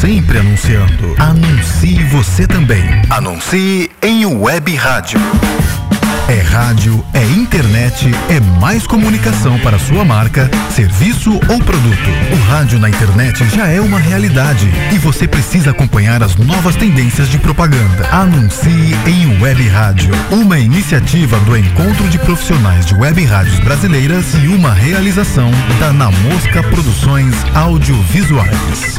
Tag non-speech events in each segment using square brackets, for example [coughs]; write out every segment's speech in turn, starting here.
sempre anunciando. Anuncie você também. Anuncie em web rádio. É rádio, é internet, é mais comunicação para sua marca, serviço ou produto. O rádio na internet já é uma realidade e você precisa acompanhar as novas tendências de propaganda. Anuncie em Web Rádio, uma iniciativa do Encontro de Profissionais de Web Rádios Brasileiras e uma realização da Namosca Produções Audiovisuais.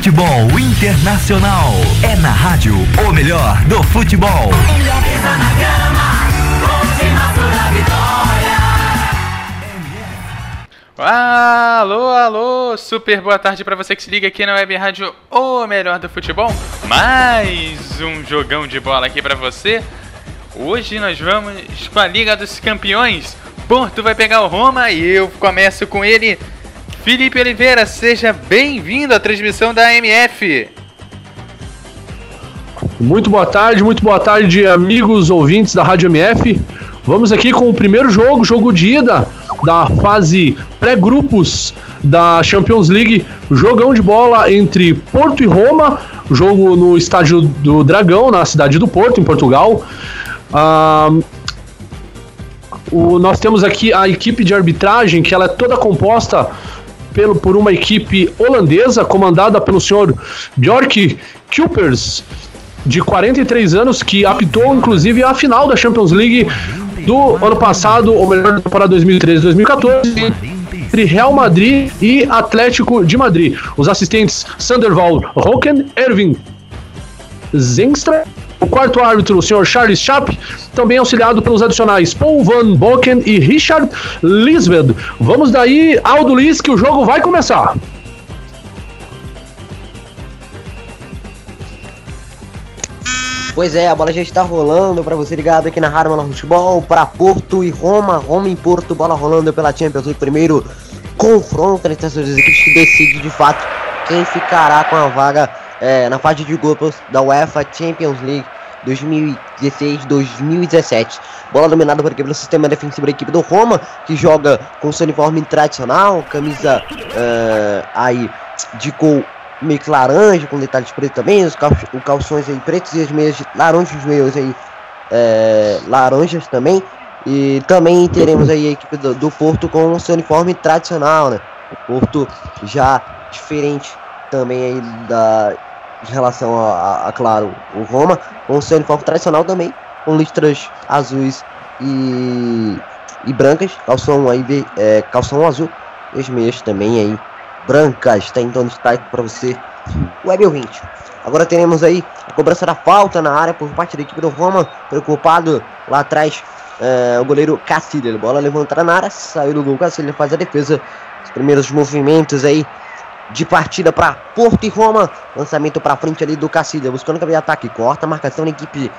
Futebol Internacional. É na rádio o melhor do futebol. Alô, alô, super boa tarde para você que se liga aqui na Web Rádio O Melhor do Futebol. Mais um jogão de bola aqui para você. Hoje nós vamos com a Liga dos Campeões. Porto vai pegar o Roma e eu começo com ele, Felipe Oliveira, seja bem-vindo à transmissão da MF. Muito boa tarde, muito boa tarde, amigos ouvintes da Rádio MF. Vamos aqui com o primeiro jogo, jogo de ida da fase pré-grupos da Champions League, jogão de bola entre Porto e Roma, jogo no estádio do Dragão, na cidade do Porto, em Portugal. Ah, o, nós temos aqui a equipe de arbitragem, que ela é toda composta pelo, por uma equipe holandesa comandada pelo senhor Bjork Kupers, de 43 anos, que apitou inclusive a final da Champions League do ano passado, ou melhor, para 2013-2014 entre Real Madrid e Atlético de Madrid. Os assistentes Sanderval Roken, Erwin Zengstra o quarto árbitro, o senhor Charles Chapp, também auxiliado pelos adicionais Paul Van Boken e Richard Lisved. Vamos daí, Aldo Liz, que o jogo vai começar. Pois é, a bola já está rolando para você ligado aqui na Rádio Futebol, para Porto e Roma, Roma em Porto, bola rolando pela Champions League, primeiro confronto entre essas duas equipes que decide de fato quem ficará com a vaga é, na fase de grupos da UEFA Champions League 2016-2017. Bola dominada por aqui pelo sistema defensivo da equipe do Roma, que joga com seu uniforme tradicional, camisa uh, aí de cor meio que laranja, com detalhes pretos também, os, cal calções aí pretos e as meias laranjas, os meios aí é, laranjas também. E também teremos aí a equipe do, do Porto com seu uniforme tradicional, né? O Porto já diferente também aí da, em relação a, a, a, claro, o Roma, com o seu uniforme tradicional também, com listras azuis e, e brancas, calção aí, é, calção azul, e as meias também aí brancas, tá então destaque para você, Web 20. Agora teremos aí a cobrança da falta na área por parte da equipe do Roma, preocupado lá atrás, é, o goleiro Cacilha, bola levantada na área, saiu do gol, Cacilha faz a defesa, os primeiros movimentos aí de partida para Porto e Roma. Lançamento para frente ali do Cacilha, buscando caminho de ataque. Corta a marcação da equipe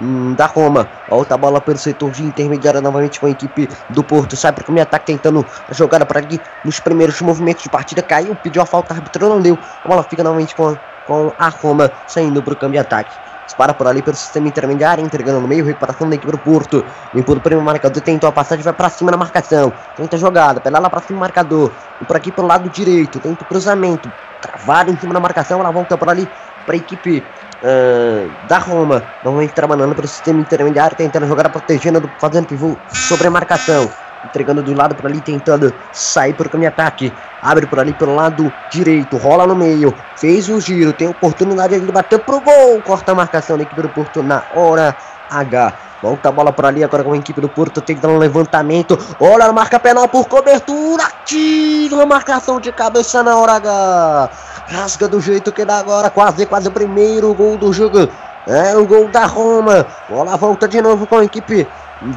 hum, da Roma. Volta a bola pelo setor de intermediária novamente com a equipe do Porto. Sai para o ataque tentando a jogada para ali nos primeiros movimentos de partida. Caiu, pediu a falta, árbitro não deu. A bola fica novamente com, com a Roma saindo para o câmbio de ataque. Dispara por ali pelo sistema intermediário, entregando no meio, recuperação da equipe do Porto. Limpou o primeiro marcador, tentou a passagem, vai pra cima na marcação. Tenta a jogada, pela lá pra cima o marcador. E por aqui pelo lado direito, tenta o cruzamento. Travado em cima da marcação, ela volta por ali para a equipe uh, da Roma. Normalmente trabalhando pelo sistema intermediário, tentando jogar protegendo, fazendo pivô sobre a marcação entregando do lado para ali, tentando sair por caminho de ataque. Abre por ali pelo lado direito, rola no meio, fez o giro, tem oportunidade de bater pro gol. Corta a marcação da equipe do Porto na hora H. Volta a bola por ali agora com a equipe do Porto tentando um levantamento. Olha, marca penal por cobertura. Tira a marcação de cabeça na hora H. Rasga do jeito que dá agora. Quase, quase o primeiro gol do jogo. É o gol da Roma. Bola volta de novo com a equipe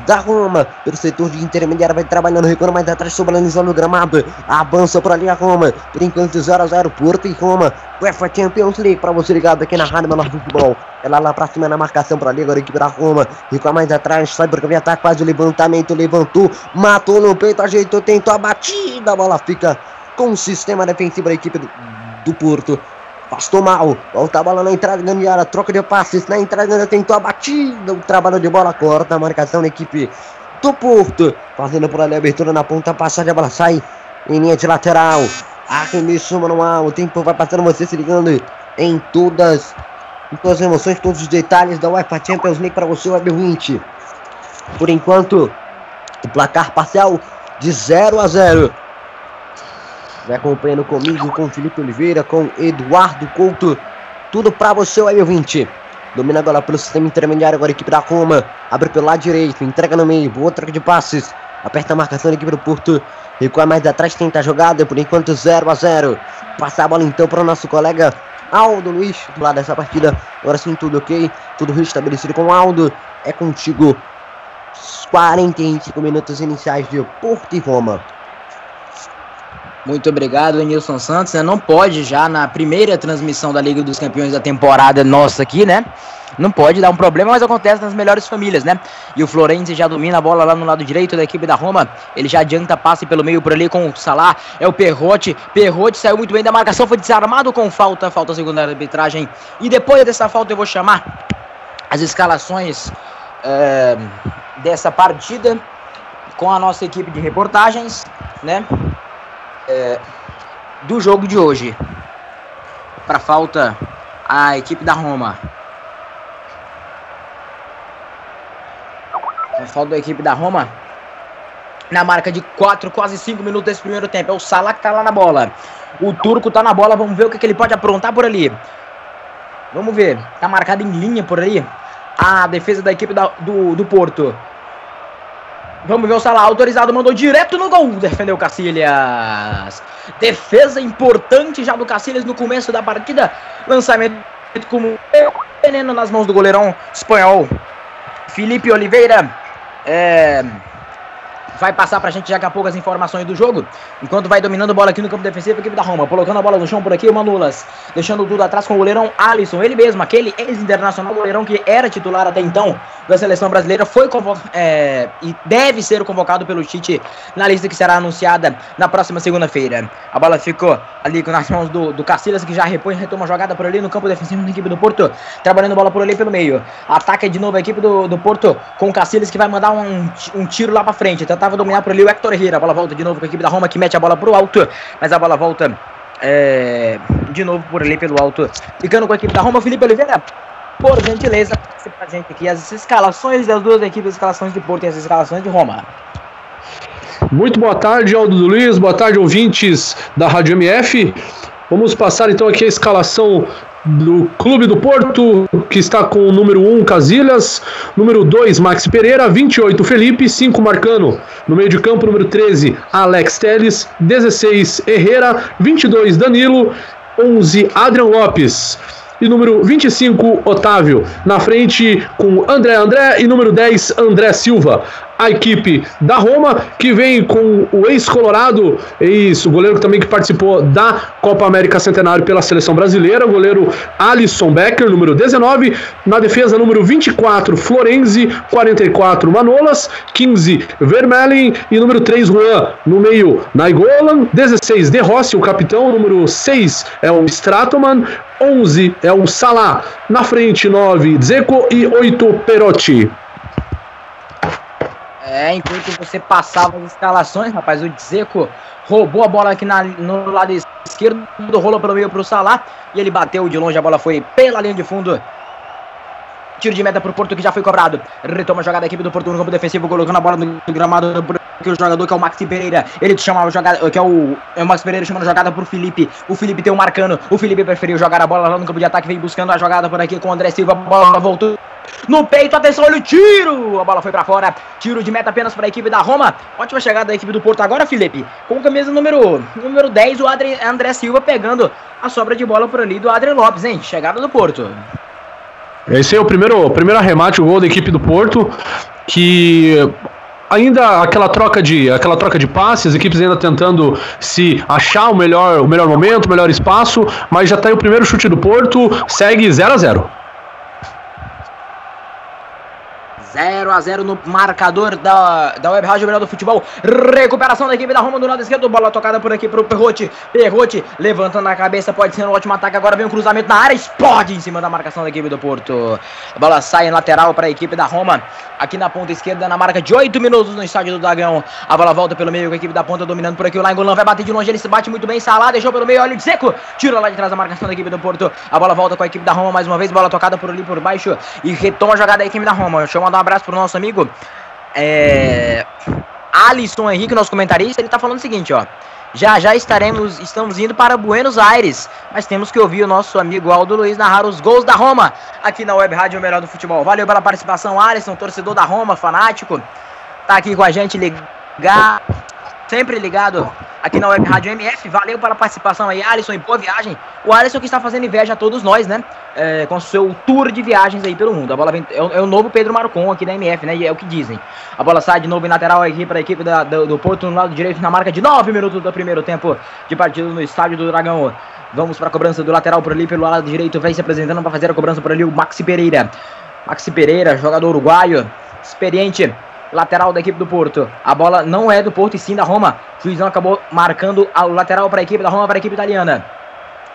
da Roma, pelo setor de intermediário, vai trabalhando, recuando mais atrás, sobrando o gramado, avança por ali a Roma, por enquanto 0x0, Porto e Roma, UEFA Champions League, para você ligado aqui na Rádio Menor Futebol, ela lá pra cima na marcação por ali, agora a equipe da Roma, recua mais atrás, sai por caminho ataque, faz o levantamento, levantou, matou no peito, ajeitou, tentou a batida, a bola fica com o sistema defensivo da equipe do, do Porto, Pastou mal. Volta a bola na entrada grande área. Troca de passes na entrada grande Tentou a batida. O trabalho de bola corta. A marcação da equipe do Porto. Fazendo por ali a abertura na ponta. Passagem. A bola sai em linha de lateral. Arremesso manual. O tempo vai passando. Você se ligando em todas, em todas as emoções. Todos os detalhes da UEFA Champions League para você, Web 20. Por enquanto, o placar parcial de 0 a 0. Vai acompanhando comigo, com Felipe Oliveira, com Eduardo Couto. Tudo para você, Web 20. Domina agora pelo sistema intermediário, agora a equipe da Roma. Abre pelo lado direito, entrega no meio, boa troca de passes. Aperta a marcação da equipe do Porto. Recua mais atrás, tenta a jogada, por enquanto 0 a 0 Passa a bola então para o nosso colega Aldo Luiz, do lado dessa partida. Agora sim, tudo ok, tudo restabelecido com o Aldo. É contigo. 45 minutos iniciais de Porto e Roma. Muito obrigado, Nilson Santos. Né? Não pode já na primeira transmissão da Liga dos Campeões da temporada nossa aqui, né? Não pode dar um problema, mas acontece nas melhores famílias, né? E o Florenzi já domina a bola lá no lado direito da equipe da Roma. Ele já adianta passe pelo meio por ali com o Salah. É o Perrote. Perrote saiu muito bem da marcação, foi desarmado com falta. Falta segunda arbitragem. E depois dessa falta eu vou chamar as escalações é, dessa partida com a nossa equipe de reportagens, né? É, do jogo de hoje. Para falta a equipe da Roma. A falta da equipe da Roma. Na marca de 4, quase 5 minutos desse primeiro tempo. É o Salah que tá lá na bola. O Turco tá na bola. Vamos ver o que, que ele pode aprontar por ali. Vamos ver. Tá marcado em linha por ali. A defesa da equipe da, do, do Porto. Vamos ver o Salah autorizado, mandou direto no gol. Defendeu o Cacilhas. Defesa importante já do Cacilhas no começo da partida. Lançamento como veneno nas mãos do goleirão espanhol. Felipe Oliveira. É, vai passar pra gente daqui a pouco as informações do jogo. Enquanto vai dominando a bola aqui no campo defensivo, a equipe da Roma. Colocando a bola no chão por aqui, o Manulas. Deixando tudo atrás com o goleirão Alisson. Ele mesmo, aquele ex-internacional goleirão que era titular até então da seleção brasileira, foi convocado é, e deve ser convocado pelo Tite na lista que será anunciada na próxima segunda-feira. A bola ficou ali nas mãos do, do Cacilhas, que já repõe, retoma a jogada por ali no campo defensivo da equipe do Porto. Trabalhando a bola por ali pelo meio. Ataca de novo a equipe do, do Porto com o Cacilhas que vai mandar um, um tiro lá pra frente. Tentar tentava dominar por ali o Hector Herrera. A bola volta de novo com a equipe da Roma que mete a bola pro alto. Mas a bola volta é, de novo por ali pelo alto. Ficando com a equipe da Roma, Felipe Oliveira. Por gentileza, passe pra gente aqui as escalações das duas equipes, as escalações de Porto e as escalações de Roma. Muito boa tarde, Aldo Luiz. Boa tarde, ouvintes da Rádio MF. Vamos passar então aqui a escalação do Clube do Porto, que está com o número 1 Casilhas, número 2 Max Pereira, 28 Felipe, 5 Marcano, no meio de campo número 13 Alex Teles, 16 Herrera, 22 Danilo, 11 Adrian Lopes. E número 25 Otávio, na frente com André André e número 10 André Silva. A equipe da Roma, que vem com o ex-colorado, ex-goleiro também que participou da Copa América Centenário pela seleção brasileira, o goleiro Alisson Becker, número 19. Na defesa, número 24, Florenzi, 44, Manolas, 15, Vermellen e número 3, Juan. No meio, Naigolan, 16, De Rossi, o capitão, número 6 é o Stratoman, 11 é o Salah, na frente 9 Zeco e 8 Perotti. É, enquanto você passava as escalações, rapaz, o Zeco roubou a bola aqui na, no lado esquerdo, rolou pelo meio para o Salah e ele bateu de longe, a bola foi pela linha de fundo. Tiro de meta para o Porto que já foi cobrado. Retoma a jogada da equipe do Porto no campo defensivo, colocando a bola no gramado que o jogador que é o Maxi Pereira, ele chama a jogada, que é o, é o Max Pereira chamando a jogada pro Felipe. O Felipe tem o um marcando. O Felipe preferiu jogar a bola lá no campo de ataque, vem buscando a jogada por aqui com o André Silva. A bola voltou no peito, atenção, olha o tiro! A bola foi para fora. Tiro de meta apenas para a equipe da Roma. Ótima chegada da equipe do Porto agora, Felipe. Com camisa número, número 10, o Adri, André Silva pegando a sobra de bola por ali do Adri Lopes, hein? Chegada do Porto. Esse é o primeiro, primeiro arremate, o gol da equipe do Porto, que ainda aquela troca de aquela troca de passes, as equipes ainda tentando se achar o melhor o melhor momento, o melhor espaço, mas já está aí o primeiro chute do Porto, segue 0 a 0. 0 a 0 no marcador da, da Web Rádio Melhor do Futebol. Recuperação da equipe da Roma do lado esquerdo. Bola tocada por aqui pro Perrote. Perrote levantando a cabeça. Pode ser um ótimo ataque. Agora vem um cruzamento na área. Explode em cima da marcação da equipe do Porto. A bola sai em lateral para a equipe da Roma. Aqui na ponta esquerda, na marca de 8 minutos no estádio do Dragão. A bola volta pelo meio com a equipe da ponta dominando por aqui. O Langolan vai bater de longe. Ele se bate muito bem. Salah deixou pelo meio. Olha o seco. Tira lá de trás a marcação da equipe do Porto. A bola volta com a equipe da Roma mais uma vez. Bola tocada por ali por baixo. E retoma a jogada da equipe da Roma. Deixa eu mandar um abraço pro nosso amigo é, Alisson Henrique, nosso comentarista, ele tá falando o seguinte, ó. Já já estaremos, estamos indo para Buenos Aires, mas temos que ouvir o nosso amigo Aldo Luiz narrar os gols da Roma aqui na Web Rádio Melhor do Futebol. Valeu pela participação, Alisson, torcedor da Roma, fanático. Tá aqui com a gente ligado, sempre ligado aqui na Web Rádio MF. Valeu pela participação aí, Alisson, e boa viagem. O Alisson que está fazendo inveja a todos nós, né? É, com seu tour de viagens aí pelo mundo. A bola vem, é, o, é o novo Pedro Marcon aqui da MF, né? E é o que dizem. A bola sai de novo em lateral aqui para a equipe da, do, do, Porto no lado direito, na marca de 9 minutos do primeiro tempo de partida no estádio do Dragão. Vamos para a cobrança do lateral por ali, pelo lado direito, vem se apresentando para fazer a cobrança por ali o Maxi Pereira. Maxi Pereira, jogador uruguaio, experiente, lateral da equipe do Porto. A bola não é do Porto e sim da Roma. O juizão acabou marcando o lateral para a equipe da Roma, para a equipe italiana.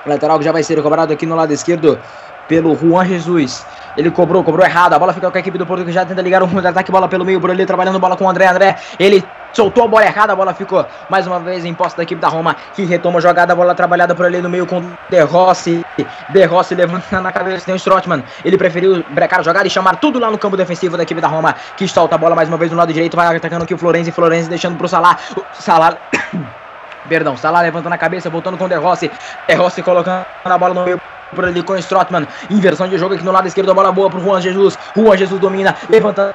Lateral que já vai ser cobrado aqui no lado esquerdo pelo Juan Jesus. Ele cobrou, cobrou errado. A bola fica com a equipe do Porto que já tenta ligar um contra-ataque. Bola pelo meio por ali, trabalhando bola com o André. André, ele soltou a bola errada. A bola ficou mais uma vez em posse da equipe da Roma, que retoma a jogada. A bola trabalhada por ali no meio com De Rossi. De Rossi levanta na cabeça. Tem o Strottman. Ele preferiu brecar a jogada e chamar tudo lá no campo defensivo da equipe da Roma, que solta a bola mais uma vez no lado direito. Vai atacando aqui o Florenzi. Florenzi deixando pro Salah. O Salah. [coughs] Perdão, Salah levantando a cabeça, voltando com o De Rossi. De Rossi colocando a bola no meio por ali com o Strottman. Inversão de jogo aqui no lado esquerdo, a bola boa pro Juan Jesus. Juan Jesus domina, levantando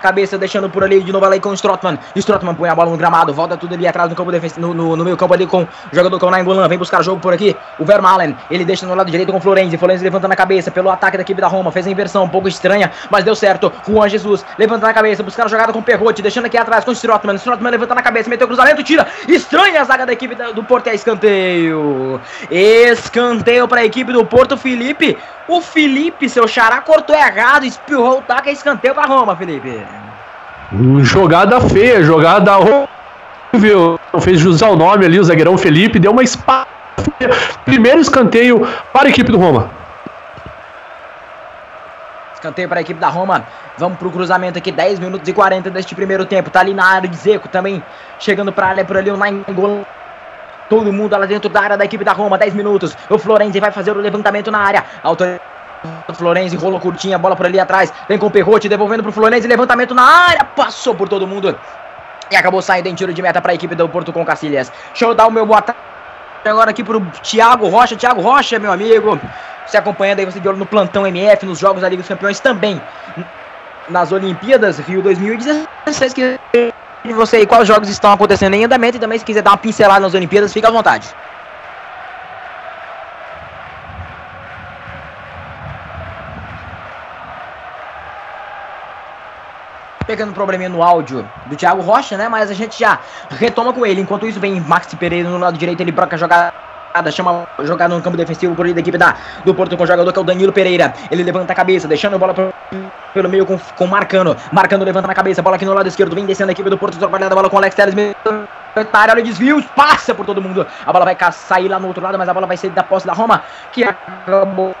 Cabeça deixando por ali de novo ali com o Strottman. Strottman põe a bola no gramado, volta tudo ali atrás no campo defensivo, no, no, no, meio campo ali com o jogador com o Nainggolan. Vem buscar jogo por aqui. O Vermaelen, ele deixa no lado direito com o Florenzi. Florenzi levantando a cabeça pelo ataque da equipe da Roma. Fez a inversão um pouco estranha, mas deu certo. Juan Jesus levantando a cabeça, buscar a jogada com o Perrote, deixando aqui atrás com o Strottman. Strottman levantando a cabeça, meteu o cruzamento, tira. Estranha a zaga da equipe do Porto é escanteio. Escanteio para a equipe do Porto, Felipe. O Felipe, seu xará, cortou errado, espirrou o taco, é escanteio para Roma, Felipe. Jogada feia, jogada horrível. Fez jus ao nome ali, o zagueirão Felipe. Deu uma espada. Primeiro escanteio para a equipe do Roma. Escanteio para a equipe da Roma. Vamos para o cruzamento aqui, 10 minutos e 40 deste primeiro tempo. Tá ali na área de Zeco também. Chegando para a área por ali o Nainggolan. Todo mundo lá dentro da área da equipe da Roma. 10 minutos. O Florenzi vai fazer o levantamento na área. Autoridade Florenzi rolou curtinha, bola por ali atrás. Vem com o Perrote, devolvendo pro Florenzi. Levantamento na área, passou por todo mundo. E acabou saindo em tiro de meta para a equipe do Porto com Cacilhas. Deixa eu dar o meu boa tarde agora aqui pro Thiago Rocha. Thiago Rocha, meu amigo. Você acompanhando aí, você de olho no plantão MF, nos Jogos da Liga dos Campeões também. Nas Olimpíadas Rio 2016. Que você aí, quais jogos estão acontecendo em andamento. E também, se quiser dar uma pincelada nas Olimpíadas, fica à vontade. Pequeno probleminha no áudio do Thiago Rocha, né? Mas a gente já retoma com ele. Enquanto isso, vem Maxi Pereira no lado direito, ele broca a jogada chama jogada no campo defensivo por aí da equipe da, do Porto com o jogador que é o Danilo Pereira. Ele levanta a cabeça, deixando a bola pro, pelo meio com, com Marcano. Marcano levanta na cabeça, bola aqui no lado esquerdo, vem descendo a equipe do Porto, trabalhando a bola com o Alex Telles. Olha o desvio, passa por todo mundo. A bola vai sair lá no outro lado, mas a bola vai ser da posse da Roma, que acabou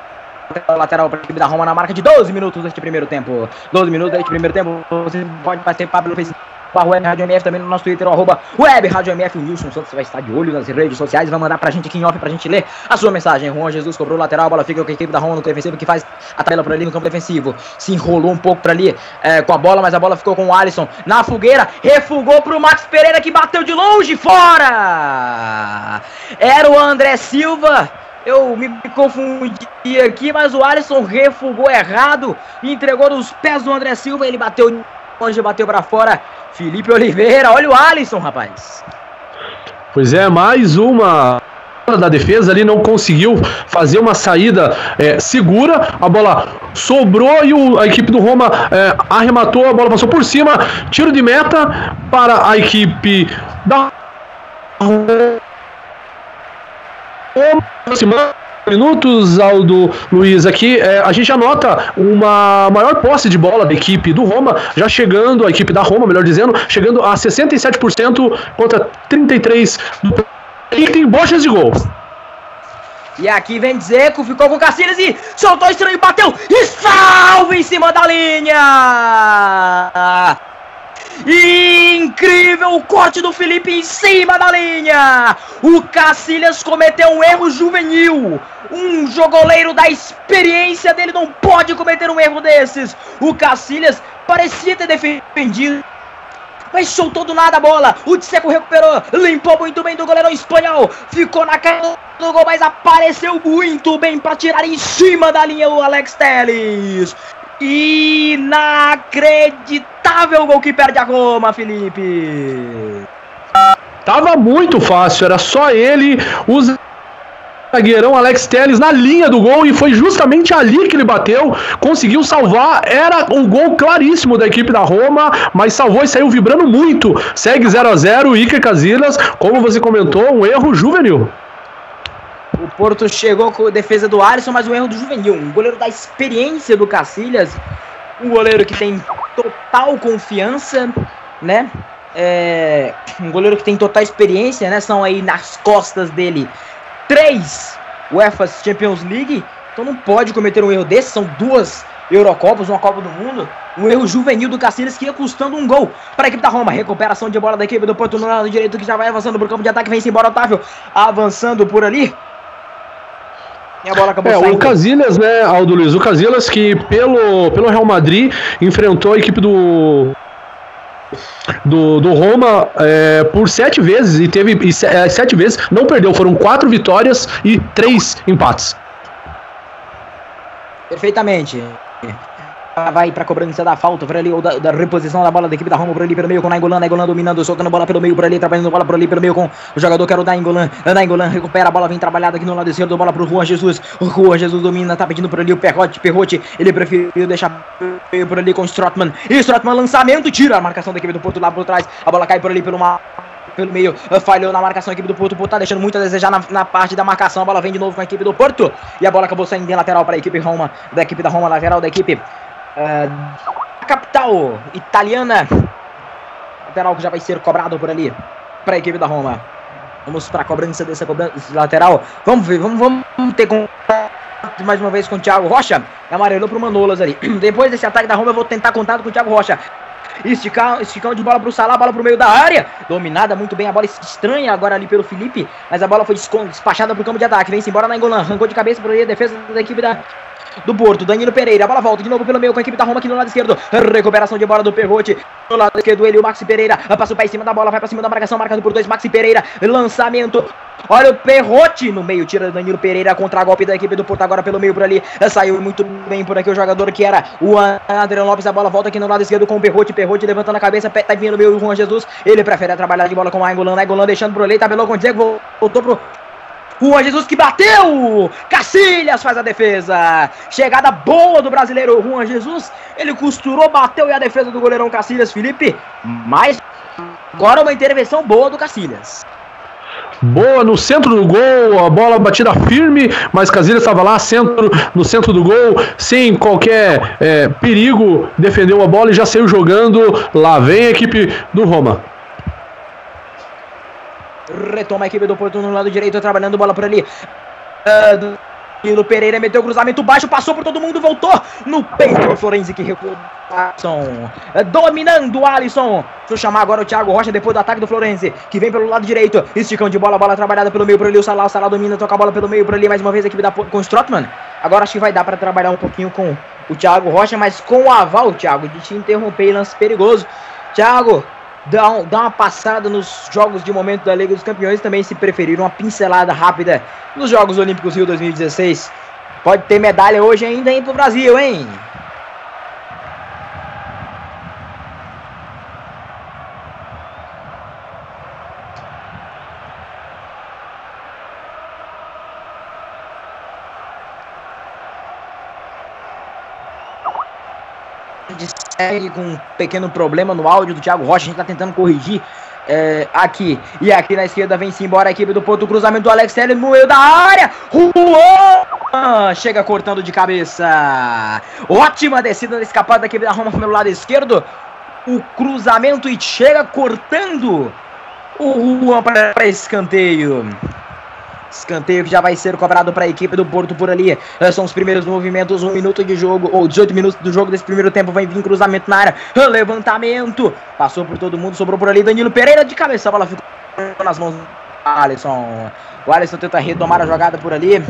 lateral para a equipe da Roma na marca de 12 minutos deste primeiro tempo. 12 minutos deste primeiro tempo. Você pode participar pelo Facebook barra Web Rádio MF, também no nosso Twitter, arroba Web Rádio MF. O Wilson Santos vai estar de olho nas redes sociais vai mandar pra gente aqui em off pra gente ler a sua mensagem. Juan Jesus cobrou o lateral, a bola fica com a equipe da Roma no defensivo que faz a tabela por ali no campo defensivo. Se enrolou um pouco pra ali é, com a bola, mas a bola ficou com o Alisson na fogueira, refugou pro Max Pereira que bateu de longe fora. Era o André Silva. Eu me confundi aqui, mas o Alisson refugou errado, entregou nos pés do André Silva, ele bateu longe, bateu para fora. Felipe Oliveira, olha o Alisson, rapaz. Pois é, mais uma da defesa ali não conseguiu fazer uma saída é, segura, a bola sobrou e o, a equipe do Roma é, arrematou, a bola passou por cima, tiro de meta para a equipe da Roma minutos, Aldo Luiz, aqui é, a gente anota uma maior posse de bola da equipe do Roma, já chegando, a equipe da Roma, melhor dizendo, chegando a 67% contra 33% do e tem bochas de gol. E aqui vem Zeco, ficou com o e soltou estranho, bateu e salve em cima da linha! Incrível o corte do Felipe em cima da linha. O Cacilhas cometeu um erro juvenil. Um jogoleiro da experiência dele não pode cometer um erro desses. O Cacilhas parecia ter defendido mas soltou do nada a bola. O Tseco recuperou, limpou muito bem do goleiro espanhol. Ficou na cara do gol, mas apareceu muito bem para tirar em cima da linha o Alex Telles. Inacreditável gol que perde a Roma, Felipe. Tava muito fácil, era só ele, o zagueirão Alex Telles na linha do gol e foi justamente ali que ele bateu, conseguiu salvar, era um gol claríssimo da equipe da Roma, mas salvou e saiu vibrando muito. Segue 0 a 0 Iker Casillas, como você comentou, um erro juvenil. O Porto chegou com a defesa do Alisson, mas um erro do Juvenil. Um goleiro da experiência do Cacilhas. Um goleiro que tem total confiança, né? É, um goleiro que tem total experiência, né? São aí nas costas dele três UEFA Champions League. Então não pode cometer um erro desse. São duas Eurocopas, uma Copa do Mundo. Um erro juvenil do Cacilhas que ia custando um gol para a equipe da Roma. Recuperação de bola da equipe do Porto no lado direito que já vai avançando para o campo de ataque. Vem-se embora Otávio avançando por ali. E a bola acabou é, saindo. O Casillas, né, Aldo Luiz? O Casillas que pelo, pelo Real Madrid enfrentou a equipe do. Do, do Roma é, por sete vezes e teve e, é, sete vezes, não perdeu, foram quatro vitórias e três empates. Perfeitamente vai para cobrança da falta por ali, ou da, da, reposição da bola da equipe da Roma por ali pelo meio com o Nainggolan, Nainggolan dominando, soltando bola pelo meio por ali, trabalhando bola por ali pelo meio com o jogador que era o Nainggolan, Nainggolan recupera a bola, vem trabalhada aqui no lado esquerdo, bola pro Juan Jesus, o Juan Jesus domina, tá pedindo por ali o Perrote, Perrote, ele preferiu deixar por ali com o Strotman, e Strotman lançamento, tira a marcação da equipe do Porto lá por trás, a bola cai por ali pelo mar pelo meio, falhou na marcação a equipe do Porto, Porto tá deixando muito a desejar na, na, parte da marcação, a bola vem de novo com a equipe do Porto, e a bola acabou saindo em lateral para a equipe Roma, da equipe da Roma, lateral da equipe a capital italiana. Lateral que já vai ser cobrado por ali para a equipe da Roma. Vamos para a cobrança dessa cobrança lateral. Vamos ver, vamos, vamos ter contato mais uma vez com o Thiago Rocha. Amarelou para o Manolas ali. [clears throat] Depois desse ataque da Roma, eu vou tentar contato com o Thiago Rocha. Esticar, esticão de bola para o Salah, bola para o meio da área. Dominada muito bem, a bola estranha agora ali pelo Felipe. Mas a bola foi despachada para o campo de ataque. Vem-se embora na Engolan. Arrancou de cabeça por ali a defesa da equipe da do Porto. Danilo Pereira, bola volta de novo pelo meio com a equipe da Roma aqui no lado esquerdo. Recuperação de bola do Perrote. No lado esquerdo, ele, o Maxi Pereira. Passa o pé em cima da bola, vai pra cima da marcação, marcado por dois. Maxi Pereira, lançamento. Olha o Perrote no meio, tira Danilo Pereira contra golpe da equipe do Porto agora pelo meio por ali. Saiu muito bem por aqui o jogador que era o Adriano Lopes. A bola volta aqui no lado esquerdo com o Perrote. Perrote levantando a cabeça, tá vindo no meio o Juan Jesus. Ele prefere trabalhar de bola com o Angolan. Angolan deixando por ali, tabelou com o Diego, voltou pro Juan Jesus que bateu! Cacilhas faz a defesa. Chegada boa do brasileiro Juan Jesus. Ele costurou, bateu e a defesa do goleirão Cacilhas Felipe. Mas agora uma intervenção boa do Cacilhas. Boa no centro do gol, a bola batida firme, mas Casilhas estava lá centro, no centro do gol, sem qualquer é, perigo, defendeu a bola e já saiu jogando. Lá vem a equipe do Roma. Retoma a equipe do Porto no lado direito, trabalhando bola por ali. Uh, Pereira meteu cruzamento baixo, passou por todo mundo, voltou no peito do Florenzi que recuou. Alisson, dominando o Alisson. Deixa eu chamar agora o Thiago Rocha depois do ataque do Florenzi, que vem pelo lado direito. Esticão de bola, bola trabalhada pelo meio por ali. O Salah, o Salah domina, toca a bola pelo meio por ali. Mais uma vez a equipe da, com o Strottman. Agora acho que vai dar para trabalhar um pouquinho com o Thiago Rocha, mas com o aval, Thiago, de te interromper e lance perigoso. Thiago, dá, um, uma passada nos jogos de momento da Liga dos Campeões também, se preferir, uma pincelada rápida nos Jogos Olímpicos Rio 2016. Pode ter medalha hoje ainda, hein, pro Brasil, hein? segue com um pequeno problema no áudio do Thiago Rocha. A gente tá tentando corrigir é, aqui. E aqui na esquerda vem-se embora a equipe do Porto. Cruzamento do Alex Telles no meio da área. Juan chega cortando de cabeça. Ótima descida da escapada da equipe da Roma pelo lado esquerdo. O cruzamento e chega cortando o Juan para escanteio. Escanteio que já vai ser cobrado para a equipe do Porto por ali. Eh, são os primeiros movimentos, um minuto de jogo, ou 18 minutos do jogo desse primeiro tempo. Vai vir cruzamento na área. Levantamento. Passou por todo mundo, sobrou por ali. Danilo Pereira de cabeça. A bola ficou nas mãos do Alisson. O Alisson tenta retomar a jogada por ali.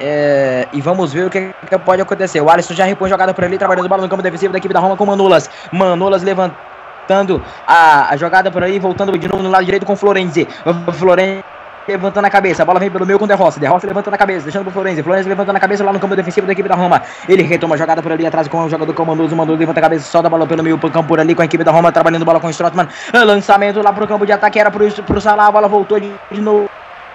É, e vamos ver o que, que, pode acontecer. O Alisson já repõe jogada por ali, trabalhando bola no campo defensivo da equipe da Roma com Manolas. Manolas levantando a, a jogada por aí, voltando de novo no lado direito com Florenzi. Florenzi levantando a cabeça, a bola vem pelo meio com o De Rossi, De Rossi levantando a cabeça, deixando pro Florenzi, Florenzi levantando a cabeça lá no campo defensivo da equipe da Roma, ele retoma a jogada por ali atrás com o jogador Comandoso, o Mandoso levanta a cabeça, solta a bola pelo meio pro campo por ali com a equipe da Roma, trabalhando bola com o Strottman, lançamento lá pro campo de ataque, era pro, pro Salah, a bola voltou de, de novo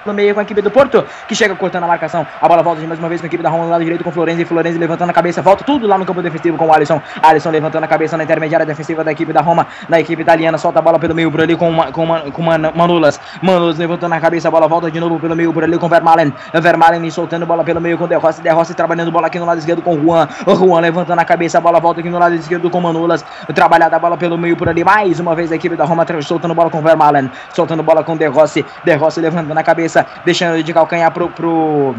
no meio com a equipe do Porto, que chega cortando a marcação. A bola volta de mais uma vez com a equipe da Roma no lado direito com Florenzi. Florenzi levantando a cabeça, volta tudo lá no campo defensivo com o Alisson. Alisson levantando a cabeça na intermediária defensiva da equipe da Roma, da equipe italiana. Solta a bola pelo meio por ali com, com, com Manulas. Manulas levantando a cabeça, a bola volta de novo pelo meio por ali com Vermalen. Vermalen soltando bola pelo meio com De Rossi. De Rossi trabalhando bola aqui no lado esquerdo com Juan. Juan levantando a cabeça, a bola volta aqui no lado esquerdo com Manulas. Trabalhada a bola pelo meio por ali. Mais uma vez a equipe da Roma soltando bola com Vermalen. Soltando bola com De Rossi. De Rossi levantando a cabeça, deixando de calcanhar pro, pro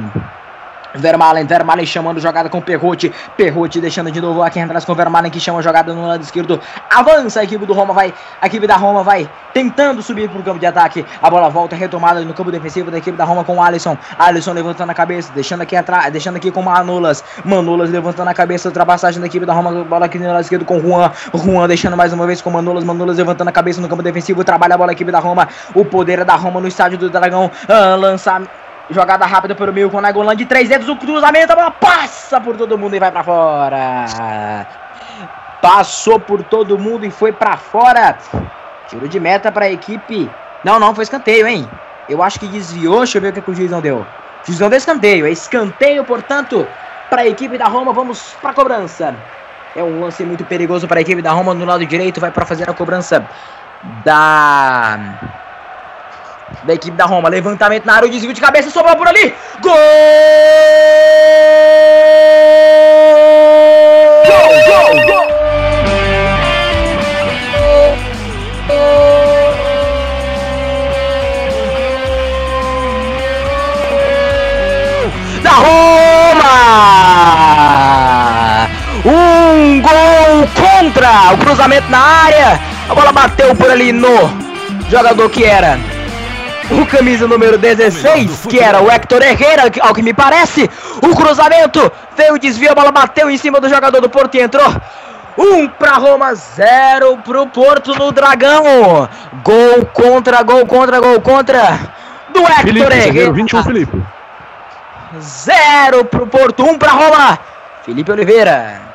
Vermalen, Vermalen chamando jogada com Perrote, Perrote deixando de novo aqui atrás com Vermalen que chama jogada no lado esquerdo, avança a equipe do Roma, vai, a equipe da Roma vai tentando subir para o campo de ataque, a bola volta retomada no campo defensivo da equipe da Roma com Alisson, Alisson levantando a cabeça, deixando aqui atrás, deixando aqui com Manolas, Manolas levantando a cabeça, ultrapassagem da equipe da Roma, bola aqui no lado esquerdo com Juan, Juan deixando mais uma vez com Manolas, Manolas levantando a cabeça no campo defensivo, trabalha a bola a equipe da Roma, o poder é da Roma no estádio do Dragão, ah, lançamento Jogada rápida pelo meio com o de três dedos. O cruzamento, a bola passa por todo mundo e vai para fora. Passou por todo mundo e foi para fora. Tiro de meta para a equipe. Não, não, foi escanteio, hein? Eu acho que desviou. Deixa eu ver o que, que o juiz não deu. Juiz não deu escanteio. É escanteio, portanto, para a equipe da Roma. Vamos para a cobrança. É um lance muito perigoso para a equipe da Roma. No lado direito, vai para fazer a cobrança da da equipe da Roma. Levantamento na área, o desvio de cabeça, sobrou por ali. Gol! Gol, gol, gol! Da Roma! Um gol contra o cruzamento na área. A bola bateu por ali no jogador que era o camisa número 16, que era o Hector Herrera, ao que me parece. O cruzamento veio o desvio, a bola bateu em cima do jogador do Porto e entrou. Um para Roma, zero para o Porto no Dragão. Gol contra, gol contra, gol contra do Hector Felipe, Herrera. 21, Felipe. Zero para o Porto, um para Roma. Felipe Oliveira.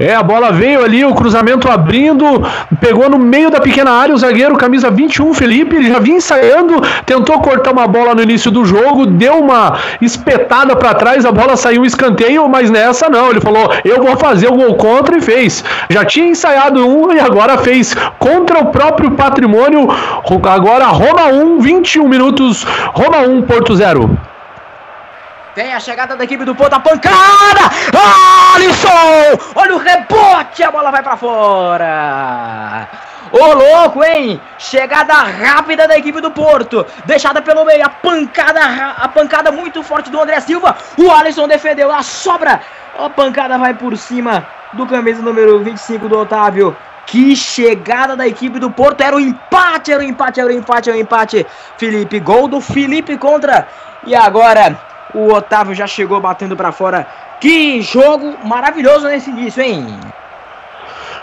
É, a bola veio ali, o cruzamento abrindo, pegou no meio da pequena área o zagueiro, camisa 21, Felipe, ele já vinha ensaiando, tentou cortar uma bola no início do jogo, deu uma espetada para trás, a bola saiu escanteio, mas nessa não, ele falou, eu vou fazer o gol contra e fez. Já tinha ensaiado um e agora fez contra o próprio patrimônio, agora Roma 1, 21 minutos, Roma 1, Porto 0. Tem a chegada da equipe do Porto, a pancada! Alisson! Olha o rebote, a bola vai para fora. Ô louco, hein? Chegada rápida da equipe do Porto. Deixada pelo meio. A pancada, a pancada muito forte do André Silva. O Alisson defendeu. A sobra. A pancada vai por cima do camisa número 25 do Otávio. Que chegada da equipe do Porto. Era o um empate, era o um empate, era o um empate, era o empate. Felipe, gol do Felipe contra. E agora o Otávio já chegou batendo para fora. Que jogo maravilhoso nesse início, hein?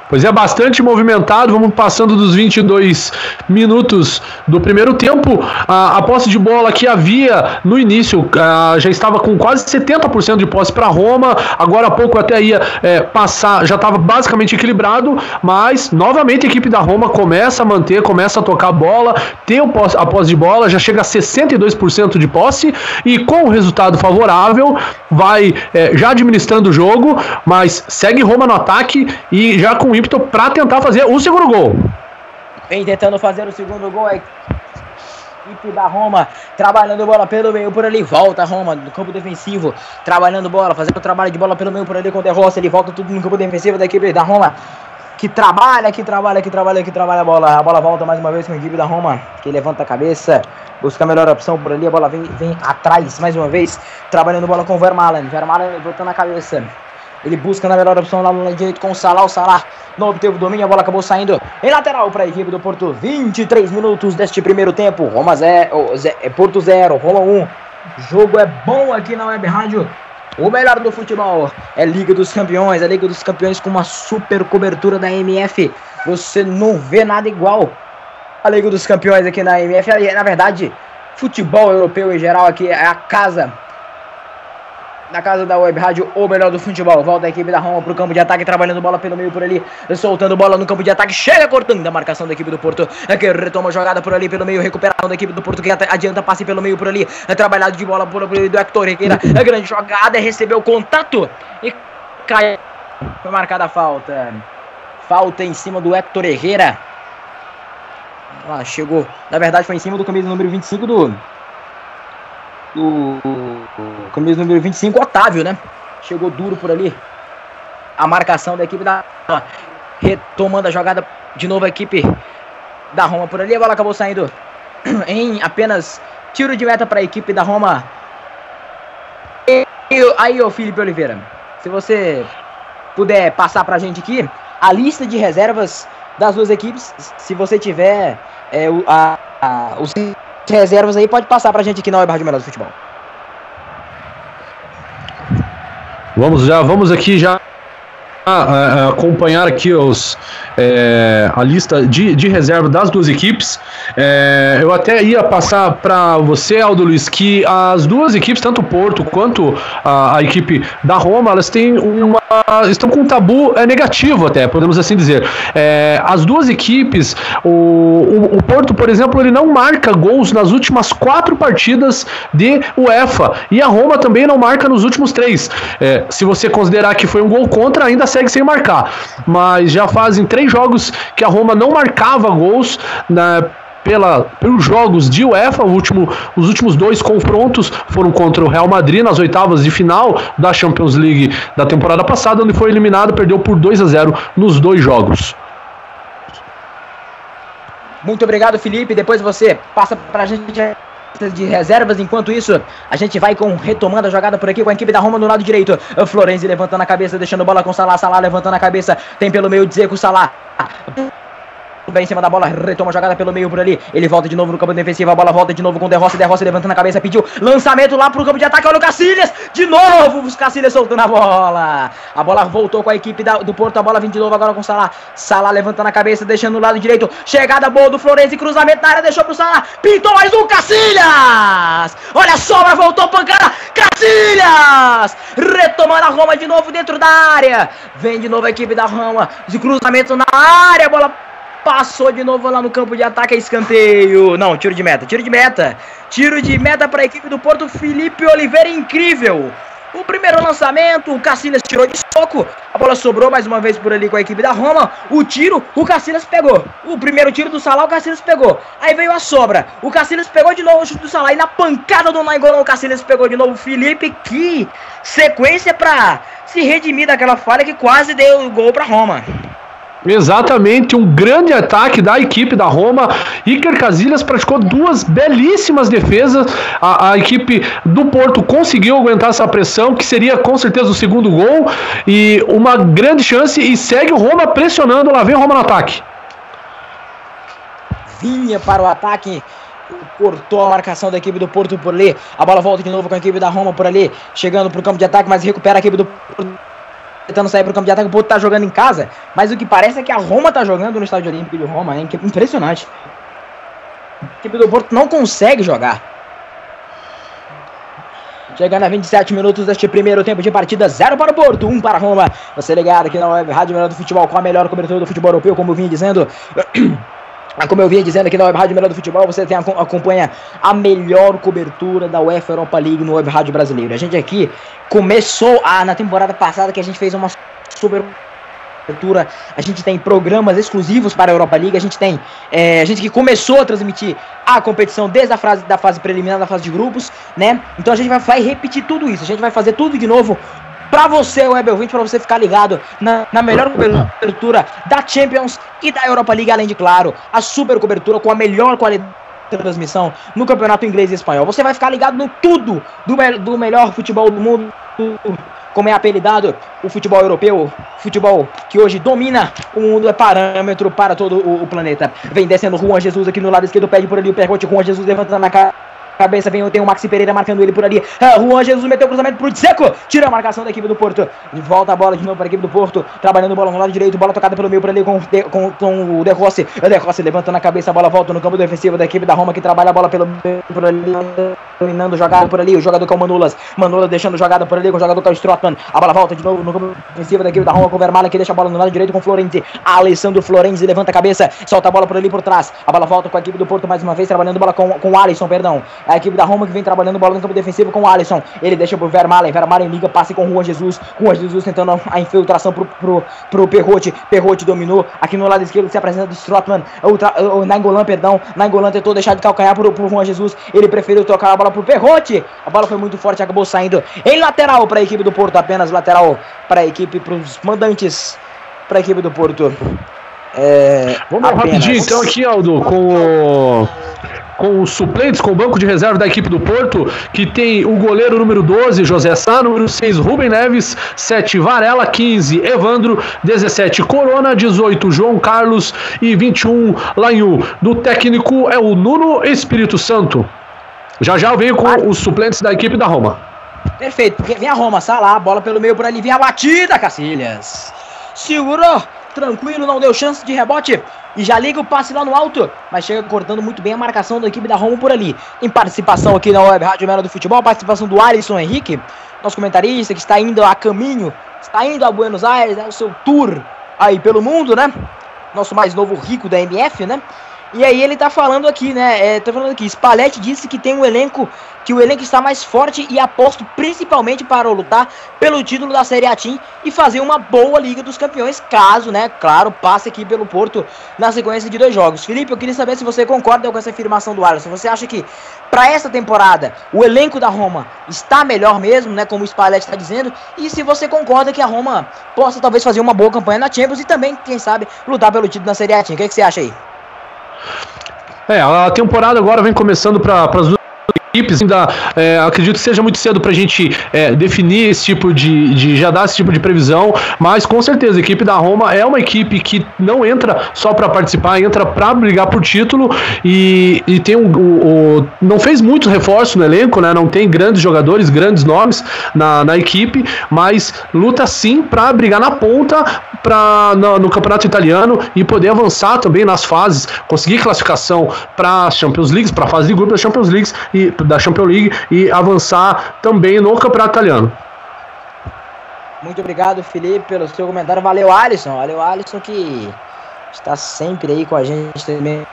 Pois é, bastante movimentado. Vamos passando dos 22 minutos do primeiro tempo. A, a posse de bola que havia no início a, já estava com quase 70% de posse para Roma. Agora há pouco até ia é, passar, já estava basicamente equilibrado. Mas novamente a equipe da Roma começa a manter, começa a tocar a bola, tem a posse, a posse de bola, já chega a 62% de posse. E com o resultado favorável, vai é, já administrando o jogo, mas segue Roma no ataque e já com ímpeto para tentar fazer o segundo gol. Vem tentando fazer o segundo gol. A equipe da Roma trabalhando bola pelo meio por ali. Volta Roma no campo defensivo. Trabalhando bola, fazendo trabalho de bola pelo meio por ali com o De Rossi. Ele volta tudo no campo defensivo da equipe da Roma. Que trabalha, que trabalha, que trabalha, que trabalha a bola. A bola volta mais uma vez com a equipe da Roma. Que levanta a cabeça. Busca a melhor opção por ali. A bola vem, vem atrás mais uma vez. Trabalhando bola com o Vermaelen. Vermaelen voltando a cabeça. Ele busca na melhor opção lá no lado direito com o Salah. O Salah não obteve o domínio, a bola acabou saindo em lateral para a equipe do Porto. 23 minutos deste primeiro tempo. Roma 0, é Porto 0, Roma 1. Um. Jogo é bom aqui na Web Rádio. O melhor do futebol é Liga dos Campeões, a Liga dos Campeões com uma super cobertura da MF. Você não vê nada igual. A Liga dos Campeões aqui na MF, na verdade, futebol europeu em geral aqui é a casa na casa da Web Rádio, o melhor do futebol. Volta a equipe da Roma pro campo de ataque, trabalhando bola pelo meio por ali, soltando bola no campo de ataque, chega cortando a marcação da equipe do Porto, é que retoma a jogada por ali pelo meio, recuperação da equipe do Porto que adianta passe pelo meio por ali, é trabalhado de bola por ali do Hector Requeira, é grande jogada, recebeu contato e cai. Foi marcada a falta. Falta em cima do Hector Herrera. Ah, chegou. Na verdade, foi em cima do camisa número 25 do o, camisa número 25, Otávio, né? Chegou duro por ali. A marcação da equipe da retomando a jogada de novo a equipe da Roma por ali. A bola acabou saindo [clears throat] em apenas tiro de meta para a equipe da Roma. E, aí, ô Felipe Oliveira, se você puder passar para a gente aqui a lista de reservas das duas equipes, se você tiver é, a, a, os reservas aí, pode passar pra gente aqui na Web Rádio Melhor do Futebol. Vamos já, vamos aqui já acompanhar aqui os, é, a lista de, de reserva das duas equipes. É, eu até ia passar para você, Aldo Luiz, que as duas equipes, tanto o Porto quanto a, a, equipe da Roma, elas têm uma. estão com um tabu é, negativo, até, podemos assim dizer. É, as duas equipes, o, o, o, Porto, por exemplo, ele não marca gols nas últimas quatro partidas de UEFA. E a Roma também não marca nos últimos três. É, se você considerar que foi um gol contra, ainda segue sem marcar. Mas já fazem três jogos que a Roma não marcava gols na né, pela, pelos jogos de UEFA. Último, os últimos dois confrontos foram contra o Real Madrid nas oitavas de final da Champions League da temporada passada, onde foi eliminado, perdeu por 2 a 0 nos dois jogos. Muito obrigado, Felipe. Depois você passa para a gente de reservas. Enquanto isso, a gente vai com retomando a jogada por aqui com a equipe da Roma no lado direito. O Florenzi levantando a cabeça, deixando bola com Salah. Salah levantando a cabeça. Tem pelo meio com o Salah. Bem em cima da bola, retoma a jogada pelo meio por ali. Ele volta de novo no campo defensivo, a bola volta de novo com o De Rossi, De Rossi levantando a cabeça, pediu lançamento lá pro campo de ataque, olha o Cacilhas, de novo, os Cacilhas soltando a bola. A bola voltou com a equipe da, do Porto, a bola vem de novo agora com o Salah. Salah levantando a cabeça, deixando o lado direito, chegada boa do Florenzi, cruzamento na área, deixou pro Salah, pintou mais um Cacilhas. Olha a sobra, voltou pancada, Cacilhas, retomando a Roma de novo dentro da área. Vem de novo a equipe da Roma, de cruzamento na área, bola Passou de novo lá no campo de ataque, é escanteio. Não, tiro de meta, tiro de meta. Tiro de meta para a equipe do Porto, Felipe Oliveira, incrível. O primeiro lançamento, o Cacilhas tirou de soco. A bola sobrou mais uma vez por ali com a equipe da Roma. O tiro, o Cacilhas pegou. O primeiro tiro do Salah, o Cacilhas pegou. Aí veio a sobra. O Cacilhas pegou de novo o chute do Salah. E na pancada do Nainggolan, o Cacilhas pegou de novo. Felipe, que sequência para se redimir daquela falha que quase deu o gol para Roma. Exatamente, um grande ataque da equipe da Roma. Iker Casillas praticou duas belíssimas defesas. A, a, equipe do Porto conseguiu aguentar essa pressão, que seria com certeza o segundo gol. E uma grande chance. E segue o Roma pressionando. Lá vem o Roma no ataque. Vinha para o ataque. Cortou a marcação da equipe do Porto por ali. A bola volta de novo com a equipe da Roma por ali. Chegando para o campo de ataque, mas recupera a equipe do Porto tentando sair pro campo de ataque, o Porto tá jogando em casa, mas o que parece é que a Roma tá jogando no estádio olímpico de Roma, é impressionante. A equipe do Porto não consegue jogar. Chegando a 27 minutos deste primeiro tempo de partida, 0 para o Porto, 1 um para a Roma. Você ligado aqui na Web Rádio Melhor do Futebol com a melhor cobertura do futebol europeu, como eu vinha dizendo. [clears throat] Como eu vinha dizendo aqui na Web Rádio Melhor do Futebol, você tem, acompanha a melhor cobertura da UEFA Europa League no Web Rádio Brasileiro. A gente aqui começou a, na temporada passada que a gente fez uma super cobertura. A gente tem programas exclusivos para a Europa League. A gente tem é, a gente que começou a transmitir a competição desde a fase da fase preliminar, da fase de grupos, né? Então a gente vai, vai repetir tudo isso. A gente vai fazer tudo de novo para você, Web ouvinte, para você ficar ligado na, na, melhor cobertura da Champions e da Europa League, além de, claro, a super cobertura com a melhor qualidade de transmissão no campeonato inglês e espanhol. Você vai ficar ligado no tudo do, me do melhor futebol do mundo, como é apelidado o futebol europeu, futebol que hoje domina o mundo, é parâmetro para todo o, o planeta. Vem descendo Juan Jesus aqui no lado esquerdo, pede por ali o pergunte, Juan Jesus levantando na cara cabeça, vem, tem o Maxi Pereira marcando ele por ali. Ah, Juan Jesus meteu o cruzamento pro Dzeko, tira a marcação da equipe do Porto. Volta a bola de novo para a equipe do Porto, trabalhando bola no lado direito, bola tocada pelo meio por ali com, com, com o De Rossi. O De Rossi levantando a cabeça, a bola volta no campo defensivo da equipe da Roma que trabalha a bola pelo por ali, dominando jogada por ali. O jogador com o Manulas, Manulas deixando jogada por ali com o jogador com o Strotman. A bola volta de novo no campo defensivo da equipe da Roma com o Vermaelen que deixa a bola no lado direito com o Florenzi. Alessandro Florenzi levanta a cabeça, solta a bola por ali por trás. A bola volta com a equipe do Porto mais uma vez, trabalhando bola com, com o Alisson, perdão. A equipe da Roma que vem trabalhando bola no campo defensivo com o Alisson. Ele deixa pro Vermaelen. Vermaelen liga, passe com o Juan Jesus. Juan Jesus tentando a infiltração pro, pro, pro Perrote. Perrote dominou. Aqui no lado esquerdo se apresenta do Strotman. O, o Nangolan, perdão. Nangolan tentou deixar de calcanhar pro, pro Juan Jesus. Ele preferiu trocar a bola pro Perrote. A bola foi muito forte, acabou saindo em lateral para a equipe do Porto. Apenas lateral para a equipe, para os mandantes, para a equipe do Porto. É, Vamos apenas. rapidinho então aqui, Aldo, com o com os suplentes, com o banco de reserva da equipe do Porto, que tem o goleiro número 12, José Sá, número 6, Rubem Neves, 7, Varela, 15, Evandro, 17, Corona, 18, João Carlos e 21, Lanhu. Do técnico é o Nuno Espírito Santo. Já já eu venho com os suplentes da equipe da Roma. Perfeito, vem a Roma, Salá, bola pelo meio por ali, vem a batida, Cacilhas. Segurou, tranquilo, não deu chance de rebote. E já liga o passe lá no alto, mas chega cortando muito bem a marcação da equipe da Roma por ali. Em participação aqui na Web Rádio Mera do Futebol, participação do Alisson Henrique, nosso comentarista que está indo a caminho, está indo a Buenos Aires, né, o seu tour aí pelo mundo, né? Nosso mais novo rico da MF, né? E aí ele tá falando aqui, né? É, tá falando aqui, Spalletti disse que tem um elenco, que o elenco está mais forte e aposto principalmente para lutar pelo título da Série A Team e fazer uma boa Liga dos Campeões, caso, né, claro, passe aqui pelo Porto na sequência de dois jogos. Felipe, eu queria saber se você concorda com essa afirmação do Alisson. Você acha que para essa temporada o elenco da Roma está melhor mesmo, né, como o Spalletti está dizendo, e se você concorda que a Roma possa talvez fazer uma boa campanha na Champions e também, quem sabe, lutar pelo título na Série A Team. O que, é que você acha aí? É, a temporada agora vem começando para as duas equipes. Ainda é, acredito que seja muito cedo para a gente é, definir esse tipo de, de, já dar esse tipo de previsão, mas com certeza a equipe da Roma é uma equipe que não entra só para participar, entra para brigar por título e, e tem um, o, não fez muitos reforços no elenco, né? Não tem grandes jogadores, grandes nomes na, na equipe, mas luta sim para brigar na ponta no, no, campeonato italiano e poder avançar também nas fases, conseguir classificação para Champions League, para a fase de grupo da Champions League e da Champions League e avançar também no campeonato italiano. Muito obrigado, Felipe, pelo seu comentário. Valeu, Alisson. Valeu, Alisson, que está sempre aí com a gente também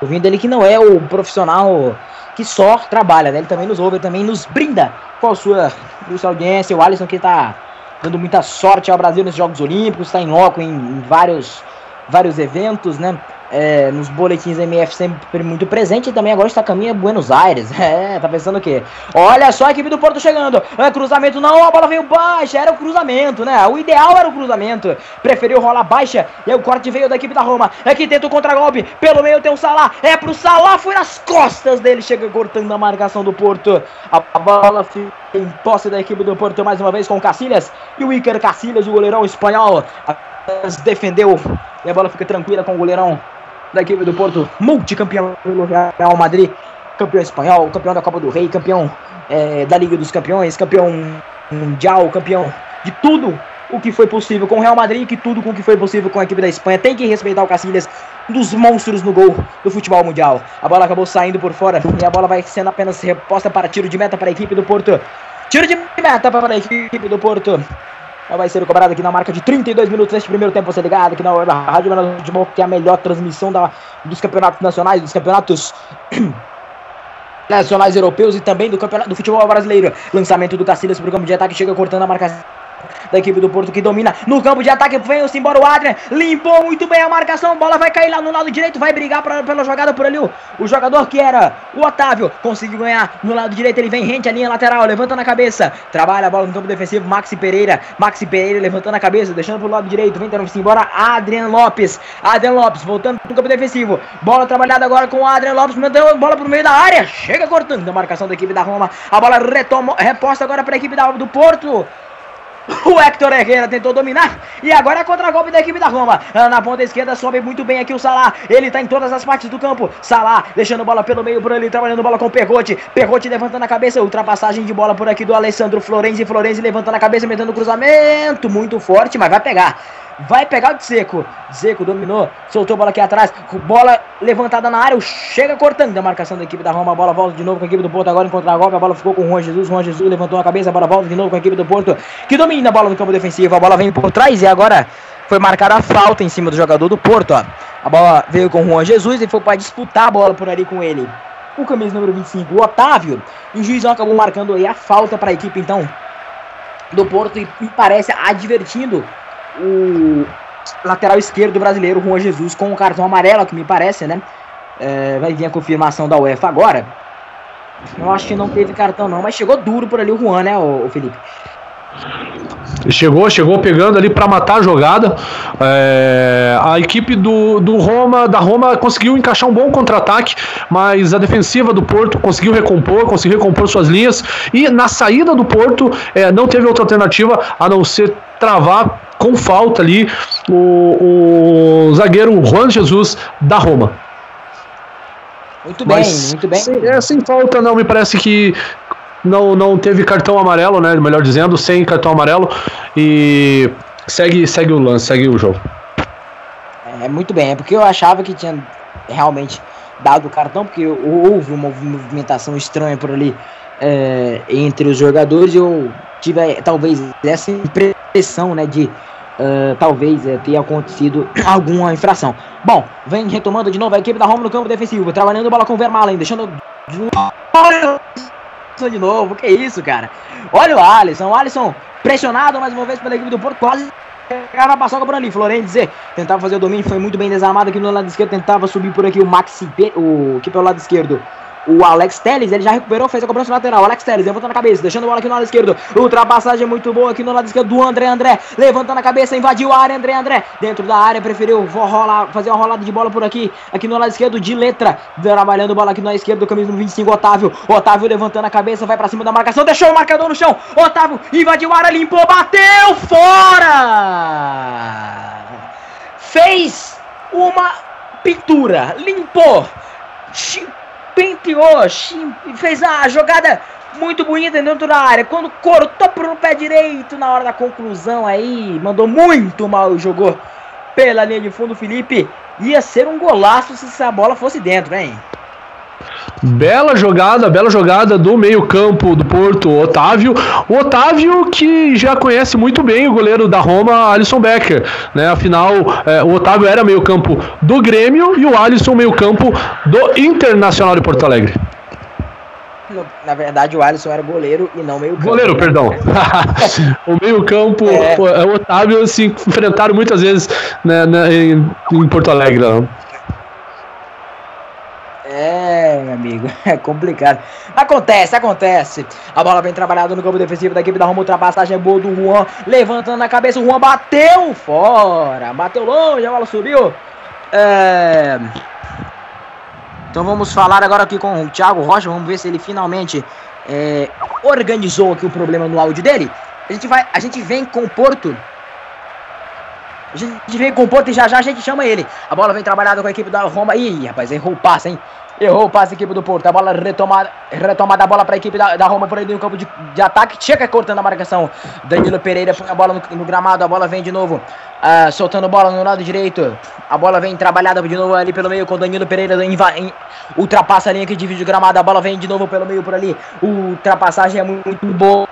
ouvindo. Ele que não é o profissional que só trabalha, né? Ele também nos ouve, também nos brinda com a sua, com a sua audiência. O Alisson que está dando muita sorte ao Brasil nos Jogos Olímpicos, está em loco em, em vários, vários eventos, né? É, nos boletins MF sempre muito presente e também agora está caminho a Buenos Aires. [laughs] É, tá pensando o quê? Olha só a equipe do Porto chegando. É, cruzamento não, a bola veio baixa. Era o cruzamento, né? O ideal era o cruzamento. Preferiu rolar baixa e o corte veio da equipe da Roma. É que tenta o contra-golpe. Pelo meio tem o Salah. É pro Salah, foi nas costas dele. Chega cortando a marcação do Porto. A, a bola fica em posse da equipe do Porto mais uma vez com o Cacilhas. E o Iker Cacilhas, o goleirão espanhol, defendeu. E a bola fica tranquila com o goleirão da equipe do Porto, multicampeão pelo Real Madrid, campeão espanhol, campeão da Copa do Rei, campeão é, da Liga dos Campeões, campeão mundial, campeão de tudo o que foi possível com o Real Madrid, que tudo com o que foi possível com a equipe da Espanha. Tem que respeitar o Cacilhas, um dos monstros no gol do futebol mundial. A bola acabou saindo por fora e a bola vai sendo apenas reposta para tiro de meta para a equipe do Porto. Tiro de meta para a equipe do Porto vai ser cobrado aqui na marca de 32 minutos neste primeiro tempo. Você ligado aqui na Rádio Menor Futebol, que é a melhor transmissão da, dos campeonatos nacionais, dos campeonatos. [clears throat] nacionais europeus e também do campeonato do futebol brasileiro. Lançamento do Cacilhas para o campo de ataque, chega cortando a marcação da equipe do Porto que domina no campo de ataque. Vem-se embora o Adrian. Limpou muito bem a marcação. Bola vai cair lá no lado direito. Vai brigar pra, pela jogada por ali. O, o jogador que era o Otávio conseguiu ganhar no lado direito. Ele vem rente a linha lateral. Levanta na cabeça. Trabalha a bola no campo defensivo. Maxi Pereira. Maxi Pereira levantando a cabeça. Deixando pro lado direito. Vem tendo-se embora Adrian Lopes. Adrian Lopes voltando pro campo defensivo. Bola trabalhada agora com o Adrian Lopes. Mandando bola pro meio da área. Chega cortando a marcação da equipe da Roma. A bola retoma, reposta agora para a equipe da, do Porto. O Hector Herrera tentou dominar. E agora é contra-golpe da equipe da Roma. Ah, na ponta esquerda sobe muito bem aqui o Salah. Ele tá em todas as partes do campo. Salah deixando bola pelo meio por ali, trabalhando bola com o Pergote. Pergote levantando a cabeça. Ultrapassagem de bola por aqui do Alessandro Florenzi. Florenzi levantando a cabeça, metendo cruzamento. Muito forte, mas vai pegar. Vai pegar o Zeco. Zeco dominou, soltou a bola aqui atrás. Bola levantada na área. Chega cortando a marcação da equipe da Roma. A bola volta de novo com a equipe do Porto. Agora em contra-golpe. A bola ficou com o Juan Jesus. Juan Jesus levantou a cabeça. A bola volta de novo com a equipe do Porto. Que domina a bola no campo defensivo. A bola vem por trás e agora foi marcada a falta em cima do jogador do Porto. Ó. A bola veio com o Juan Jesus e foi para disputar a bola por ali com ele. O camisa número 25, o Otávio. E o juizão acabou marcando aí a falta para a equipe então do Porto e parece advertindo o lateral esquerdo brasileiro, Juan Jesus, com o cartão amarelo, que me parece, né? É, vai vir a confirmação da UEFA agora. Eu acho que não teve cartão não, mas chegou duro por ali o Juan, né, o, Felipe? Chegou, chegou pegando ali para matar a jogada. É, a equipe do, do Roma, da Roma conseguiu encaixar um bom contra-ataque, mas a defensiva do Porto conseguiu recompor, conseguiu recompor suas linhas e na saída do Porto é, não teve outra alternativa a não ser travar com falta ali o, o zagueiro Juan Jesus da Roma. Muito bem, Mas, muito bem. Sem, é, sem falta, não, me parece que não, não teve cartão amarelo, né? Melhor dizendo, sem cartão amarelo. E segue, segue o lance, segue o jogo. É, muito bem, é porque eu achava que tinha realmente dado o cartão, porque houve uma movimentação estranha por ali é, entre os jogadores. Eu tive talvez essa impressão, né, de uh, talvez uh, tenha acontecido alguma infração. Bom, vem retomando de novo a equipe da Roma no campo defensivo, trabalhando bola com o Vermaelen, deixando de novo, que isso, cara? Olha o Alisson, o Alisson pressionado mais uma vez pela equipe do Porto, quase pegava a paçoca por ali. Florenzi tentava fazer o domínio, foi muito bem desarmado aqui no lado esquerdo, tentava subir por aqui o Maxi, o que pelo lado esquerdo, o Alex Telles, ele já recuperou, fez a cobrança lateral. Alex Telles levantando a cabeça, deixando a bola aqui no lado esquerdo. Ultrapassagem muito boa aqui no lado esquerdo do André André. Levantando a cabeça, invadiu a área, André André. Dentro da área, preferiu rolar, fazer uma rolada de bola por aqui. Aqui no lado esquerdo de letra. Trabalhando bola aqui no lado esquerdo, camisa 25, Otávio. Otávio levantando a cabeça, vai pra cima da marcação, deixou o marcador no chão. Otávio invadiu a área, limpou, bateu fora! Fez uma pintura, limpou penteou, fez a jogada muito bonita dentro da área. Quando cortou pro pé direito na hora da conclusão aí, mandou muito mal e jogou pela linha de fundo. Felipe ia ser um golaço se essa bola fosse dentro, hein? Bela jogada, bela jogada do meio-campo do Porto, Otávio. O Otávio que já conhece muito bem o goleiro da Roma, Alisson Becker. Né? Afinal, é, o Otávio era meio-campo do Grêmio e o Alisson meio-campo do Internacional de Porto Alegre. Na verdade, o Alisson era goleiro e não meio-campo. Goleiro, né? perdão. [laughs] o meio-campo, é. o Otávio se enfrentaram muitas vezes né, né, em, em Porto Alegre. Não? É, meu amigo, [laughs] é complicado. Acontece, acontece. A bola vem trabalhada no campo defensivo da equipe da Roma. Ultrapassagem é boa do Juan. Levantando a cabeça, o Juan bateu fora. Bateu longe, a bola subiu. É... Então vamos falar agora aqui com o Thiago Rocha. Vamos ver se ele finalmente é, organizou aqui o problema no áudio dele. A gente, vai, a gente vem com o Porto a gente vem com o ponto e já já a gente chama ele. A bola vem trabalhada com a equipe da Roma. Ih, rapaz, errou o passe, hein? Errou o passe, equipe do Porto. A bola retomada, retomada a bola para a equipe da, da Roma por aí no campo de, de ataque. Chega cortando a marcação. Danilo Pereira põe a bola no, no gramado. A bola vem de novo. Uh, soltando bola no lado direito. A bola vem trabalhada de novo ali pelo meio com Danilo Pereira. Em, ultrapassa a linha que divide o gramado. A bola vem de novo pelo meio por ali. Ultrapassagem é muito boa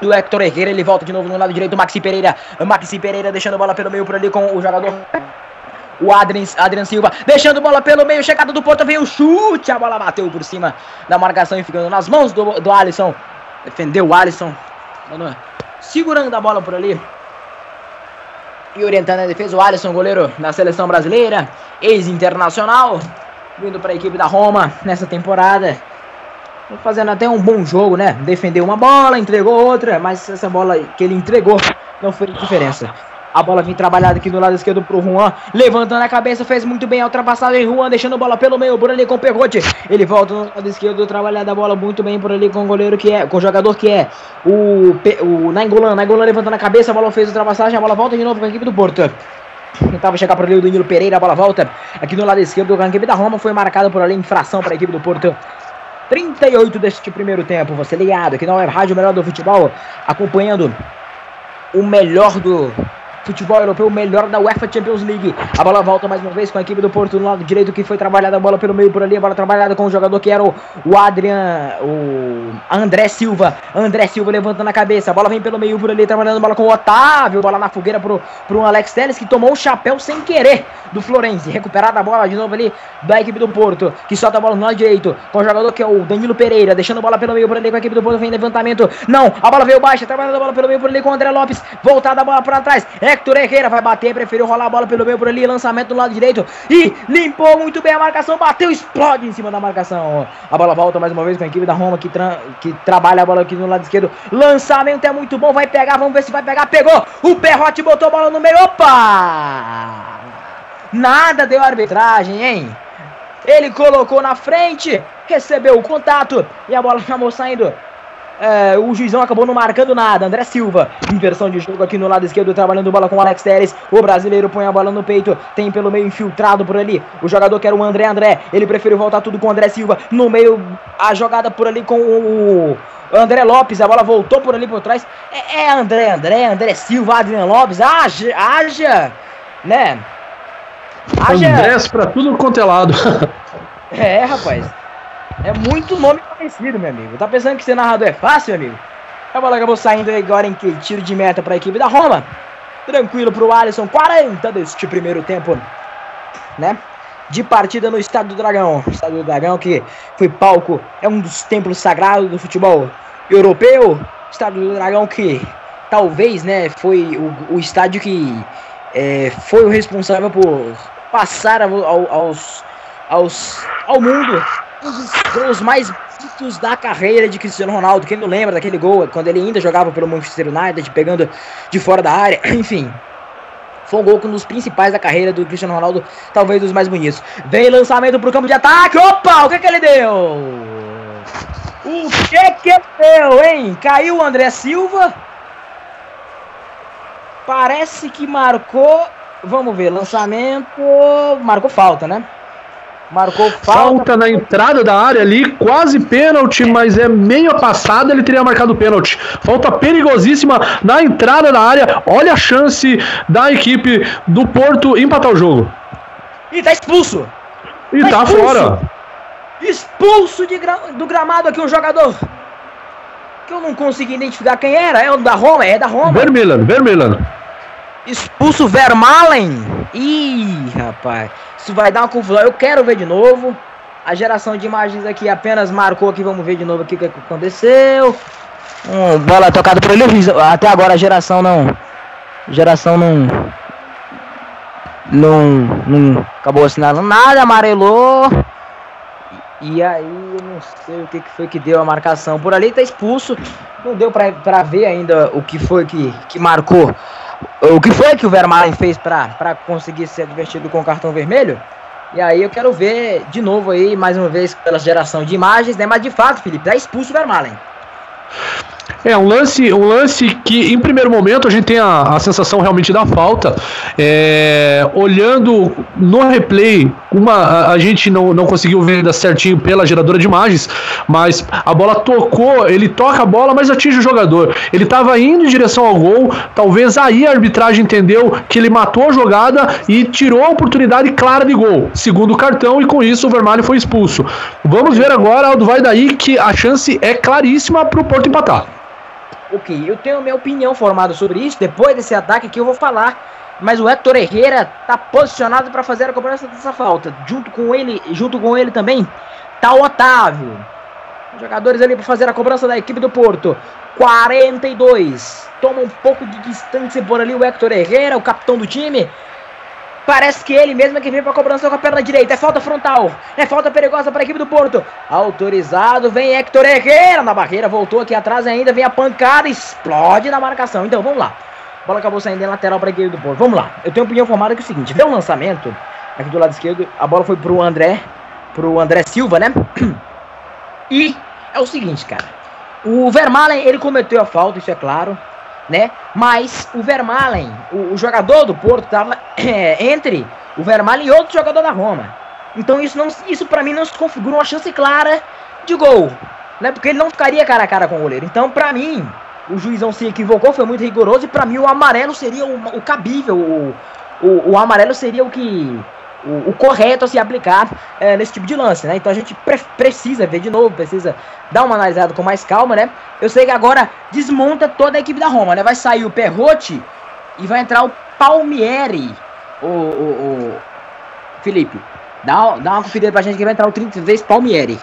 do Hector Herrera, ele volta de novo no lado direito, Maxi Pereira, Maxi Pereira deixando a bola pelo meio por ali com o jogador o Adrian, Adrian Silva, deixando bola pelo meio, chegada do Porto, veio o chute, a bola bateu por cima da marcação e ficando nas mãos do, do Alisson, defendeu o Alisson, segurando a bola por ali, e orientando a defesa. O Alisson, goleiro da seleção brasileira, ex-internacional, vindo para a equipe da Roma nessa temporada, fazendo até um bom jogo, né? Defendeu uma bola, entregou outra, mas essa bola que ele entregou não fez diferença. A bola vem trabalhada aqui do lado esquerdo pro Juan. Levantando a cabeça, fez muito bem a ultrapassagem. Juan deixando a bola pelo meio, por ali com o Pegote. Ele volta no lado esquerdo, trabalhando a bola muito bem por ali com o goleiro que é, com o jogador que é o, o Nainggolan. Nainggolan levantando a cabeça, a bola fez a ultrapassagem, a bola volta de novo com a equipe do Porto. Tentava chegar por ali o Danilo Pereira, a bola volta aqui no lado esquerdo a equipe da Roma. Foi marcada por ali infração para a equipe do Porto. 38 deste primeiro tempo. Você ligado aqui na Web Rádio Melhor do Futebol, acompanhando o melhor do futebol europeu melhor da UEFA Champions League. A bola volta mais uma vez com a equipe do Porto no lado direito que foi trabalhada a bola pelo meio por ali, a bola trabalhada com o jogador que era o, o Adrian, o André Silva. André Silva levantando a cabeça, a bola vem pelo meio por ali, trabalhando a bola com o Otávio, bola na fogueira pro, pro Alex Telles que tomou o chapéu sem querer do Florenzi. Recuperada a bola de novo ali da equipe do Porto, que solta a bola no lado direito com o jogador que é o Danilo Pereira, deixando a bola pelo meio por ali com a equipe do Porto, vem levantamento. Não, a bola veio baixa, trabalhando a bola pelo meio por ali com o André Lopes, voltada a bola para trás. É Hector Herrera vai bater, preferiu rolar a bola pelo meio por ali, lançamento do lado direito e limpou muito bem a marcação, bateu, explode em cima da marcação. A bola volta mais uma vez com a equipe da Roma que, tra que trabalha a bola aqui no lado esquerdo. Lançamento é muito bom, vai pegar, vamos ver se vai pegar, pegou. O Perrote botou a bola no meio, opa! Nada deu arbitragem, hein? Ele colocou na frente, recebeu o contato e a bola acabou saindo é, o juizão acabou não marcando nada. André Silva, inversão de jogo aqui no lado esquerdo, trabalhando bola com o Alex Teres. O brasileiro põe a bola no peito, tem pelo meio infiltrado por ali. O jogador que era o André André, ele preferiu voltar tudo com o André Silva. No meio, a jogada por ali com o. André Lopes, a bola voltou por ali por trás. É, é André André, André Silva, Adriano Lopes, haja, haja, né? Haja. Andrés pra tudo quanto é lado. [laughs] é, rapaz. É muito nome conhecido, meu amigo. Tá pensando que ser narrador é fácil, amigo? A bola acabou saindo agora em que tiro de meta para a equipe da Roma. Tranquilo pro Alisson, 40 deste primeiro tempo, né? De partida no Estádio do Dragão. Estádio do Dragão que foi palco, é um dos templos sagrados do futebol europeu. Estádio do Dragão que talvez, né, foi o, o estádio que é, foi o responsável por passar ao, aos, aos, ao mundo um dos gols mais bonitos da carreira de Cristiano Ronaldo. Quem não lembra daquele gol quando ele ainda jogava pelo Manchester United, pegando de fora da área, [clears throat] enfim. Foi um gol um dos principais da carreira do Cristiano Ronaldo, talvez dos mais bonitos. Vem lançamento pro campo de ataque. Opa, o que que ele deu? O que que deu, hein? Caiu o André Silva. Parece que marcou. Vamos ver, lançamento. Marcou falta, né? Marcou falta. Falta na entrada da área ali, quase pênalti, mas é meio passada, ele teria marcado pênalti. Falta perigosíssima na entrada da área. Olha a chance da equipe do Porto empatar o jogo. E tá expulso. E tá, tá expulso. fora. Expulso gra do gramado aqui o jogador. Que eu não consegui identificar quem era. É o da Roma? É da Roma. Vermelho, vermelho. Expulso Vermalen. Ih, rapaz. Isso vai dar uma confusão. Eu quero ver de novo. A geração de imagens aqui apenas marcou aqui. Vamos ver de novo aqui o que aconteceu. Hum, bola tocada por ele. Até agora a geração não. Geração não. Não. Não acabou assinalando nada. Amarelou. E aí, eu não sei o que, que foi que deu a marcação. Por ali tá expulso. Não deu pra, pra ver ainda o que foi que, que marcou o que foi que o Vermaelen fez para conseguir ser advertido com o cartão vermelho? E aí eu quero ver de novo aí, mais uma vez, pela geração de imagens, né? Mas de fato, Felipe, tá expulso o Vermaelen. É um lance, um lance que em primeiro momento a gente tem a, a sensação realmente da falta. É, olhando no replay, uma a, a, gente não, não conseguiu ver ainda certinho pela geradora de imagens, mas a bola tocou, ele toca a bola, mas atinge o jogador. Ele estava indo em direção ao gol, talvez aí a arbitragem entendeu que ele matou a jogada e tirou a oportunidade clara de gol. Segundo o cartão e com isso o Vermelho foi expulso. Vamos ver agora, Aldo, vai daí que a chance é claríssima para o Porto empatar. Ok, eu tenho minha opinião formada sobre isso. Depois desse ataque que eu vou falar. Mas o Héctor Herrera tá posicionado para fazer a cobrança dessa falta. Junto com ele, junto com ele também tá o Otávio. Jogadores ali para fazer a cobrança da equipe do Porto. 42. Toma um pouco de distância por ali o Héctor Herrera, o capitão do time. Parece que ele mesmo é que vem para cobrança com a perna direita. É falta frontal. É falta perigosa para a equipe do Porto. Autorizado. Vem Hector Herrera na barreira. Voltou aqui atrás ainda. Vem a pancada. Explode na marcação. Então vamos lá. A bola acabou saindo em lateral para a equipe do Porto. Vamos lá. Eu tenho opinião formada que é o seguinte: deu um lançamento aqui do lado esquerdo. A bola foi pro André. Pro André Silva, né? [clears throat] E é o seguinte, cara. O Vermaelen, ele cometeu a falta, isso é claro né? Mas o Vermaelen, o, o jogador do Porto, estava [clears throat] é, entre o Vermaelen e outro jogador da Roma. Então isso, não, isso para mim não se configura uma chance clara de gol, né? Porque ele não ficaria cara a cara com o goleiro. Então, para mim, o juizão se equivocou, foi muito rigoroso e para mim o amarelo seria o, o cabível, o, o, o amarelo seria o que o, o correto a se aplicar é, nesse tipo de lance, né? Então a gente pre precisa ver de novo, precisa dar uma analisada com mais calma, né? Eu sei que agora desmonta toda a equipe da Roma, né? Vai sair o Perrotti e vai entrar o Palmieri. O, o, o Felipe, dá, dá uma conferida pra gente que vai entrar o 33 Palmieri.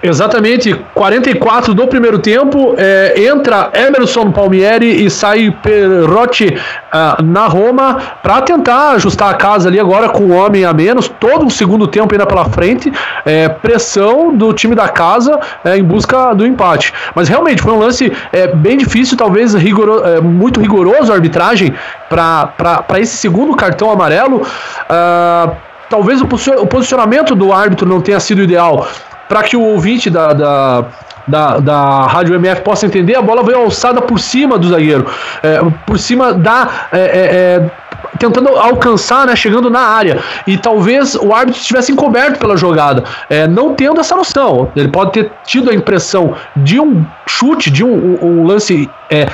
Exatamente, 44 do primeiro tempo, é, entra Emerson Palmieri e sai Perotti uh, na Roma para tentar ajustar a casa ali agora com o homem a menos, todo o segundo tempo ainda pela frente, é, pressão do time da casa é, em busca do empate. Mas realmente foi um lance é, bem difícil, talvez rigoro, é, muito rigoroso a arbitragem para esse segundo cartão amarelo. Uh, talvez o posicionamento do árbitro não tenha sido ideal para que o ouvinte da, da, da, da Rádio MF possa entender, a bola veio alçada por cima do zagueiro, é, por cima da. É, é, é tentando alcançar, né, chegando na área. E talvez o árbitro estivesse encoberto pela jogada, é, não tendo essa noção. Ele pode ter tido a impressão de um chute, de um, um, lance é,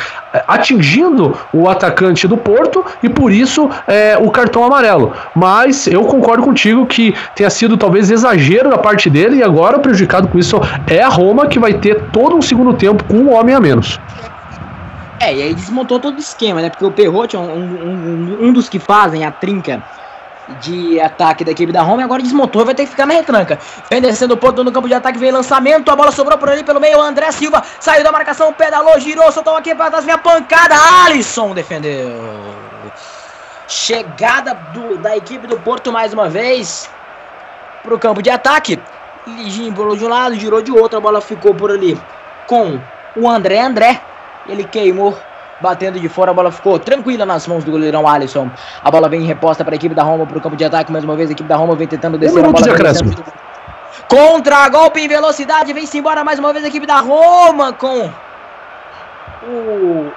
atingindo o atacante do Porto e por isso é, o cartão amarelo. Mas eu concordo contigo que tenha sido talvez exagero da parte dele e agora prejudicado com isso é a Roma que vai ter todo um segundo tempo com um homem a menos. É, e aí desmontou todo o esquema, né? Porque o Perrote é um, um, um, dos que fazem a trinca de ataque da equipe da Roma. Agora desmontou e vai ter que ficar na retranca. Vem descendo o ponto no campo de ataque, vem lançamento. A bola sobrou por ali pelo meio. André Silva saiu da marcação, pedalou, girou, soltou aqui para trás. A pancada. Alisson defendeu. Chegada do, da equipe do Porto mais uma vez para o campo de ataque. Liginho pulou de um lado, girou de outro, a bola ficou por ali com o André André. Ele queimou, batendo de fora, a bola ficou tranquila nas mãos do goleirão Alisson. A bola vem em reposta para a equipe da Roma para o campo de ataque. Mais uma vez, a equipe da Roma vem tentando descer a bola. De Contra golpe em velocidade, vem-se embora mais uma vez a equipe da Roma com o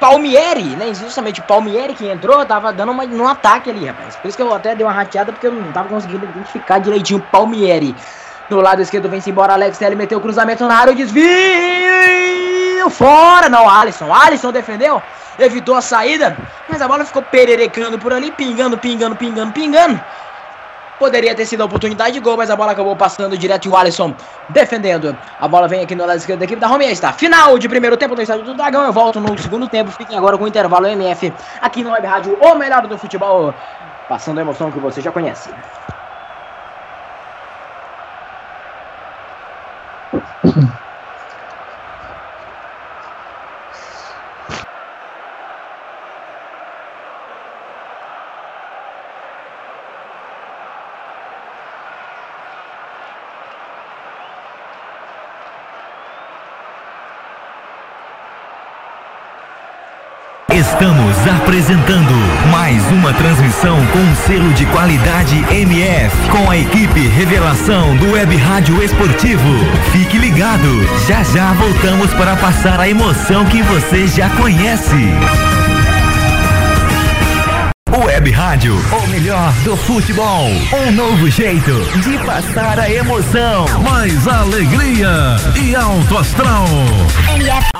Palmieri, né? Justamente o Palmieri que entrou, tava dando uma, um ataque ali, rapaz. Por isso que eu até dei uma rateada, porque eu não tava conseguindo identificar direitinho o Palmieri. No lado esquerdo vem-se embora, Alex Telly meteu o cruzamento na área, o desvio fora, não, Alisson. Alisson defendeu, evitou a saída, mas a bola ficou pererecando por ali, pingando, pingando, pingando, pingando. Poderia ter sido a oportunidade de gol, mas a bola acabou passando direto e o Alisson defendendo. A bola vem aqui no lado esquerdo da equipe da Roma e está. Final de primeiro tempo do estádio do Dragão. Eu volto no segundo tempo. Fiquem agora com o intervalo MF aqui no Web Rádio, o melhor do futebol. Passando a emoção que você já conhece. Estamos apresentando mais uma transmissão com selo de qualidade MF, com a equipe Revelação do Web Rádio Esportivo. Fique ligado, já já voltamos para passar a emoção que você já conhece. Web Rádio, o melhor do futebol. Um novo jeito de passar a emoção. Mais alegria e alto astral.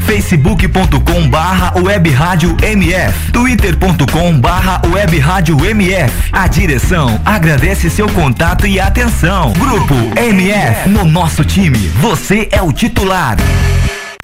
facebook.com barra web rádio MF twitter.com barra web rádio MF A direção agradece seu contato e atenção. Grupo MF. No nosso time, você é o titular.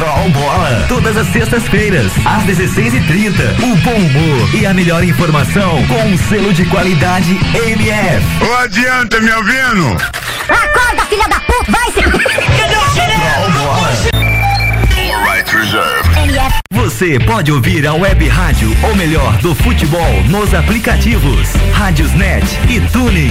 Troll Bola. Todas as sextas-feiras, às 16h30. O bom humor e a melhor informação com um selo de qualidade MF. Não adianta, me ouvindo? Acorda, filha da puta, vai se... Troll Bola. Right reserve. Você pode ouvir a web rádio, ou melhor, do futebol, nos aplicativos Rádiosnet e Tuning.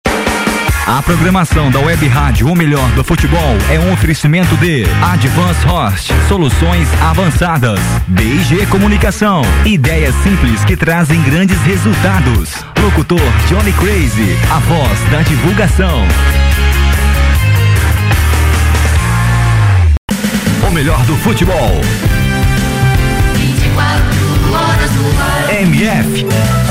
A programação da Web Rádio O Melhor do Futebol é um oferecimento de Advance Host, soluções avançadas, BG Comunicação, ideias simples que trazem grandes resultados. Locutor Johnny Crazy, a voz da divulgação. O melhor do futebol. 24 horas no ar. MF.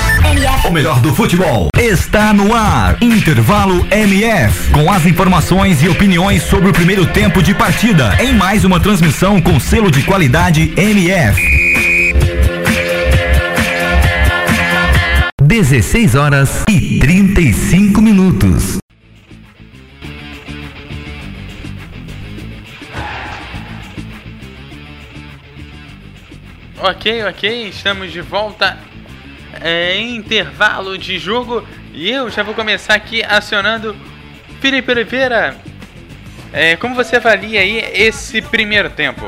o melhor do futebol está no ar. Intervalo MF. Com as informações e opiniões sobre o primeiro tempo de partida. Em mais uma transmissão com selo de qualidade MF. 16 horas e 35 minutos. Ok, ok, estamos de volta é, intervalo de jogo e eu já vou começar aqui acionando Felipe Oliveira. É, como você avalia aí esse primeiro tempo?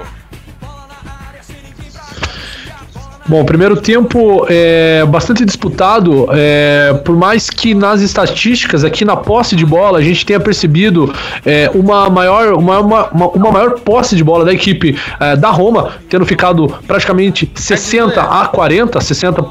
Bom, primeiro tempo é bastante disputado, é, por mais que nas estatísticas, aqui na posse de bola, a gente tenha percebido é, uma, maior, uma, uma, uma, maior posse de bola da equipe é, da Roma, tendo ficado praticamente 60 a 40, 60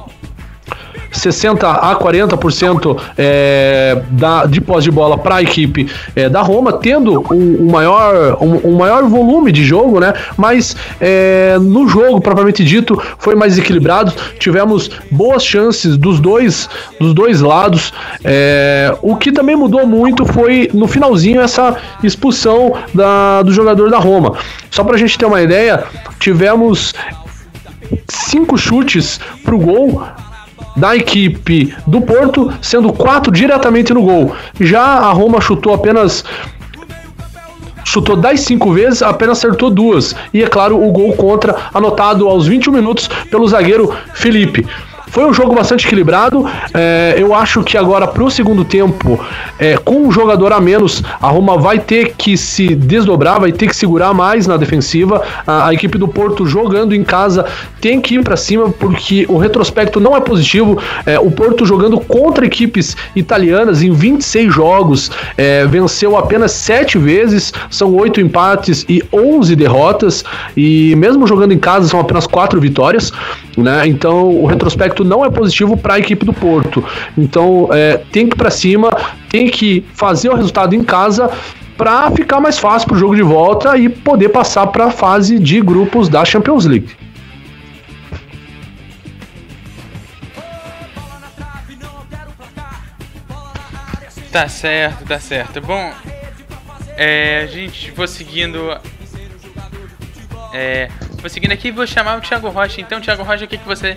60 a 40% é, da, de pós de bola para a equipe é, da Roma, tendo um, um maior, um, um, maior volume de jogo, né? Mas é, no jogo, propriamente dito, foi mais equilibrado. Tivemos boas chances dos dois, dos dois lados. É, o que também mudou muito foi no finalzinho essa expulsão da, do jogador da Roma. Só para a gente ter uma ideia, tivemos cinco chutes pro gol da equipe do Porto, sendo quatro diretamente no gol. Já a Roma chutou apenas chutou 10 5 vezes, apenas acertou duas. E é claro, o gol contra anotado aos 21 minutos pelo zagueiro Felipe. Foi um jogo bastante equilibrado. É, eu acho que agora, para o segundo tempo, é, com um jogador a menos, a Roma vai ter que se desdobrar, vai ter que segurar mais na defensiva. A, a equipe do Porto jogando em casa tem que ir para cima, porque o retrospecto não é positivo. É, o Porto jogando contra equipes italianas em 26 jogos, é, venceu apenas 7 vezes, são 8 empates e 11 derrotas. E mesmo jogando em casa, são apenas 4 vitórias. Né? Então o retrospecto não é positivo para a equipe do Porto. Então é, tem que ir para cima, tem que fazer o resultado em casa para ficar mais fácil para o jogo de volta e poder passar para a fase de grupos da Champions League. Tá certo, tá certo. Bom, é, gente vou seguindo é, vou seguindo aqui e vou chamar o Thiago Rocha. Então, Thiago Rocha, o que, que você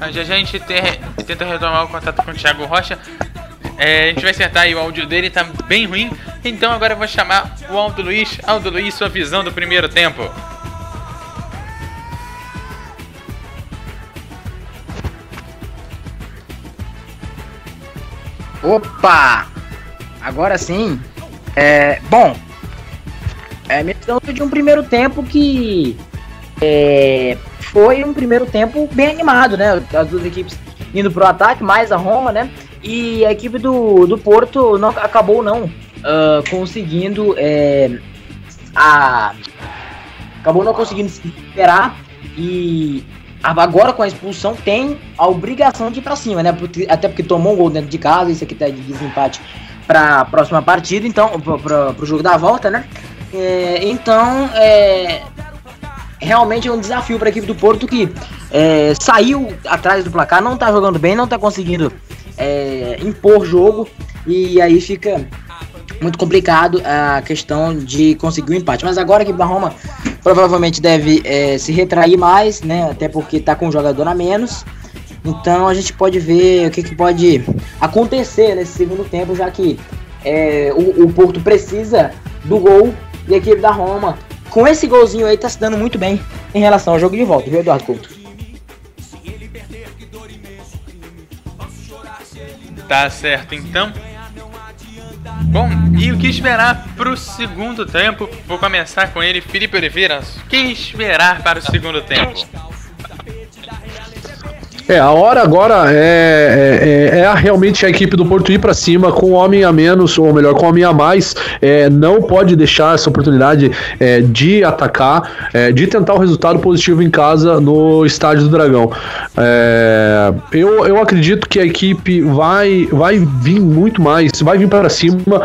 Já já a gente tenta retomar o contato com o Thiago Rocha. É, a gente vai acertar aí o áudio dele, tá bem ruim. Então agora eu vou chamar o Aldo Luiz. Aldo Luiz, sua visão do primeiro tempo. Opa! Agora sim. É, bom, é minha visão de um primeiro tempo que é, foi um primeiro tempo bem animado, né? As duas equipes indo pro ataque, mais a Roma, né? E a equipe do, do Porto não, acabou não uh, conseguindo é, a acabou não conseguindo se esperar e agora com a expulsão tem a obrigação de ir para cima, né? Porque, até porque tomou um gol dentro de casa, isso aqui tá de desempate para a próxima partida, então para o jogo da volta, né? É, então é, realmente é um desafio para a equipe do Porto que é, saiu atrás do placar, não está jogando bem, não está conseguindo é, impor jogo e aí fica muito complicado a questão de conseguir o um empate. Mas agora que a Roma provavelmente deve é, se retrair mais, né? Até porque tá com um jogador a menos. Então a gente pode ver o que, que pode acontecer nesse segundo tempo, já que é, o, o Porto precisa do gol e a equipe da Roma, com esse golzinho aí, tá se dando muito bem em relação ao jogo de volta, viu, Eduardo Couto? Tá certo, então. Bom, e o que esperar pro segundo tempo? Vou começar com ele, Felipe Oliveira. O que esperar para o segundo tempo? É, a hora agora é, é, é, é realmente a equipe do Porto ir para cima com um homem a menos, ou melhor, com um homem a mais. É, não pode deixar essa oportunidade é, de atacar, de tentar o resultado positivo em casa no Estádio do Dragão. Eu, eu acredito que a equipe vai, vai vir muito mais, vai vir para cima.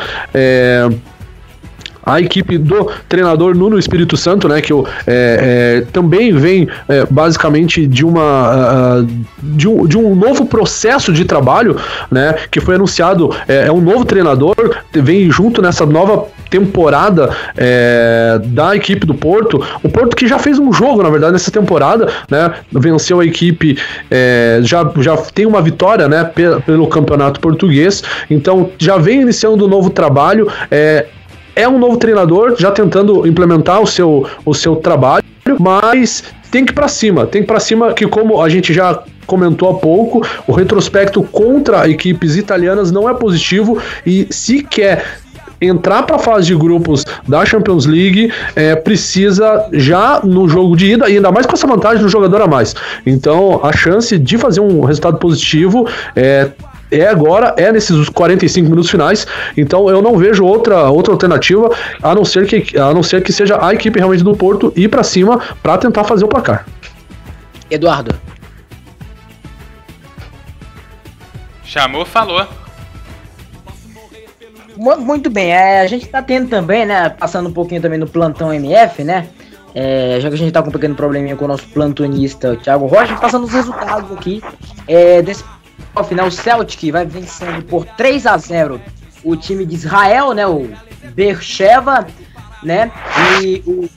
A equipe do treinador Nuno Espírito Santo, né, que eu, é, é, também vem é, basicamente de uma uh, de, um, de um novo processo de trabalho, né, que foi anunciado é, é um novo treinador, vem junto nessa nova temporada é, da equipe do Porto. O Porto que já fez um jogo, na verdade, nessa temporada, né? Venceu a equipe, é, já, já tem uma vitória, né? Pelo campeonato português. Então já vem iniciando um novo trabalho. É, é um novo treinador, já tentando implementar o seu, o seu trabalho, mas tem que ir para cima, tem que ir para cima que como a gente já comentou há pouco, o retrospecto contra equipes italianas não é positivo e se quer entrar para a fase de grupos da Champions League, é, precisa já no jogo de ida, e ainda mais com essa vantagem do jogador a mais. Então, a chance de fazer um resultado positivo é é agora, é nesses 45 minutos finais. Então eu não vejo outra, outra alternativa a não ser que a não ser que seja a equipe realmente do Porto ir para cima para tentar fazer o placar. Eduardo. Chamou, falou. Muito bem, é, a gente tá tendo também, né, passando um pouquinho também no plantão MF, né, é, já que a gente tá com um pequeno probleminha com o nosso plantonista, o Thiago Rocha, passando os resultados aqui é, desse final, o Celtic vai vencendo por 3 a 0 o time de Israel, né? O Bercheva, né? E o,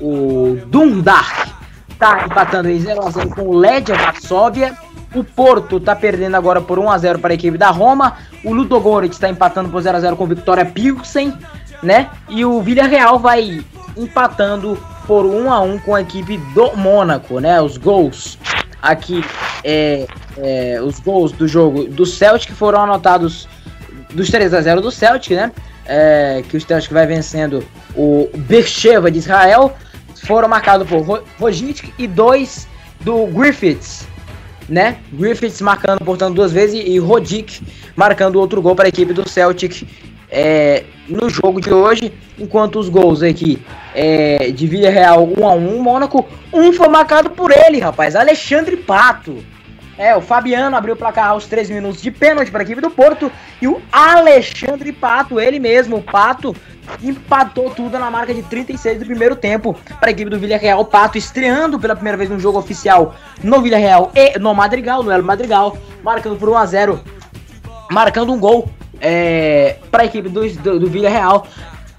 o, o Dundar tá empatando em 0 a 0 com o Ledia Varsóvia. O Porto tá perdendo agora por 1 a 0 para a equipe da Roma. O Ludogorets está empatando por 0 a 0 com o Victoria Pilsen, né? E o Villarreal vai empatando por 1 a 1 com a equipe do Mônaco, né? Os gols aqui é, é, os gols do jogo do Celtic foram anotados dos 3 a 0 do Celtic, né? É, que o Celtic vai vencendo o Bercheva de Israel. Foram marcados por Rogic e dois do Griffiths, né? Griffiths marcando, portanto, duas vezes e Rodic marcando outro gol para a equipe do Celtic é, no jogo de hoje, enquanto os gols aqui é, de Villarreal 1 a 1 Mônaco, um foi marcado por ele, rapaz, Alexandre Pato. É, o Fabiano abriu o placar aos 3 minutos de pênalti para a equipe do Porto e o Alexandre Pato, ele mesmo, o Pato, empatou tudo na marca de 36 do primeiro tempo para a equipe do Villarreal. Pato estreando pela primeira vez no jogo oficial no Villarreal e no Madrigal, no El Madrigal, marcando por 1 a 0, marcando um gol é, para a equipe do, do, do Villarreal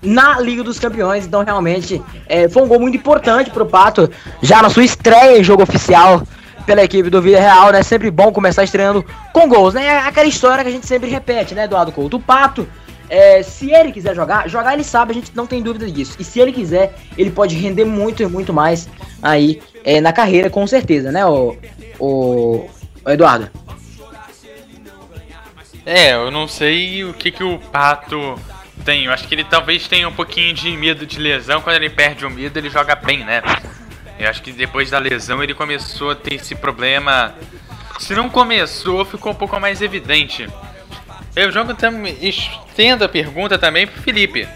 na Liga dos Campeões. Então, realmente, é, foi um gol muito importante para o Pato, já na sua estreia em jogo oficial pela equipe do Villarreal, né? Sempre bom começar estreando com gols, né? É aquela história que a gente sempre repete, né, Eduardo Couto? O Pato, é, se ele quiser jogar, jogar ele sabe, a gente não tem dúvida disso. E se ele quiser, ele pode render muito e muito mais aí é, na carreira, com certeza, né, o, o Eduardo? É, eu não sei o que, que o Pato tem. Eu acho que ele talvez tenha um pouquinho de medo de lesão. Quando ele perde o medo, ele joga bem, né? Eu acho que depois da lesão ele começou a ter esse problema. Se não começou, ficou um pouco mais evidente. Eu jogo também. Estendo a pergunta também pro Felipe.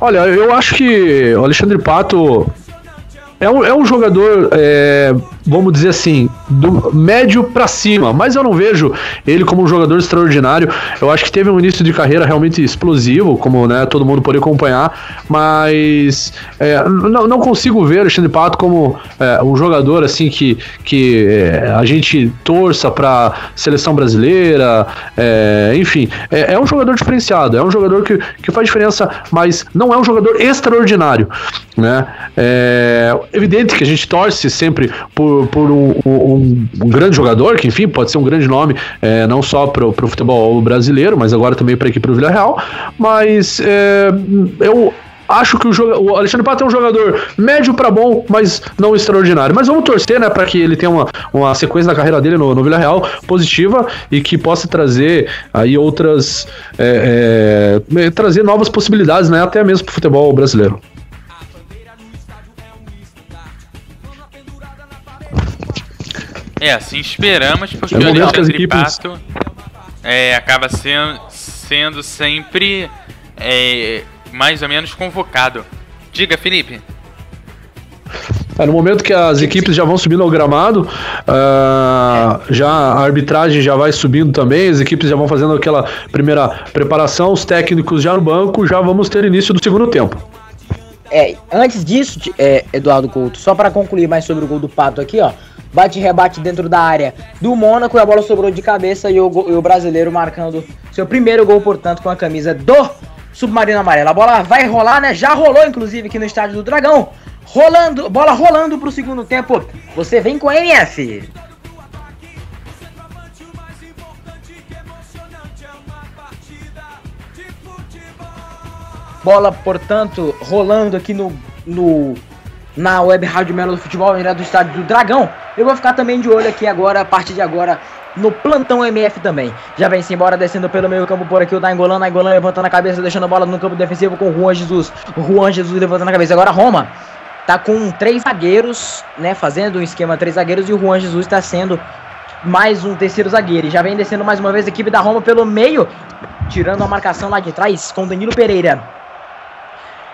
Olha, eu acho que o Alexandre Pato é um, é um jogador é, vamos dizer assim, do médio para cima, mas eu não vejo ele como um jogador extraordinário. Eu acho que teve um início de carreira realmente explosivo, como né, todo mundo pode acompanhar, mas é, não, não consigo ver o Alexandre Pato como é, um jogador assim que, que é, a gente torça para seleção brasileira, é, enfim, é, é, um jogador diferenciado, é um jogador que, que faz diferença, mas não é um jogador extraordinário, né? É evidente que a gente torce sempre por, por um, um, um grande jogador, que enfim pode ser um grande nome, é, não só para o futebol brasileiro, mas agora também para a equipe do Villarreal, mas é, eu acho que o, o Alexandre Pato é um jogador médio para bom, mas não extraordinário. Mas vamos torcer, né, para que ele tenha uma, uma sequência da carreira dele no, no Vila Real positiva e que possa trazer aí outras é, é, trazer novas possibilidades, né, até mesmo para o futebol brasileiro. É, assim esperamos, porque é o Alexandre Pato é, acaba sendo, sendo sempre é, mais ou menos convocado. Diga, Felipe. É, no momento que as equipes já vão subindo ao gramado, uh, já a arbitragem já vai subindo também, as equipes já vão fazendo aquela primeira preparação, os técnicos já no banco, já vamos ter início do segundo tempo. É, antes disso, é, Eduardo Couto, só para concluir mais sobre o gol do Pato aqui, ó. Bate rebate dentro da área do Mônaco e a bola sobrou de cabeça e o, e o brasileiro marcando seu primeiro gol, portanto, com a camisa do Submarino Amarelo. A bola vai rolar, né? Já rolou, inclusive, aqui no estádio do Dragão. Rolando, bola rolando pro segundo tempo. Você vem com a MF. Bola, portanto, rolando aqui no, no na web Rádio Melo do Futebol, do estádio do Dragão. Eu vou ficar também de olho aqui agora, a partir de agora, no plantão MF também. Já vem-se embora, descendo pelo meio campo por aqui o Nainggolan, Nainggolan levantando a cabeça, deixando a bola no campo defensivo com o Juan Jesus. O Juan Jesus levantando a cabeça. Agora Roma tá com três zagueiros, né, fazendo um esquema três zagueiros e o Juan Jesus está sendo mais um terceiro zagueiro. E já vem descendo mais uma vez a equipe da Roma pelo meio, tirando a marcação lá de trás com Danilo Pereira.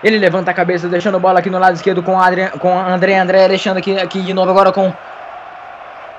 Ele levanta a cabeça, deixando a bola aqui no lado esquerdo com, Adrian, com André André, deixando aqui, aqui de novo agora com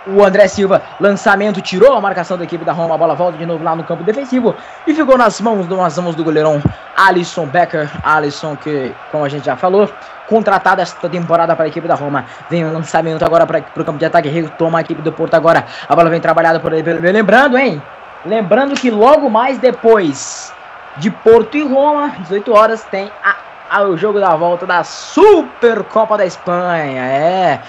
o André Silva, lançamento, tirou a marcação da equipe da Roma. A bola volta de novo lá no campo defensivo e ficou nas mãos, nas mãos do goleirão Alisson Becker. Alisson, que, como a gente já falou, contratado esta temporada para a equipe da Roma. Vem o lançamento agora para o campo de ataque. Retoma a equipe do Porto agora. A bola vem trabalhada por ele. Lembrando, hein? Lembrando que logo mais depois de Porto e Roma, 18 horas, tem a o jogo da volta da Supercopa da Espanha. É.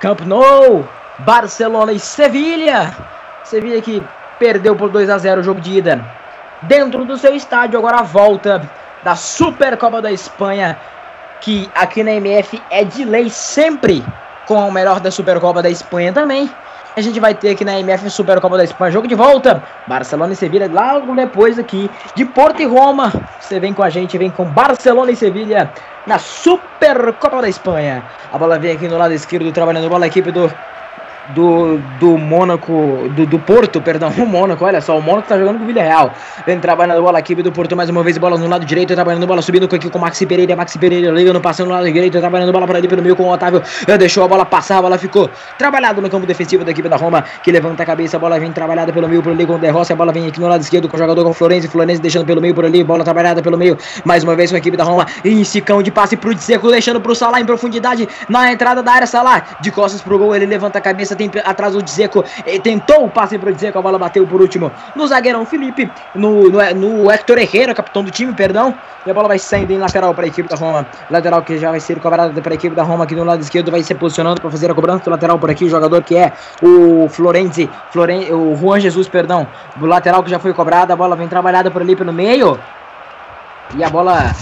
Camp Nou, Barcelona e Sevilha. Sevilha que perdeu por 2 a 0 o jogo de ida. Dentro do seu estádio, agora a volta da Supercopa da Espanha, que aqui na MF é de lei sempre com o melhor da Supercopa da Espanha também. A gente vai ter aqui na MF Supercopa da Espanha, jogo de volta. Barcelona e Sevilha, logo depois aqui de Porto e Roma. Você vem com a gente, vem com Barcelona e Sevilha na Supercopa da Espanha. A bola vem aqui no lado esquerdo, trabalhando bola a equipe do do, do Mônaco, do, do Porto, perdão, [laughs] o Mônaco, olha só, o Mônaco tá jogando com o Villarreal, vem trabalhando bola aqui do Porto mais uma vez, bola no lado direito, trabalhando bola, subindo aqui com o Maxi Pereira, Maxi Pereira ligando, passando no lado direito, trabalhando bola para ali pelo meio com o Otávio, deixou a bola passar, a bola ficou trabalhado no campo defensivo da equipe da Roma, que levanta a cabeça, a bola vem trabalhada pelo meio por ali com o De Rossi, a bola vem aqui no lado esquerdo com o jogador com o Florenzi, Florenzi deixando pelo meio por ali, bola trabalhada pelo meio, mais uma vez com a equipe da Roma, e cão de passe pro Dzeko, deixando pro Salah em profundidade, na entrada da área, Salah, de costas pro gol, ele levanta a cabeça, tem atrás o Dzeko, Dzeko tentou o passe para o Dzeko, a bola bateu por último no zagueirão Felipe, no, no, no Hector Herrera, capitão do time, perdão, e a bola vai saindo em lateral para a equipe da Roma, lateral que já vai ser cobrada para a equipe da Roma aqui no lado esquerdo, vai se posicionando para fazer a cobrança do lateral por aqui, o jogador que é o Florenzi, Floren, o Juan Jesus, perdão, do lateral que já foi cobrado, a bola vem trabalhada por ali pelo meio, e a bola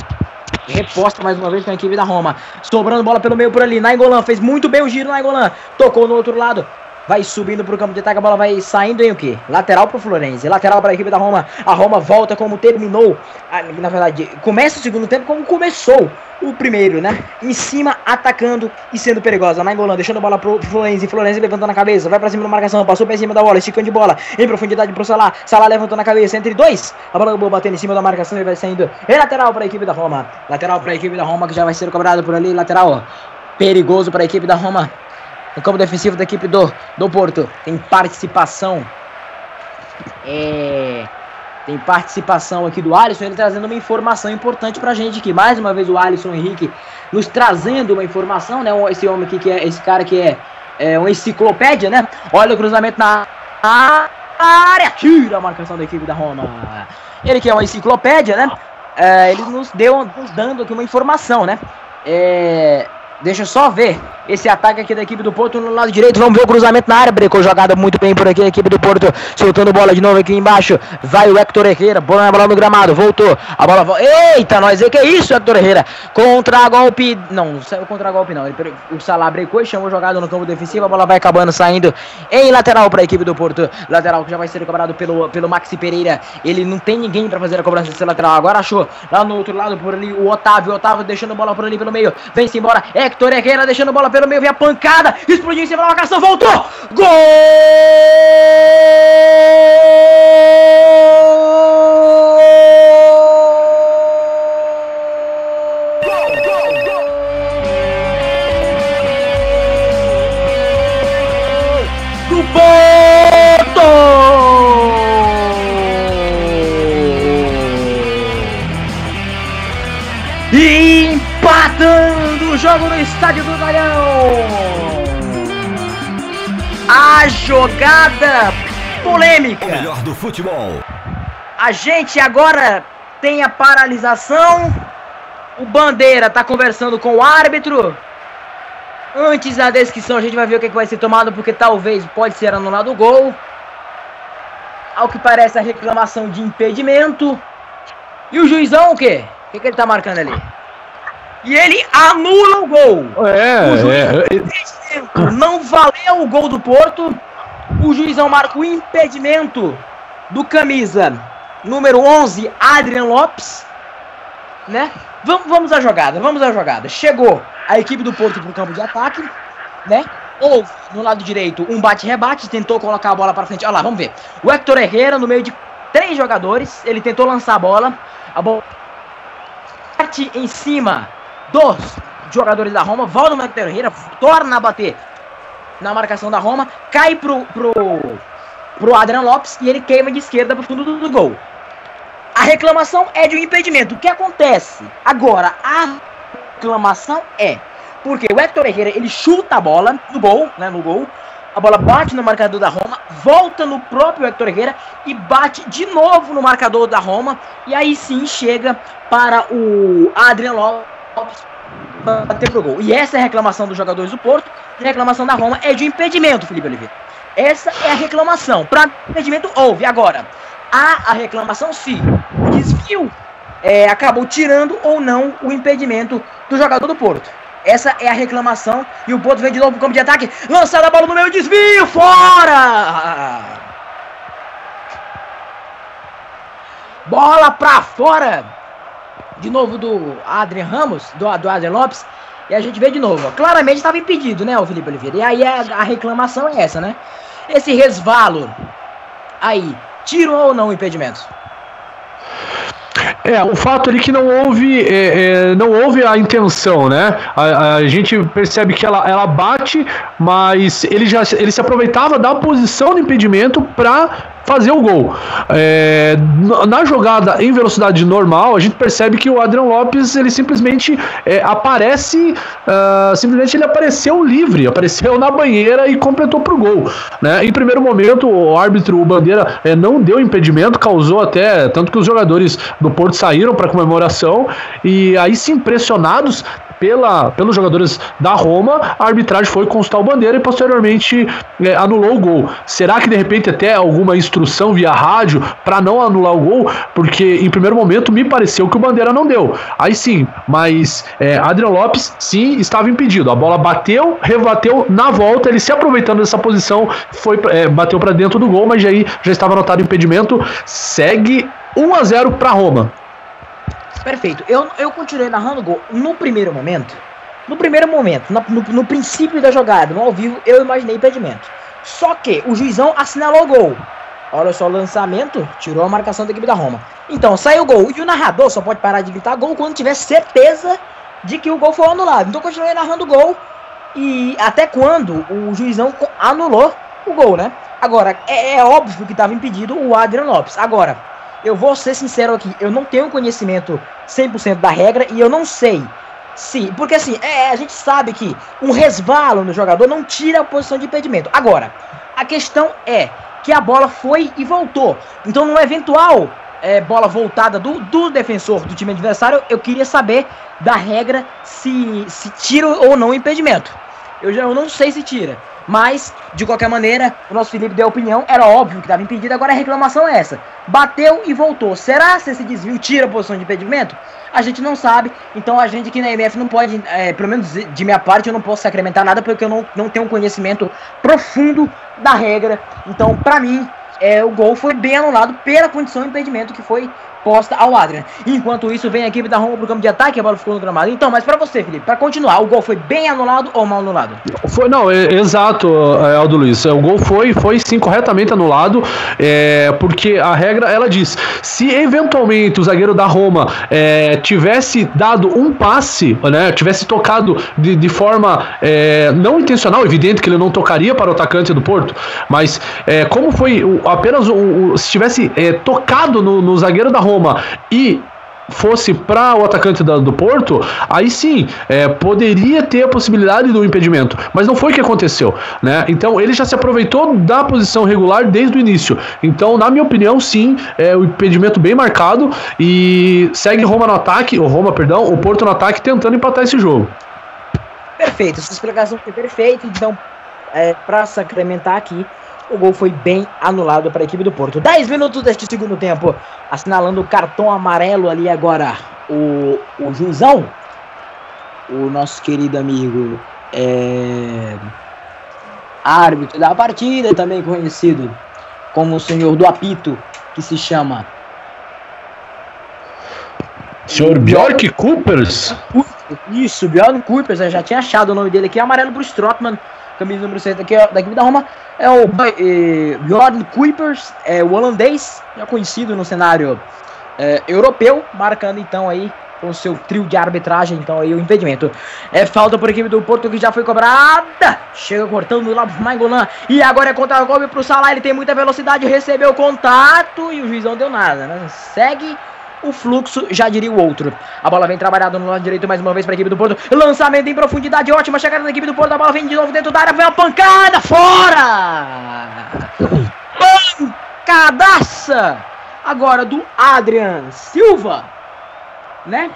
reposta mais uma vez com a equipe da Roma. Sobrando bola pelo meio por ali. Nainggolan fez muito bem o giro. Nainggolan tocou no outro lado vai subindo para o campo de ataque, a bola vai saindo em o quê? Lateral para o Florenzi, lateral para a equipe da Roma. A Roma volta como terminou, na verdade, começa o segundo tempo como começou o primeiro, né? Em cima, atacando e sendo perigosa. Na Engolanda, deixando a bola pro Florenzi, Florenzi levantando a cabeça, vai para cima da marcação, passou para cima da bola, esticando de bola, em profundidade pro Salah. Salah levantando a cabeça entre dois. A bola boa batendo em cima da marcação e vai saindo. É lateral para a equipe da Roma. Lateral para a equipe da Roma que já vai ser cobrado por ali, lateral perigoso para a equipe da Roma no campo defensivo da equipe do, do Porto. Tem participação. É, tem participação aqui do Alisson, ele trazendo uma informação importante pra gente aqui. Mais uma vez o Alisson Henrique nos trazendo uma informação, né? Esse homem aqui que é esse cara que é, é uma enciclopédia, né? Olha o cruzamento na área, tira a marcação da equipe da Roma. Ele que é uma enciclopédia, né? É, ele nos deu nos dando aqui uma informação, né? É, deixa eu só ver esse ataque aqui da equipe do Porto no lado direito. Vamos ver o cruzamento na área. Brecou jogada muito bem por aqui. A equipe do Porto soltando bola de novo aqui embaixo. Vai o Hector Herrera. Bola na bola no gramado. Voltou. A bola. Eita, nós que é isso, Hector Herrera. Contra golpe. Não, saiu contra golpe, não. Ele, o Salah brecou e chamou jogada no campo defensivo. A bola vai acabando saindo em lateral para a equipe do Porto. Lateral que já vai ser cobrado pelo, pelo Maxi Pereira. Ele não tem ninguém para fazer a cobrança desse lateral. Agora achou. Lá no outro lado, por ali, o Otávio. Otávio deixando bola por ali pelo meio. Vem-se embora. Hector Herrera deixando bola pelo meio. Vem a pancada explodiu em cima da marcação, voltou! Gol! A jogada polêmica. O melhor do futebol. A gente agora tem a paralisação. O Bandeira tá conversando com o árbitro. Antes da descrição, a gente vai ver o que, que vai ser tomado, porque talvez pode ser anulado o gol. Ao que parece a reclamação de impedimento. E o juizão o quê? O que, que ele tá marcando ali? E ele anula o gol. É, o juiz é, não valeu o gol do Porto. O juizão marca o impedimento do camisa número 11, Adrian Lopes. Né? Vamos, vamos à jogada, vamos à jogada. Chegou a equipe do Porto pro campo de ataque, né? Houve no lado direito um bate-rebate, tentou colocar a bola para frente. Olha lá, vamos ver. O Hector Herrera, no meio de três jogadores, ele tentou lançar a bola. A bola bate em cima dos jogadores da Roma. Volta o Hector Herrera, torna a bater na marcação da Roma, cai pro, pro, pro Adrian Lopes e ele queima de esquerda pro fundo do, do gol. A reclamação é de um impedimento. O que acontece? Agora, a reclamação é porque o Hector Herrera ele chuta a bola no gol, né, no gol. A bola bate no marcador da Roma, volta no próprio Hector Herrera e bate de novo no marcador da Roma. E aí sim chega para o Adrian Lopes bater pro gol. E essa é a reclamação dos jogadores do Porto. A reclamação da Roma é de impedimento, Felipe Oliveira. Essa é a reclamação. Para impedimento houve. Agora, há a reclamação se o desvio é, acabou tirando ou não o impedimento do jogador do Porto. Essa é a reclamação. E o Porto vem de novo pro campo de ataque. Lançada a bola no meio, desvio, fora! Bola pra fora. De novo do Adrian Ramos, do, do Adrian Lopes. E a gente vê de novo. Claramente estava impedido, né, o Felipe Oliveira? E aí a, a reclamação é essa, né? Esse resvalo aí, tiro ou não impedimento? É, o fato ali que não houve, é, é, não houve a intenção, né? A, a, gente percebe que ela, ela bate, mas ele já ele se aproveitava da posição do impedimento para fazer o gol. É, na jogada em velocidade normal, a gente percebe que o Adrian Lopes ele simplesmente é, aparece, uh, simplesmente ele apareceu livre, apareceu na banheira e completou pro gol. Né? Em primeiro momento, o árbitro, o Bandeira, é, não deu impedimento, causou até tanto que os jogadores do Porto saíram para comemoração e aí se impressionados pela, pelos jogadores da Roma, a arbitragem foi consultar o Bandeira e posteriormente é, anulou o gol. Será que de repente até alguma instrução via rádio para não anular o gol? Porque em primeiro momento me pareceu que o Bandeira não deu. Aí sim, mas é, Adriano Lopes sim estava impedido. A bola bateu, rebateu na volta, ele se aproveitando dessa posição, foi é, bateu para dentro do gol, mas aí já estava anotado o impedimento. Segue 1 a 0 para Roma. Perfeito. Eu, eu continuei narrando o gol. No primeiro momento, no primeiro momento, no, no, no, princípio da jogada, no ao vivo, eu imaginei impedimento. Só que o juizão assinalou o gol. Olha só, o lançamento tirou a marcação da equipe da Roma. Então, saiu o gol. E o narrador só pode parar de gritar gol quando tiver certeza de que o gol foi anulado. Então, continuei narrando o gol. e até quando o juizão anulou o gol, né? Agora, é, é óbvio que estava impedido o Adrian Lopes. Agora, eu vou ser sincero aqui, eu não tenho conhecimento 100% da regra e eu não sei se, porque assim, é, a gente sabe que um resvalo no jogador não tira a posição de impedimento. Agora, a questão é que a bola foi e voltou. Então, numa eventual é, bola voltada do, do defensor do time adversário, eu queria saber da regra se, se tira ou não o impedimento. Eu já eu não sei se tira. Mas, de qualquer maneira, o nosso Felipe deu opinião, era óbvio que estava impedido, agora a reclamação é essa. Bateu e voltou. Será se esse desvio tira a posição de impedimento? A gente não sabe, então a gente aqui na MF não pode, é, pelo menos de minha parte, eu não posso sacramentar nada porque eu não, não tenho um conhecimento profundo da regra. Então, pra mim, é, o gol foi bem anulado pela condição de impedimento que foi posta ao Adrian. Enquanto isso, vem a equipe da Roma pro campo de ataque, a bola ficou no gramado. Então, mas pra você, Felipe, pra continuar, o gol foi bem anulado ou mal anulado? Foi, não, é- exato, é, Aldo Luiz. O gol foi, foi sim corretamente anulado, é, porque a regra ela diz: se eventualmente o zagueiro da Roma é, tivesse dado um passe, né, tivesse tocado de, de forma é, não intencional, evidente que ele não tocaria para o atacante do Porto, mas é, como foi o- apenas o, o- se tivesse é, tocado no, no zagueiro da Roma e fosse para o atacante da- do Porto, aí sim é, poderia ter a possibilidade do impedimento, mas não foi o que aconteceu, né? Então ele já se aproveitou da posição regular desde o início. Então, na minha opinião, sim, é o impedimento bem marcado e segue Roma no ataque, o Roma, perdão, o Porto no ataque tentando empatar esse jogo. Perfeito, essa explicação foi perfeita. Então, é, para sacramentar aqui, o gol foi bem anulado para a equipe do Porto. 10 minutos deste segundo tempo, assinalando o cartão amarelo ali agora. O, o juizão, o nosso querido amigo é, árbitro da partida, também conhecido como o senhor do apito, que se chama Senhor Bjork Coopers, Isso, Bjorn Kuipers, eu já tinha achado o nome dele aqui, amarelo pro Strootman, camisa número 6 daqui, da equipe da Roma, é o eh, Bjorn Kuipers, é o holandês, já conhecido no cenário eh, europeu, marcando então aí com o seu trio de arbitragem, então aí o impedimento. É falta por equipe do Porto que já foi cobrada, chega cortando lá pro Mangolan, e agora é contra-golpe pro Salah, ele tem muita velocidade, recebeu contato e o juizão deu nada, né? Segue o fluxo, já diria o outro. A bola vem trabalhada no lado direito mais uma vez para a equipe do Porto. Lançamento em profundidade, ótima chegada da equipe do Porto. A bola vem de novo dentro da área, vem a pancada, fora! Pancadaça! Agora do Adrian Silva, né?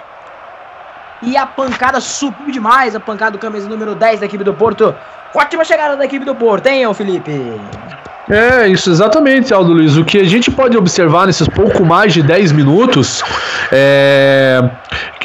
E a pancada subiu demais, a pancada do camisa número 10 da equipe do Porto. Ótima chegada da equipe do Porto, hein, Felipe? É, isso exatamente, Aldo Luiz. O que a gente pode observar nesses pouco mais de 10 minutos é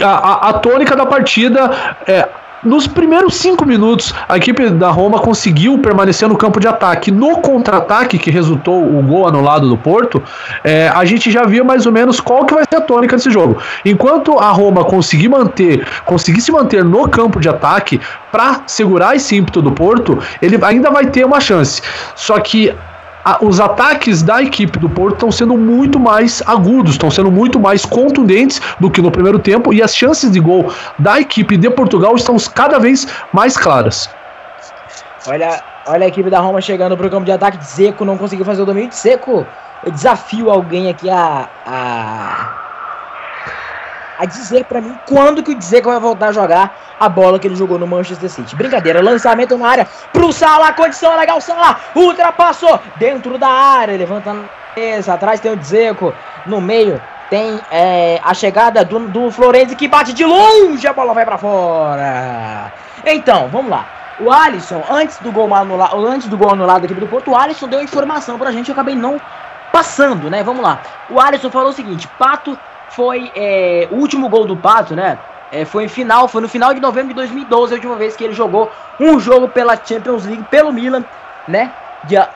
a, a, a tônica da partida é. Nos primeiros cinco minutos, a equipe da Roma conseguiu permanecer no campo de ataque. No contra-ataque, que resultou o gol anulado do Porto, é, a gente já via mais ou menos qual que vai ser a tônica desse jogo. Enquanto a Roma conseguir manter, conseguir se manter no campo de ataque para segurar esse ímpeto do Porto, ele ainda vai ter uma chance. Só que a- os ataques da equipe do Porto estão sendo muito mais agudos, estão sendo muito mais contundentes do que no primeiro tempo e as chances de gol da equipe de Portugal estão cada vez mais claras. Olha, olha a equipe da Roma chegando pro campo de ataque. Zeco não conseguiu fazer o domínio. Zeco, eu desafio alguém aqui a. a, a dizer pra mim quando que o Zeco vai voltar a jogar a bola que ele jogou no Manchester City. Brincadeira, lançamento na área pro Salah, condição legal, Salah, ultrapassou dentro da área, levantando a cabeça, atrás tem o Zeco, no meio tem é, a chegada do, do Florenzi que bate de longe, a bola vai pra fora. Então, vamos lá. O Alisson, antes do gol anulado, antes do gol anulado da equipe do Porto, o Alisson deu informação pra gente, eu acabei não passando, né? Vamos lá. O Alisson falou o seguinte: Pato foi é, o último gol do Pato, né? É, foi em final, foi no final de novembro de 2012, a última vez que ele jogou um jogo pela Champions League pelo Milan, né? Dia,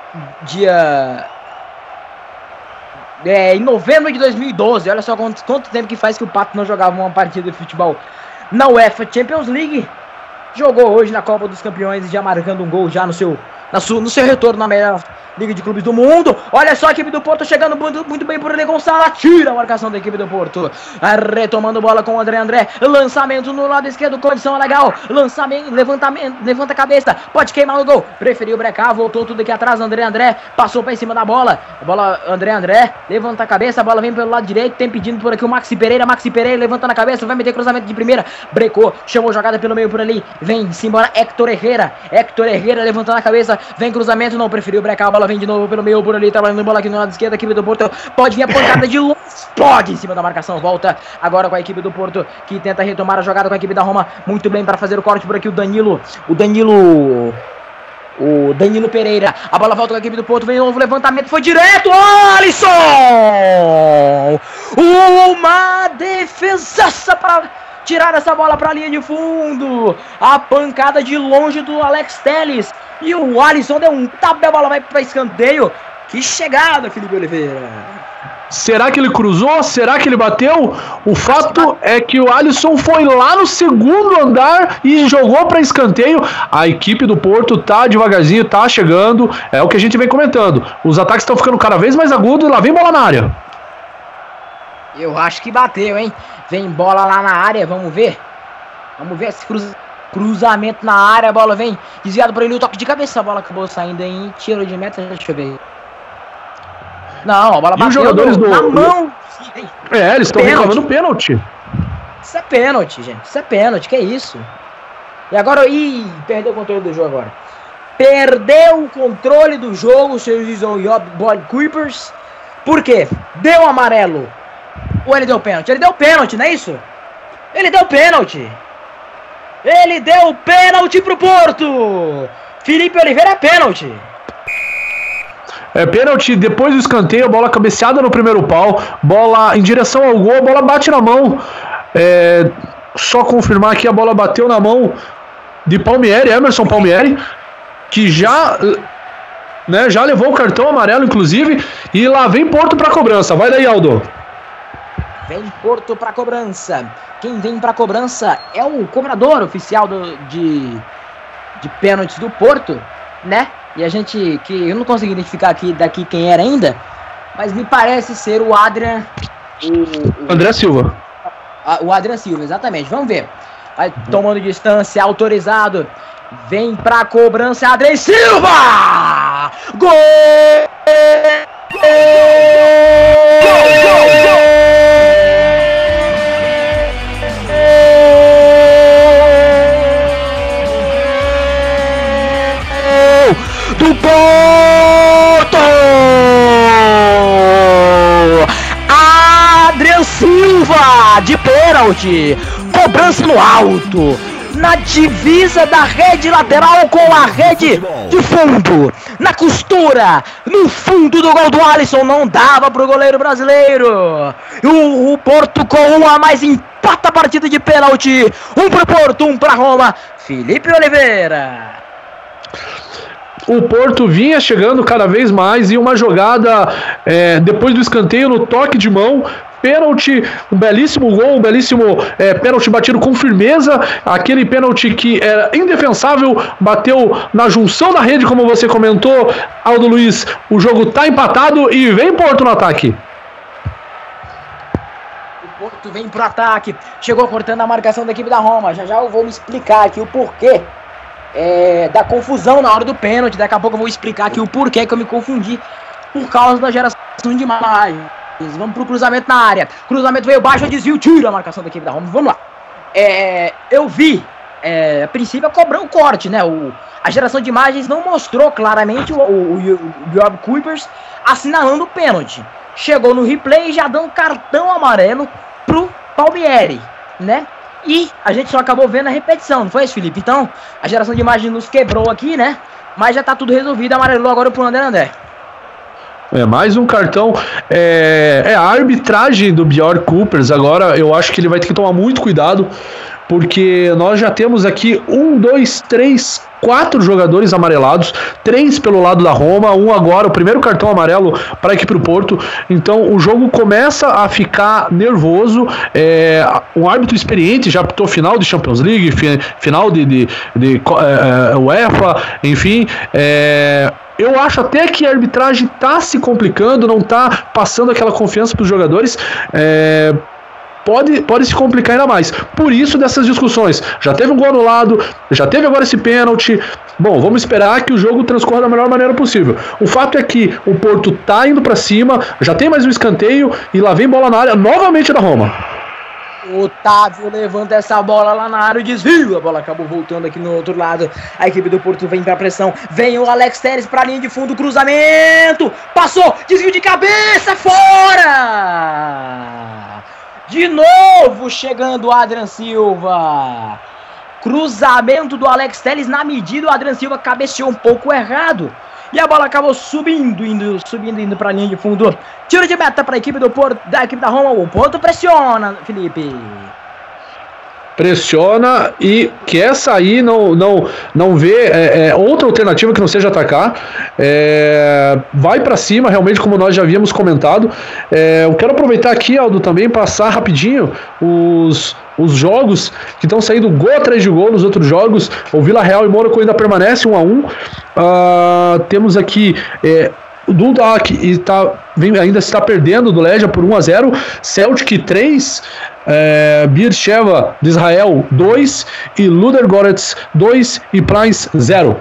dia é, em novembro de 2012. Olha só quanto, quanto tempo que faz que o Pato não jogava uma partida de futebol na UEFA Champions League. Jogou hoje na Copa dos Campeões, já marcando um gol já no seu no seu retorno na melhor Liga de Clubes do Mundo. Olha só a equipe do Porto chegando muito, muito bem por ali. Gonçalo tira a marcação da equipe do Porto. Ah, Retomando bola com o André André. Lançamento no lado esquerdo, condição legal. Lançamento, levantamento, levanta a cabeça. Pode queimar no gol. Preferiu brecar, voltou tudo aqui atrás. André André passou para cima da bola. Bola, André André, levanta a cabeça. A bola vem pelo lado direito. Tem pedindo por aqui o Maxi Pereira. Maxi Pereira levanta na cabeça. Vai meter cruzamento de primeira. Brecou, chamou jogada pelo meio por ali. Vem embora Hector Herrera. Hector Herrera levantando a cabeça. Vem cruzamento, não preferiu brecar. A bola vem de novo pelo meio por ali, trabalhando bola aqui no lado esquerdo, a equipe do Porto pode vir a pancada de longe, explode em cima da marcação, volta agora com a equipe do Porto, que tenta retomar a jogada com a equipe da Roma, muito bem para fazer o corte por aqui, o Danilo, o Danilo... O Danilo Pereira, a bola volta com a equipe do Porto, vem novo levantamento, foi direto, Alisson! Uma defesaça para tirar essa bola para a linha de fundo. A pancada de longe do Alex Teles. E o Alisson deu um tapa, a bola vai para escanteio. Que chegada, Felipe Oliveira. Será que ele cruzou? Será que ele bateu? O fato é que o Alisson foi lá no segundo andar e jogou para escanteio. A equipe do Porto tá devagarzinho, tá chegando. É o que a gente vem comentando. Os ataques estão ficando cada vez mais agudos e lá vem bola na área. Eu acho que bateu, hein? Vem bola lá na área, vamos ver. Vamos ver esse cruz... cruzamento na área, a bola vem desviado por ele, o toque de cabeça, a bola acabou saindo em tiro de meta, deixa eu ver. Não, a bola E bateu os jogadores no- do- na mão. É, eles estão reclamando pênalti. Isso é pênalti, gente. Isso é pênalti, que é isso? E agora, ih, perdeu o controle do jogo agora. Perdeu o controle do jogo, seus Yob Boy Creepers. Por quê? Deu amarelo. Ou ele deu pênalti? Ele deu pênalti, não é isso? Ele deu pênalti. Ele deu pênalti pro Porto. Felipe Oliveira é pênalti. É pênalti depois do escanteio, bola cabeceada no primeiro pau, bola em direção ao gol, a bola bate na mão. É, só confirmar que a bola bateu na mão de Palmieri, Emerson Palmieri, que já, né, já levou o cartão amarelo, inclusive, e lá vem Porto para cobrança. Vai daí, Aldo. Vem Porto pra cobrança. Quem vem pra cobrança é o cobrador oficial do, de, de pênaltis do Porto, né? E a gente, que eu não consegui identificar aqui daqui quem era ainda, mas me parece ser o Adrian. O, o- André Silva. a- o Adrian Silva, exatamente. Vamos ver. Vai tomando distância, autorizado. Vem pra cobrança, Adrian Silva! Gol! do Porto! Adrian Silva de pênalti, cobrança no alto, na divisa da rede lateral com a rede de fundo, na costura, no fundo do gol do Alisson, não dava pro goleiro brasileiro. O, o Porto com um a mais empata a partida de pênalti, um pro Porto, um pra Roma. Felipe Oliveira. O Porto vinha chegando cada vez mais e uma jogada é, depois do escanteio no toque de mão. Pênalti, um belíssimo gol, um belíssimo é, pênalti batido com firmeza. Aquele pênalti que era indefensável, bateu na junção da rede, como você comentou, Aldo Luiz. O jogo tá empatado e vem Porto no ataque. O Porto vem pro ataque. Chegou cortando a marcação da equipe da Roma. Já já eu vou me explicar aqui o porquê é, da confusão na hora do pênalti. Daqui a pouco eu vou explicar aqui o porquê que eu me confundi por causa da geração de imagens. Vamos pro cruzamento na área. Cruzamento veio baixo, desvio, tira a marcação da equipe da Roma. Vamos lá. É, eu vi, é, a princípio, a cobrar o corte, né? O, a geração de imagens não mostrou claramente o, o, o assinalando o pênalti. Chegou no replay e já dando cartão amarelo pro Palmieri, né? E a gente só acabou vendo a repetição, não foi isso, Felipe? Então, a geração de imagens nos quebrou aqui, né? Mas já tá tudo resolvido, amarelou agora pro André André. É mais um cartão. É, é a arbitragem do Bjork Coopers. Agora eu acho que ele vai ter que tomar muito cuidado, porque nós já temos aqui um, dois, três, quatro jogadores amarelados, três pelo lado da Roma, um agora, o primeiro cartão amarelo para a equipe do Porto. Então o jogo começa a ficar nervoso. É, um árbitro experiente já apitou final de Champions League, final de, de, de, de é, é, UEFA, enfim. É, eu acho até que a arbitragem está se complicando, não está passando aquela confiança para os jogadores. É, pode, pode se complicar ainda mais. Por isso dessas discussões. Já teve um gol anulado, já teve agora esse pênalti. Bom, vamos esperar que o jogo transcorra da melhor maneira possível. O fato é que o Porto tá indo para cima, já tem mais um escanteio e lá vem bola na área novamente da Roma. Otávio levanta essa bola lá na área, desvio. A bola acabou voltando aqui no outro lado. A equipe do Porto vem pra pressão. Vem o Alex Teres pra linha de fundo, cruzamento. Passou, desvio de cabeça, fora! De novo chegando o Adrian Silva. Cruzamento do Alex Teles na medida, o Adrian Silva cabeceou um pouco errado. E a bola acabou subindo, indo, subindo, indo para a linha de fundo. Tiro de meta para a equipe do Porto, da equipe da Roma. O Porto pressiona, Felipe. Pressiona e quer sair, não, não, não vê é, é, outra alternativa que não seja atacar. É, vai para cima, realmente, como nós já havíamos comentado. É, eu quero aproveitar aqui, Aldo, também passar rapidinho os, os jogos que estão saindo gol atrás de gol nos outros jogos. O Vila Real e Mônaco ainda permanece 1 a 1 uh, Temos aqui. É, Dundalk está, vem, ainda está perdendo do Legia por 1 a 0 Celtic 3, é, Beersheva de Israel 2 e Ludergorets 2 e Price 0.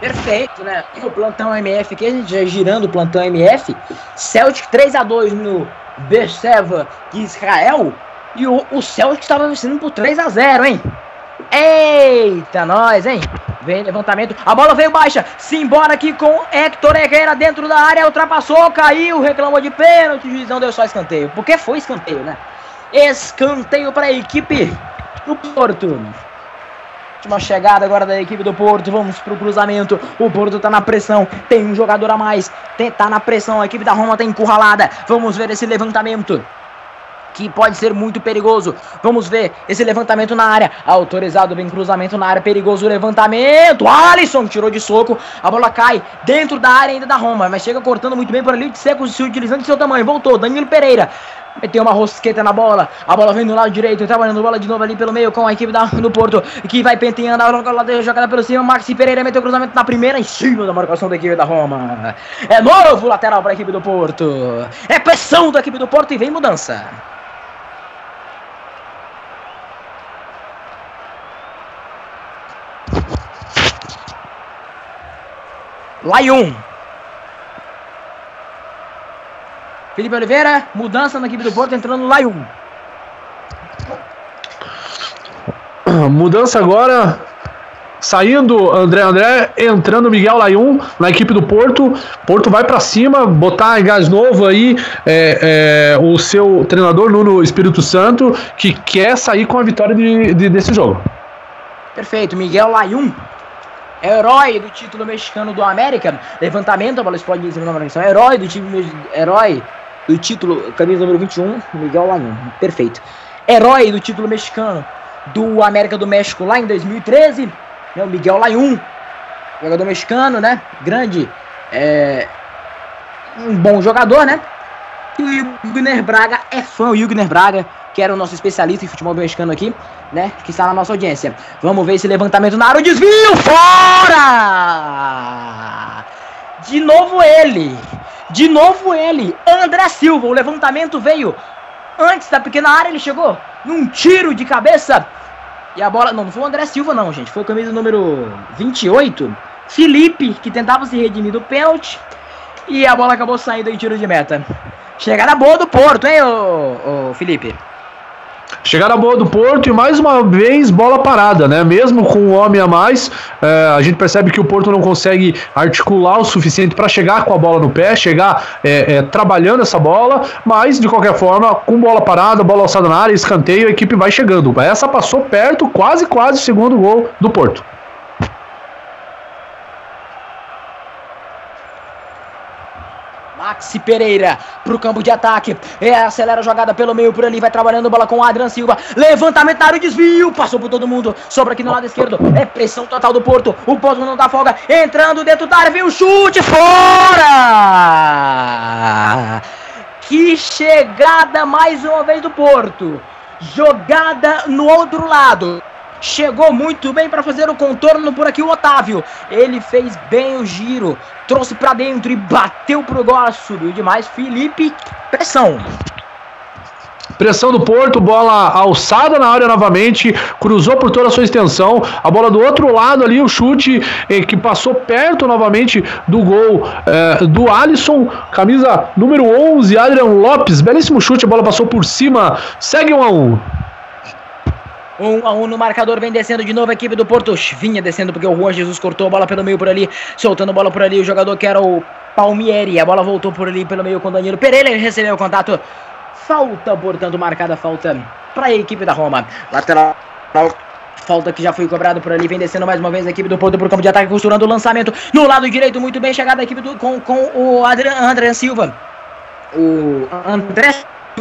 Perfeito, né? O plantão MF aqui, a gente já girando o plantão MF. Celtic 3 a 2 no Beersheva de Israel. E o, o Celtic estava vencendo por 3 a 0 hein? Eita, nós, hein? Vem levantamento, a bola veio baixa, se embora aqui com Hector Herrera dentro da área, ultrapassou, caiu, reclamou de pênalti, o deu só escanteio, porque foi escanteio, né? Escanteio para a equipe do Porto. Última chegada agora da equipe do Porto. Vamos pro cruzamento. O Porto tá na pressão. Tem um jogador a mais. Tem, tá na pressão. A equipe da Roma tá encurralada. Vamos ver esse levantamento que pode ser muito perigoso. Vamos ver esse levantamento na área. Autorizado, bem cruzamento na área, perigoso levantamento. Alisson tirou de soco, a bola cai dentro da área ainda da Roma, mas chega cortando muito bem por ali de seco, se utilizando de seu tamanho. Voltou, Danilo Pereira. Meteu uma rosqueta na bola. A bola vem do lado direito. Trabalhando bola de novo ali pelo meio com a equipe da, do Porto. Que vai penteando a bola jogada pelo cima. Maxi Pereira meteu cruzamento na primeira em cima da marcação da equipe da Roma. É novo lateral para a equipe do Porto. É pressão da equipe do Porto e vem mudança. Lyon. Felipe Oliveira, mudança na equipe do Porto, entrando no Lyon. Mudança agora, saindo André André, entrando Miguel Laiun na equipe do Porto. Porto vai para cima, botar gás novo aí é, é, o seu treinador Nuno Espírito Santo, que quer sair com a vitória de, de, desse jogo. Perfeito, Miguel Laiun herói do título mexicano do América. Levantamento, a bola explode em cima da Herói do time, herói do título, camisa número 21, Miguel Lanhon. Perfeito. Herói do título mexicano do América do México lá em 2013, né, o Miguel Layun, jogador mexicano, né? Grande, é, um bom jogador, né? E o Wigner Braga é fã, o Wigner Braga, que era o nosso especialista em futebol mexicano aqui, né? Que está na nossa audiência. Vamos ver esse levantamento na área, o desvio, fora! De novo ele, de novo ele, André Silva, o levantamento veio antes da pequena área, ele chegou num tiro de cabeça. E a bola, não, não foi o André Silva não, gente, foi o camisa número 28, Felipe, que tentava se redimir do pênalti. E a bola acabou saindo em tiro de meta. Chegada boa do Porto, hein, ô, ô Felipe? Chegada boa do Porto e mais uma vez bola parada, né? Mesmo com um homem a mais, é, a gente percebe que o Porto não consegue articular o suficiente para chegar com a bola no pé, chegar é, é, trabalhando essa bola, mas de qualquer forma, com bola parada, bola alçada na área, escanteio, a equipe vai chegando. Essa passou perto, quase, quase, o segundo gol do Porto. Maxi Pereira pro campo de ataque. É, acelera a jogada pelo meio por ali. Vai trabalhando bola com o Adrian Silva. Levantamento na área, desvio. Passou por todo mundo. Sobra aqui no lado esquerdo. É pressão total do Porto. O Porto não dá folga. Entrando dentro da área. Vem o chute. Fora! Que chegada mais uma vez do Porto. Jogada no outro lado. Chegou muito bem para fazer o contorno por aqui o Otávio. Ele fez bem o giro, trouxe para dentro e bateu pro gol. Subiu demais. Felipe, pressão. Pressão do Porto, bola alçada na área novamente, cruzou por toda a sua extensão. A bola do outro lado ali, o chute eh, que passou perto novamente do gol eh, do Alisson, camisa número 11, Adrian Lopes. Belíssimo chute, a bola passou por cima. Segue 1 um a 1 um. 1 um a 1 um no marcador, vem descendo de novo a equipe do Porto. Vinha descendo porque o Juan Jesus cortou a bola pelo meio por ali, soltando a bola por ali. O jogador que era o Palmieri. A bola voltou por ali pelo meio com o Danilo Pereira. Ele recebeu o contato. Falta, portanto, marcada falta para a equipe da Roma. Lateral. Falta que já foi cobrado por ali, vem descendo mais uma vez a equipe do Porto por campo de ataque, costurando o lançamento no lado direito, muito bem chegada a equipe do, com, com o Adrian, André Silva. O André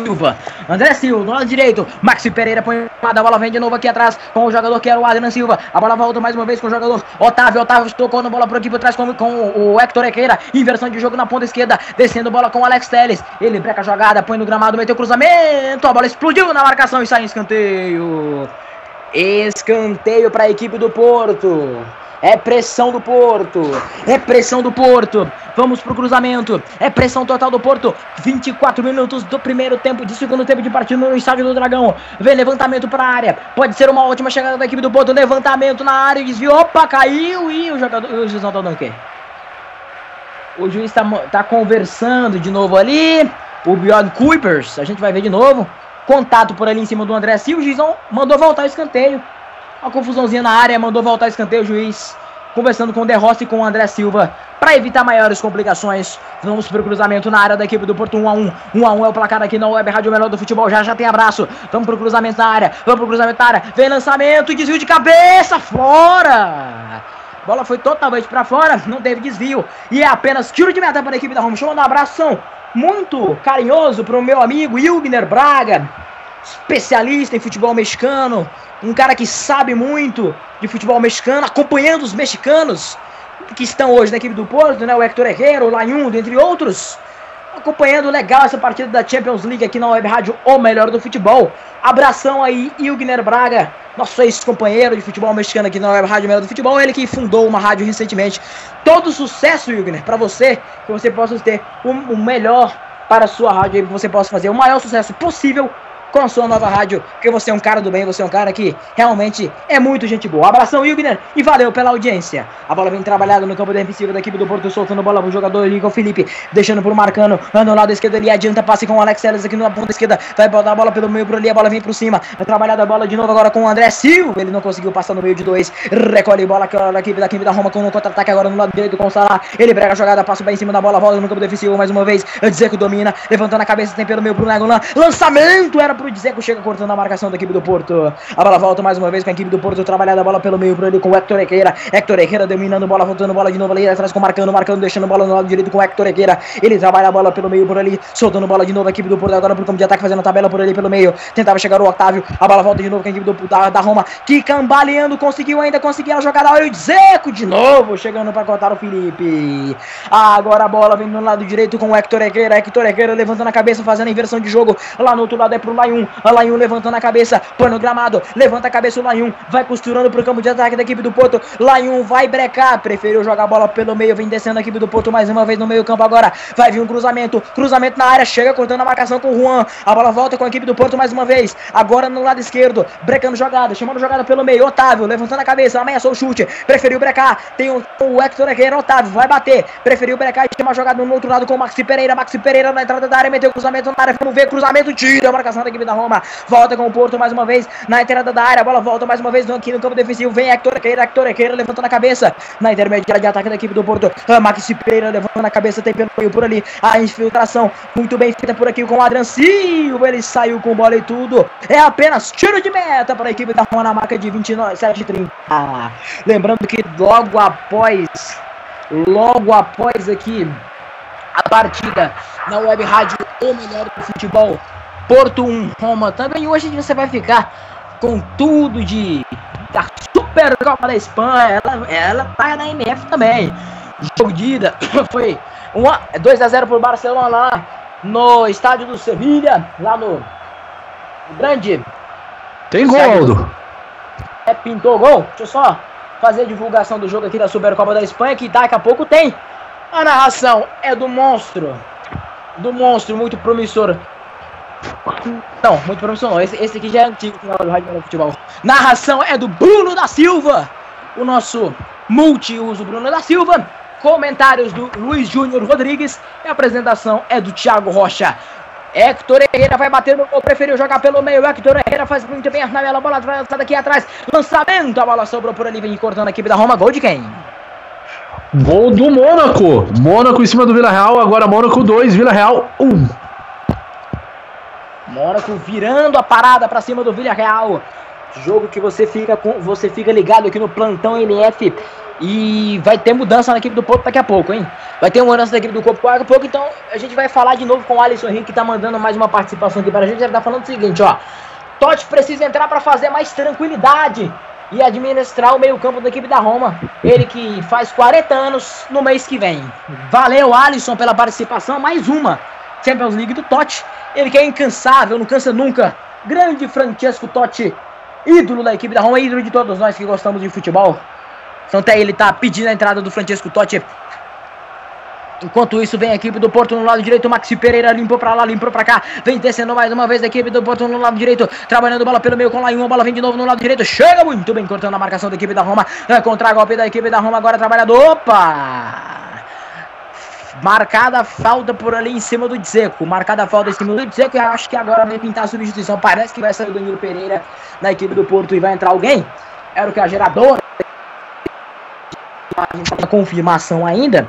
Silva. André Silva, do lado direito. Maxi Pereira põe a bola, vem de novo aqui atrás com o jogador que era o Adriano Silva. A bola volta mais uma vez com o jogador Otávio. Otávio tocou na bola por aqui por trás com, com o Hector Equeira. Inversão de jogo na ponta esquerda. Descendo bola com o Alex Teles. Ele breca a jogada, põe no gramado, meteu cruzamento. A bola explodiu na marcação e sai em escanteio. Escanteio para a equipe do Porto. É pressão do Porto. É pressão do Porto. Vamos pro cruzamento. É pressão total do Porto. 24 minutos do primeiro tempo, de segundo tempo de partida no estádio do Dragão. Vem levantamento para a área. Pode ser uma ótima chegada da equipe do Porto. Levantamento na área, desvio. Opa, caiu e o jogador. O juiz não tá dando o quê? O juiz tá, tá conversando de novo ali. O Bjorn Kuipers. A gente vai ver de novo. Contato por ali em cima do André Silva. O juiz mandou voltar o escanteio. Uma confusãozinha na área, mandou voltar escanteio o juiz. Conversando com o De Rossi e com o André Silva. Para evitar maiores complicações, vamos pro cruzamento na área da equipe do Porto 1 a 1 1 a 1 é o placar aqui na Web Rádio Melhor do Futebol. Já já tem abraço. Vamos pro cruzamento na área. Vamos pro cruzamento na área. Vem lançamento, desvio de cabeça, fora! Bola foi totalmente para fora, não teve desvio. E é apenas tiro de meta para a equipe da eu mandar um abração muito carinhoso pro meu amigo Ilgner Braga, especialista em futebol mexicano, um cara que sabe muito de futebol mexicano, acompanhando os mexicanos que estão hoje na equipe do Porto, né? O Hector Herrera, o Lanhundo, entre outros. Acompanhando legal essa partida da Champions League aqui na Web Rádio O Melhor do Futebol. Abração aí, Ilgner Braga, nosso ex-companheiro de futebol mexicano aqui na Web Rádio Melhor do Futebol. Ele que fundou uma rádio recentemente. Todo sucesso, Ilgner, para você, que você possa ter o, o melhor para a sua rádio, que você possa fazer o maior sucesso possível com a sua nova rádio, porque você é um cara do bem, você é um cara que realmente é muito gente boa. Abração, Ilgner, e valeu pela audiência. A bola vem trabalhada no campo defensivo da equipe do Porto, soltando a bola pro jogador o Felipe, deixando pro Marcano, no lado esquerdo ali, adianta, passe com o Alex Telles aqui na ponta esquerda, vai botar a bola pelo meio por ali, a bola vem pro cima, vai trabalhada a bola de novo agora com o André Silva, ele não conseguiu passar no meio de dois, recolhe bola da equipe da equipe da Roma com o contra-ataque agora no lado direito com o Salah, ele brega a jogada, passa bem em cima da bola, volta no campo defensivo mais uma vez, Dzeko domina, levantando a cabeça, tem pelo meio pro Nagolan, lançamento era pro Dzeko, chega cortando a marcação da equipe do Porto. A bola volta mais uma vez com a equipe do Porto, trabalhada a bola pelo meio por ali com o Hector Herrera. Hector Herrera dominando bola, voltando bola de novo ali atrás com marcando, marcando, deixando bola no lado direito com o Hector Herrera. Ele trabalha a bola pelo meio por ali, soltando bola de novo a equipe do Porto agora pro campo de ataque, fazendo a tabela por ali pelo meio. Tentava chegar o Otávio, a bola volta de novo com a equipe do, da, da Roma, que cambaleando, conseguiu ainda conseguir a jogada. Olha o Zeco de novo, chegando para cortar o Felipe. Agora a bola vem no lado direito com o Hector Herrera. Hector Herrera levantando a cabeça, fazendo a inversão de jogo. Lá no outro lado é pro Layun. A levantando a cabeça, põe no gramado, levanta a cabeça o Layun, vai costurando pro campo de ataque da equipe do Porto. Layun vai brecar, preferiu jogar a bola pelo meio, vem descendo a equipe do Porto mais uma vez no meio campo agora. Vai vir um cruzamento, cruzamento na área, chega cortando a marcação com o Juan. A bola volta com a equipe do Porto mais uma vez. Agora no lado esquerdo, brecando jogada, chamando jogada pelo meio. Otávio levantando a cabeça, ameaçou o chute, preferiu brecar. Tem o, o Hector Herrera, Otávio vai bater, preferiu brecar e chamar a jogada no outro lado com o Maxi Pereira. Maxi Pereira na entrada da área, meteu cruzamento na área, vamos ver, cruzamento, tira a marcação da equipe da Roma. Volta com o Porto mais uma vez na entrada da área, a bola volta mais uma vez aqui no campo defensivo. Vem Hector Herrera, Hector Herrera levantando a cabeça na intermediária de ataque da equipe do Porto. Maxi Pereira levantando a cabeça, tem pelo meio por ali a infiltração muito bem feita por aqui com o Adrian Silva. Ele saiu com bola e tudo. É apenas tiro de meta para a equipe da Roma na marca de 29, 30. Ah, lembrando que logo após, logo após aqui a partida na web rádio O Melhor do Futebol. Porto 1, Roma também. Hoje você vai ficar com tudo de da Supercopa da Espanha. Ela, ela tá na MF também. Jogo de ida [coughs] foi 2 a 0 pro Barcelona lá no estádio do Sevilha, lá no grande. Tem gol, Aldo. É, pintou gol. Deixa eu só fazer a divulgação do jogo aqui da Supercopa da Espanha, que daqui a pouco tem. A narração é do monstro. Do monstro, muito promissor. Não, muito promissor não. Esse, esse aqui já é antigo do Rádio Futebol. Narração é do Bruno da Silva. O nosso multiuso Bruno da Silva. Comentários do Luiz Júnior Rodrigues. E a apresentação é do Thiago Rocha. Hector Herrera vai bater no gol, preferiu jogar pelo meio. Hector Herrera faz muito bem na a bola vai lançada aqui atrás. Lançamento, a bola sobrou por ali, vem cortando a equipe da Roma. Gol de quem? Gol do Mônaco. Mônaco em cima do Vila Real. Agora Mônaco 2, Vila Real 1. Mônaco virando a parada para cima do Vila Real. Jogo que você fica com, você fica ligado aqui no plantão MF e vai ter mudança na equipe do Porto daqui a pouco, hein? Vai ter mudança na equipe do Corpo daqui a pouco, então a gente vai falar de novo com o Alisson Henrique, que tá mandando mais uma participação aqui para a gente. Ele tá falando o seguinte, ó. Totti precisa entrar para fazer mais tranquilidade e administrar o meio-campo da equipe da Roma. Ele que faz 40 anos no mês que vem. Valeu, Alisson, pela participação. Mais uma Champions League do Totti. Ele que é incansável, não cansa nunca. Grande Francesco Totti, ídolo da equipe da Roma, ídolo de todos nós que gostamos de futebol. Então até ele tá pedindo a entrada do Francesco Totti. Enquanto isso, vem a equipe do Porto no lado direito. Maxi Pereira limpou pra lá, limpou pra cá. Vem descendo mais uma vez a equipe do Porto no lado direito. Trabalhando bola pelo meio com lá. E uma bola vem de novo no lado direito. Chega muito bem, cortando a marcação da equipe da Roma. É, contra golpe da equipe da Roma. Agora trabalhando. Opa! Marcada falta por ali em cima do Dzeko. Marcada falta em cima do Dzeko. E acho que agora vai pintar a substituição. Parece que vai sair o Danilo Pereira na equipe do Porto e vai entrar alguém. Era o que a geradora. A confirmação ainda.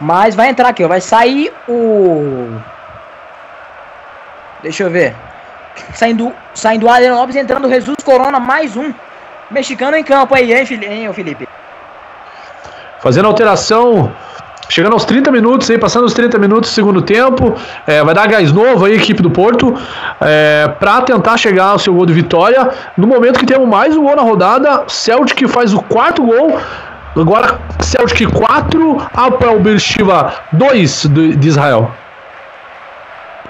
Mas vai entrar aqui. Vai sair o. Deixa eu ver. Saindo, saindo o Adriano Lopes, entrando o Jesus Corona, mais um mexicano em campo aí, hein, Felipe? Fazendo alteração Chegando aos 30 minutos aí, passando os 30 minutos do segundo tempo, é, vai dar gás novo aí a equipe do Porto é, para tentar chegar ao seu gol de vitória. No momento que temos mais um gol na rodada, Celtic faz o quarto gol. Agora Celtic 4, Apel Beersheba 2 de Israel.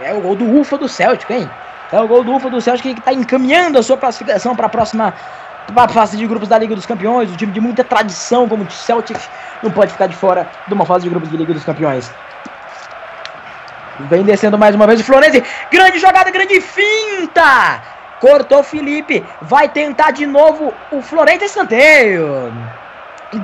É o gol do Ufa do Celtic, hein? É o gol do Ufa do Celtic que está encaminhando a sua classificação para a próxima fase de grupos da Liga dos Campeões. Um time de muita tradição como o Celtic não pode ficar de fora de uma fase de grupos de Liga dos Campeões. Vem descendo mais uma vez o Florenzi. Grande jogada, grande finta. Cortou Felipe. Vai tentar de novo o Florenzi escanteio.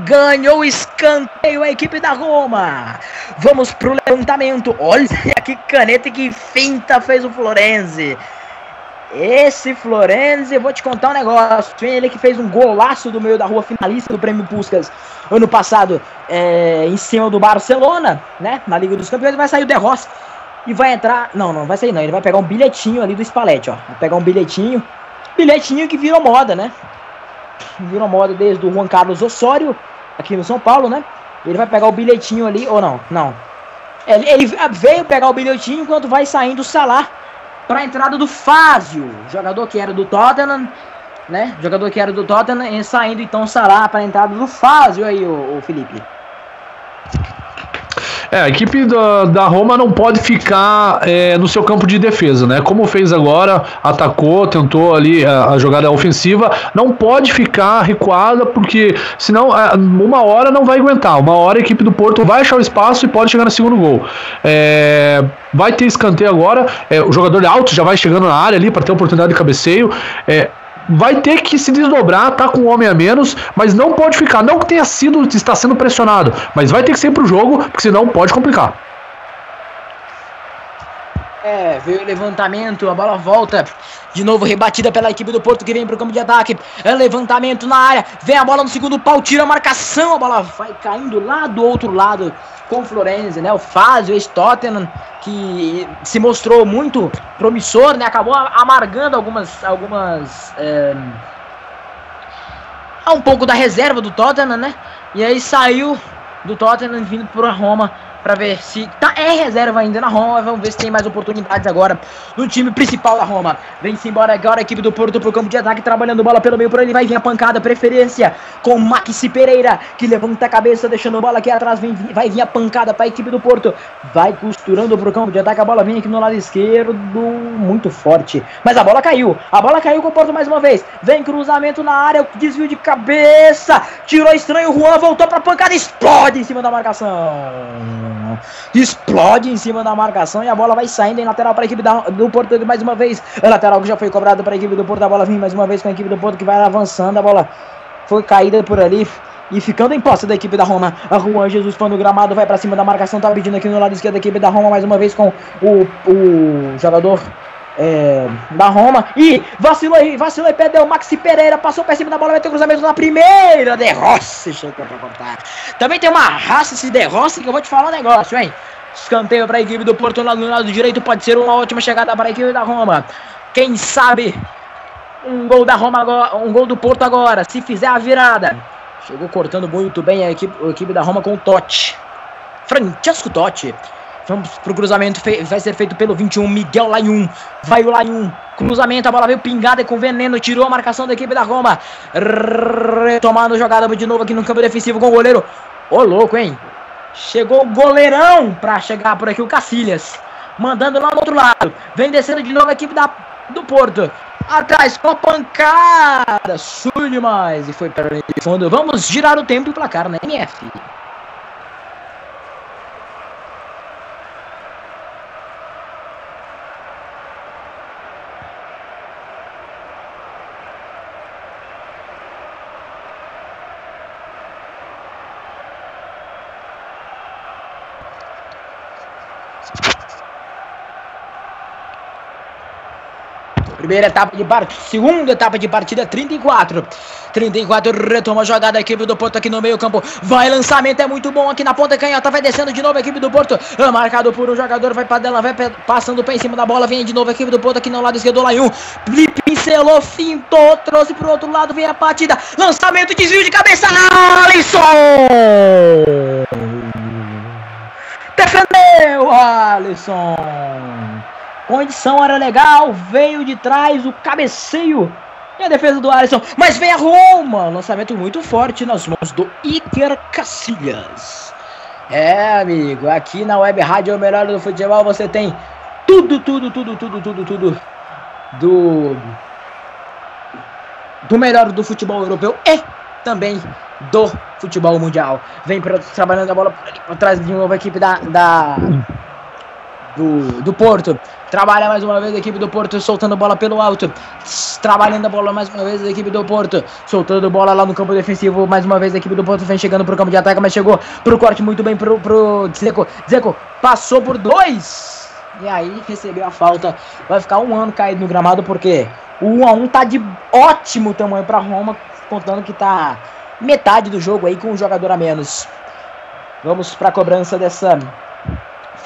Ganhou o escanteio a equipe da Roma. Vamos pro levantamento. Olha que caneta e que finta fez o Florenzi. Esse Florenzi, vou te contar um negócio. Ele que fez um golaço do meio da rua, finalista do Prêmio Puskas ano passado, é, em cima do Barcelona, né? Na Liga dos Campeões, vai sair o De Rossi e vai entrar. Não, não vai sair não. Ele vai pegar um bilhetinho ali do Spalletti, ó. Vai pegar um bilhetinho. Bilhetinho que virou moda, né? Virou moda desde o Juan Carlos Osório, aqui no São Paulo, né? Ele vai pegar o bilhetinho ali, ou não? Não. Ele, ele veio pegar o bilhetinho enquanto vai saindo o Salah para a entrada do Fázio, jogador que era do Tottenham, né? Jogador que era do Tottenham, saindo então Salah para a entrada do Fázio aí, o Felipe. É, a equipe da, da Roma não pode ficar é, no seu campo de defesa, né? Como fez agora, atacou, tentou ali a, a, jogada ofensiva, não pode ficar recuada, porque senão é, uma hora não vai aguentar. Uma hora a equipe do Porto vai achar o espaço e pode chegar no segundo gol. É, vai ter escanteio agora, é, o jogador alto já vai chegando na área ali para ter oportunidade de cabeceio. É, vai ter que se desdobrar, tá com um homem a menos, mas não pode ficar. Não que tenha sido, está sendo pressionado, mas vai ter que ser pro jogo, porque senão pode complicar. É, veio o levantamento, a bola volta. De novo rebatida pela equipe do Porto que vem pro campo de ataque. É levantamento na área. Vem a bola no segundo pau, tira a marcação. A bola vai caindo lá do outro lado com o Florenzi, né? O Fazio, ex-Tottenham, que se mostrou muito promissor, né? Acabou amargando algumas. algumas é... um pouco da reserva do Tottenham, né? E aí saiu do Tottenham vindo para Roma Pra ver se tá, é reserva ainda na Roma. Vamos ver se tem mais oportunidades agora no time principal da Roma. Vem-se embora agora a equipe do Porto pro campo de ataque, trabalhando bola pelo meio por ali. Vai vir a pancada, preferência com Maxi Pereira, que levanta a cabeça, deixando a bola aqui atrás. Vem, vai vir a pancada para a equipe do Porto. Vai costurando pro campo de ataque. A bola vem aqui no lado esquerdo, muito forte. Mas a bola caiu. A bola caiu com o Porto mais uma vez. Vem cruzamento na área, desvio de cabeça. Tirou estranho. O Juan voltou pra pancada. Explode em cima da marcação. Explode em cima da marcação e a bola vai saindo em lateral para a equipe da, do Porto mais uma vez. A lateral que já foi cobrado para a equipe do Porto. A bola vem mais uma vez com a equipe do Porto que vai avançando. A bola foi caída por ali. E ficando em posse da equipe da Roma, a Juan Jesus foi no gramado, vai para cima da marcação, tá pedindo aqui no lado esquerdo da equipe da Roma, mais uma vez com o, o jogador é, da Roma. E vacilou aí, vacilou e perdeu. Maxi Pereira passou por cima da bola, ter cruzamento na primeira. De Rossi chegou pra cortar. Também tem uma raça esse De Rossi que eu vou te falar um negócio, hein? Escanteio para a equipe do Porto lá no lado direito. Pode ser uma ótima chegada para a equipe da Roma. Quem sabe um gol da Roma agora, um gol do Porto agora. Se fizer a virada. Chegou cortando muito bem a equipe, a equipe da Roma com o Totti. Francesco Totti. Vamos pro cruzamento, vai ser feito pelo 21, Miguel Laiun. Vai o Laiun. Cruzamento, a bola veio pingada com veneno, tirou a marcação da equipe da Roma. Retomando jogada de novo aqui no campo defensivo com o goleiro. Ô louco, hein? Chegou o goleirão pra chegar por aqui, o Cacilhas. Mandando lá do outro lado. Vem descendo de novo a equipe da, do Porto. Atrás com a pancada. Sul demais. E foi para o fundo. Vamos girar o tempo e placar na MF. Primeira etapa de partida, segunda etapa de partida, 34. 34, retoma a jogada, a equipe do Porto aqui no meio campo. Vai, lançamento é muito bom aqui na ponta canhota, vai descendo de novo a equipe do Porto. É marcado por um jogador, vai para dela, vai passando pé em cima da bola, vem de novo a equipe do Porto aqui no lado esquerdo, lá em um. Pincelou, fintou, trouxe pro outro lado, vem a partida. Lançamento, desvio de cabeça, Alisson! Defendeu, Alisson! Condição era legal, veio de trás o cabeceio e a defesa do Alisson. Mas vem a Roma, lançamento muito forte nas mãos do Iker Cacilhas. É, amigo, aqui na Web Rádio o melhor do futebol você tem tudo, tudo, tudo, tudo, tudo, tudo do do melhor do futebol europeu e também do futebol mundial. Vem pra, trabalhando a bola por trás de novo a equipe da, da do, do Porto. Trabalha mais uma vez a equipe do Porto, soltando bola pelo alto. Trabalhando a bola mais uma vez a equipe do Porto. Soltando bola lá no campo defensivo. Mais uma vez a equipe do Porto vem chegando pro campo de ataque, mas chegou pro corte muito bem pro, pro Zeco. Zeco passou por dois. E aí recebeu a falta. Vai ficar um ano caído no gramado, porque o 1 a 1 tá de ótimo tamanho para Roma, contando que tá metade do jogo aí com um jogador a menos. Vamos para a cobrança dessa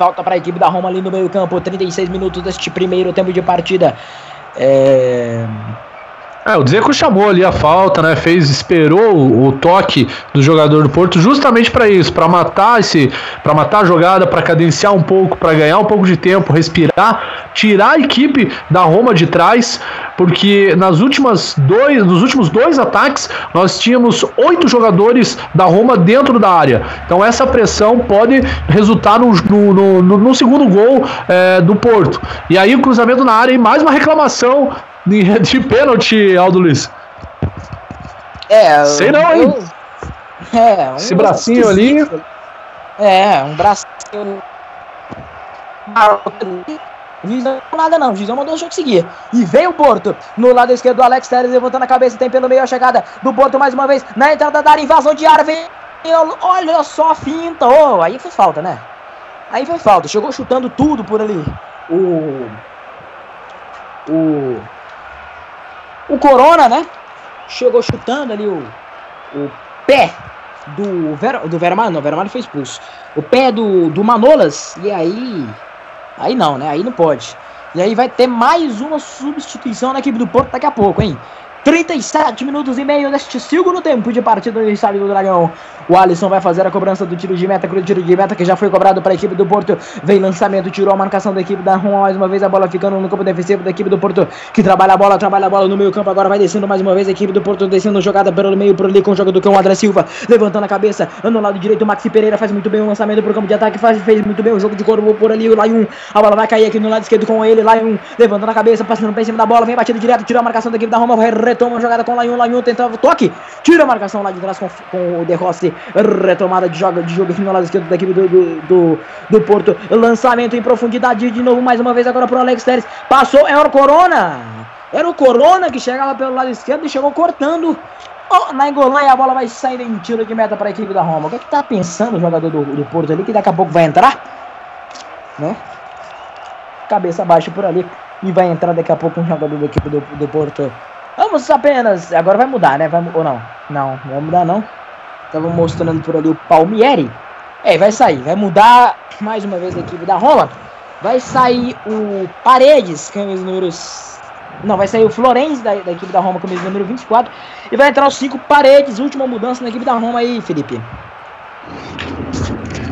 falta para a equipe da Roma ali no meio-campo. 36 minutos deste primeiro tempo de partida. É. É, o Dzeko chamou ali a falta, né? Fez, esperou o, o toque do jogador do Porto justamente para isso, para matar esse, para matar a jogada, para cadenciar um pouco, para ganhar um pouco de tempo, respirar, tirar a equipe da Roma de trás, porque nas últimas dois, nos últimos dois ataques nós tínhamos oito jogadores da Roma dentro da área. Então essa pressão pode resultar no, no, no, no segundo gol é, do Porto. E aí o cruzamento na área e mais uma reclamação de pênalti, Aldo Luiz. É, sei não, hein? Eu... É, um Esse bracinho ali. É, um bracinho. Juiz não nada não, o juiz mandou o jogo seguir. E vem o Porto. No lado esquerdo, o Alex Telles levantando a cabeça. Tem pelo meio a chegada do Porto mais uma vez. Na entrada da área, invasão de área. Vem. Olha só a finta. Oh, aí foi falta, né? Aí foi falta. Chegou chutando tudo por ali. O. O. O Corona, né? Chegou chutando ali o, o pé do, Ver, do Vermalho. Não, o Vermalho foi expulso. O pé do, do Manolas. E aí. Aí não, né? Aí não pode. E aí vai ter mais uma substituição na equipe do Porto daqui a pouco, hein? 37 minutos e meio deste segundo tempo de partida no estádio do Dragão. O Alisson vai fazer a cobrança do tiro de meta, o tiro de meta que já foi cobrado para a equipe do Porto. Vem lançamento, tirou a marcação da equipe da Roma mais uma vez, a bola ficando no campo defensivo da equipe do Porto, que trabalha a bola, trabalha a bola no meio campo, agora vai descendo mais uma vez a equipe do Porto, descendo jogada pelo meio, por ali com o jogo do cão André Silva, levantando a cabeça, no lado direito Maxi Pereira faz muito bem o lançamento para o campo de ataque, faz, fez muito bem o jogo de corpo por ali, o Laiun, a bola vai cair aqui no lado esquerdo com ele, Laiun levantando a cabeça, passando para cima da bola, vem batido direto, tirou a marcação da equipe da Roma, retoma a jogada com o Laiun, Laiun tentava o toque, tira a marcação lá de trás com, com o De Rossi, retomada de jogo, de jogo no lado esquerdo da equipe do, do, do, do, Porto, lançamento em profundidade de novo, mais uma vez agora para o Alex Teres, passou, é o Corona, era o Corona que chegava pelo lado esquerdo e chegou cortando oh, na engolan e a bola vai sair em tiro de meta para a equipe da Roma. O que, é que tá pensando o jogador do, do Porto ali, que daqui a pouco vai entrar, né? Cabeça baixa por ali e vai entrar daqui a pouco um jogador da equipe do, do Porto. Vamos apenas. Agora vai mudar, né? Vai, ou não? Não, não vai mudar não. Tava mostrando por ali o Palmieri. É, vai sair. Vai mudar mais uma vez a equipe da Roma. Vai sair o Paredes, camisa números. Não, vai sair o Florenzi da, da equipe da Roma, camisa número 24. E vai entrar os cinco Paredes, última mudança na equipe da Roma aí, Felipe.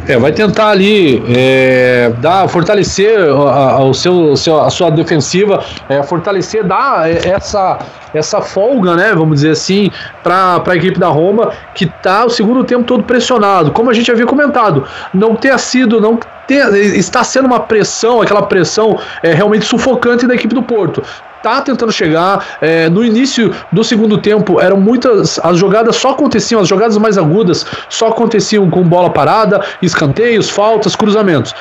É, vai tentar ali é, dar, fortalecer a, o seu, a sua defensiva, é, fortalecer, dar essa, essa folga, né, vamos dizer assim, para a equipe da Roma, que está o segundo tempo todo pressionado. Como a gente havia comentado, não ter sido, não ter, está sendo uma pressão, aquela pressão é, realmente sufocante da equipe do Porto tá tentando chegar. É, no início do segundo tempo, eram muitas. As jogadas só aconteciam, as jogadas mais agudas só aconteciam com bola parada, escanteios, faltas, cruzamentos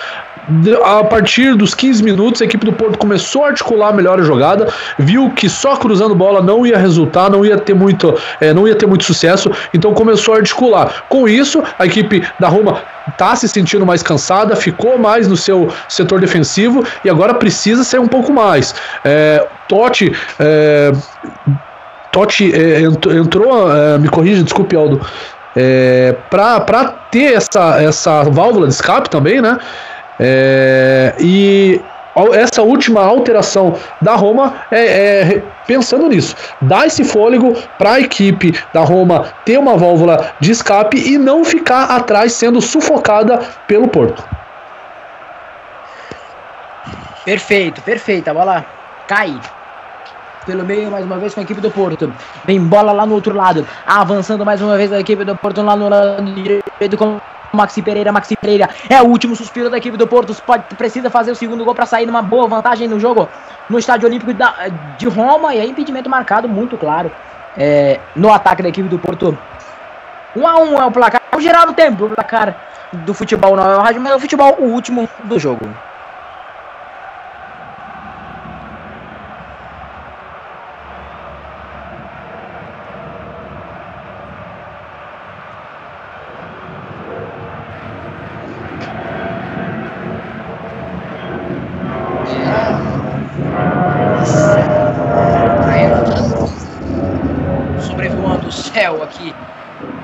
a partir dos 15 minutos, a equipe do Porto começou a articular melhor a jogada, viu que só cruzando bola não ia resultar, não ia ter muito, é, não ia ter muito sucesso, então começou a articular. Com isso, a equipe da Roma está se sentindo mais cansada, ficou mais no seu setor defensivo e agora precisa ser um pouco mais. É, Totti. É, Totti é, entrou, é, me corrija, desculpe, Aldo. É, para ter essa, essa válvula de escape também, né? É, e essa última alteração da Roma é, é pensando nisso, dar esse fôlego para a equipe da Roma ter uma válvula de escape e não ficar atrás sendo sufocada pelo Porto. Perfeito, perfeito. A bola cai pelo meio mais uma vez com a equipe do Porto. Vem bola lá no outro lado, avançando mais uma vez a equipe do Porto lá no lado direito Maxi Pereira, Maxi Pereira é o último suspiro da equipe do Porto. Pode, precisa fazer o segundo gol para sair numa boa vantagem no jogo no Estádio Olímpico da, de Roma. E aí, impedimento marcado muito claro é, no ataque da equipe do Porto. 1 um a 1 um é o placar. O geral do tempo, o placar do futebol não é o rádio, mas é o futebol o último do jogo.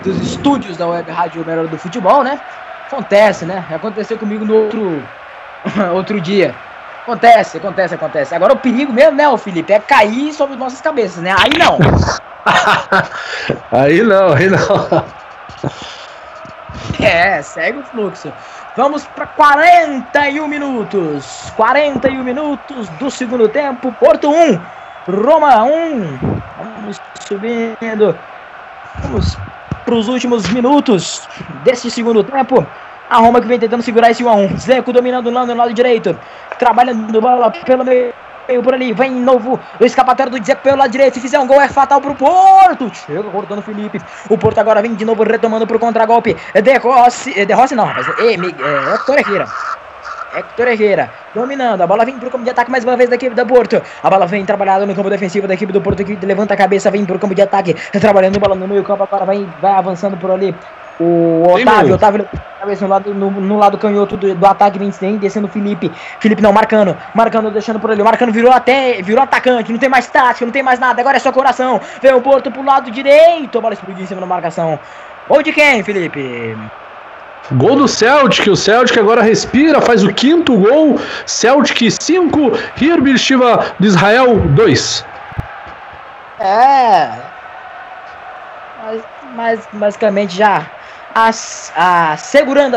dos estúdios da Web Rádio Melhor do Futebol, né? Acontece, né? Aconteceu comigo no outro, [laughs] outro dia. Acontece, acontece, acontece. Agora o perigo mesmo, né, Felipe, é cair sobre nossas cabeças, né? Aí não. [laughs] aí não, aí não. [laughs] É, segue o fluxo. Vamos para 41 minutos. 41 minutos do segundo tempo. Porto 1, Roma 1. Vamos subindo. Vamos para os últimos minutos desse segundo tempo. A Roma que vem tentando segurar esse 1x1. Zeco dominando lá no lado direito. Trabalhando bola pelo meio por ali, vem novo o escapatório do Dzeko pelo lado direito. Se fizer um gol é fatal pro Porto. Chega cortando o Felipe. O Porto agora vem de novo retomando pro contragolpe. De Rossi, de Rossi não, rapaz. É, é, Hector Herrera. Hector Herrera dominando. A bola vem pro campo de ataque mais uma vez da equipe do Porto. A bola vem trabalhada no campo defensivo da equipe do Porto que levanta a cabeça, vem pro campo de ataque, trabalhando a bola no meio campo. Agora vai, vai avançando por ali. O Otávio, Sim, Otávio cabeça no lado, no, no lado canhoto do, do, ataque, vem, vem descendo o Felipe. Felipe não, marcando, marcando, deixando por ali. Marcando virou até, virou atacante, não tem mais tática, não tem mais nada. Agora é só coração. Vem o Porto pro lado direito. A bola explodiu em cima da marcação. Ou de quem, Felipe? Gol do Celtic, o Celtic agora respira, faz o quinto gol. Celtic 5, Hirbir Shiva de Israel 2. É. Mas, mas basicamente já as- a-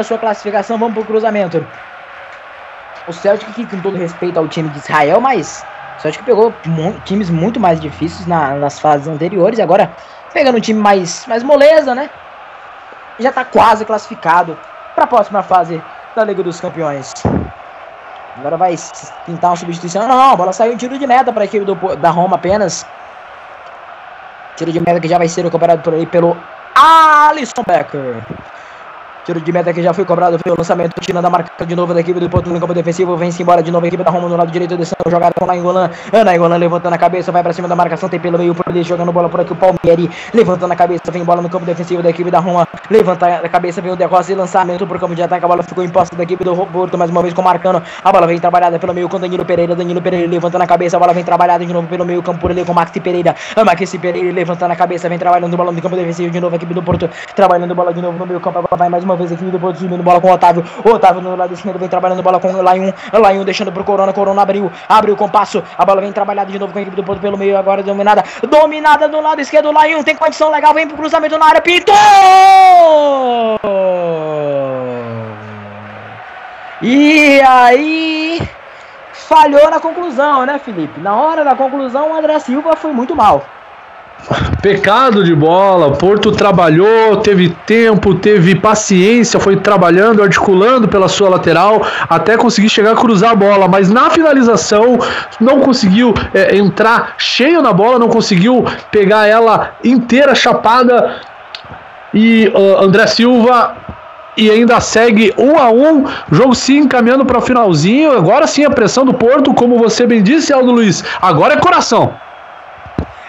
sua classificação, vamos pro cruzamento. O Celtic, que com todo respeito ao time de Israel, mas o Celtic pegou times muito mais difíceis na- nas fases anteriores e agora pegando um time mais, mais moleza, né? Já tá quase classificado para a próxima fase da Liga dos Campeões. Agora vai tentar uma substituição. Não, a bola saiu em tiro de meta para a equipe do, da Roma apenas. Tiro de meta que já vai ser cobrado por aí pelo Alisson Becker. Tiro de meta que já foi cobrado pelo lançamento, tirando a marca de novo da equipe do Porto no campo defensivo. Vem-se embora de novo a equipe da Roma no lado direito, descendo jogada com Nainggolan. Nainggolan levantando a cabeça, vai pra cima da marcação, tem pelo meio por ali, jogando bola por aqui. O Palmieri levantando a cabeça, vem bola no campo defensivo da equipe da Roma. Levanta a cabeça, vem o De Rossi, lançamento pro campo de ataque. A bola ficou imposta da equipe do Porto, mais uma vez com o Marcano. A bola vem trabalhada pelo meio com Danilo Pereira. Danilo Pereira levantando a cabeça, a bola vem trabalhada de novo pelo meio campo por ali com Maxi Pereira. Maxi Pereira levantando a cabeça, vem trabalhando bola no campo defensivo de novo. A equipe do Porto trabalhando bola de novo no meio campo. Vai mais uma vez a equipe do Porto subindo bola com o Otávio. O Otávio no lado esquerdo vem trabalhando bola com o Laiun. Laiun deixando pro Corona. Corona abriu, abriu com passo. A bola vem trabalhada de novo com a equipe do Porto pelo meio. Agora dominada, dominada do lado esquerdo. Laiun tem condição legal, vem pro cruzamento na área. Pintou! E aí falhou na conclusão, né, Felipe? Na hora da conclusão, o André Silva foi muito mal. Pecado de bola, Porto trabalhou, teve tempo, teve paciência, foi trabalhando, articulando pela sua lateral, até conseguir chegar a cruzar a bola, mas na finalização não conseguiu é, entrar cheio na bola, não conseguiu pegar ela inteira, chapada. E ah, André Silva e ainda segue um a um, jogo sim encaminhando para o finalzinho. Agora sim a pressão do Porto, como você bem disse, Aldo Luiz, agora é coração.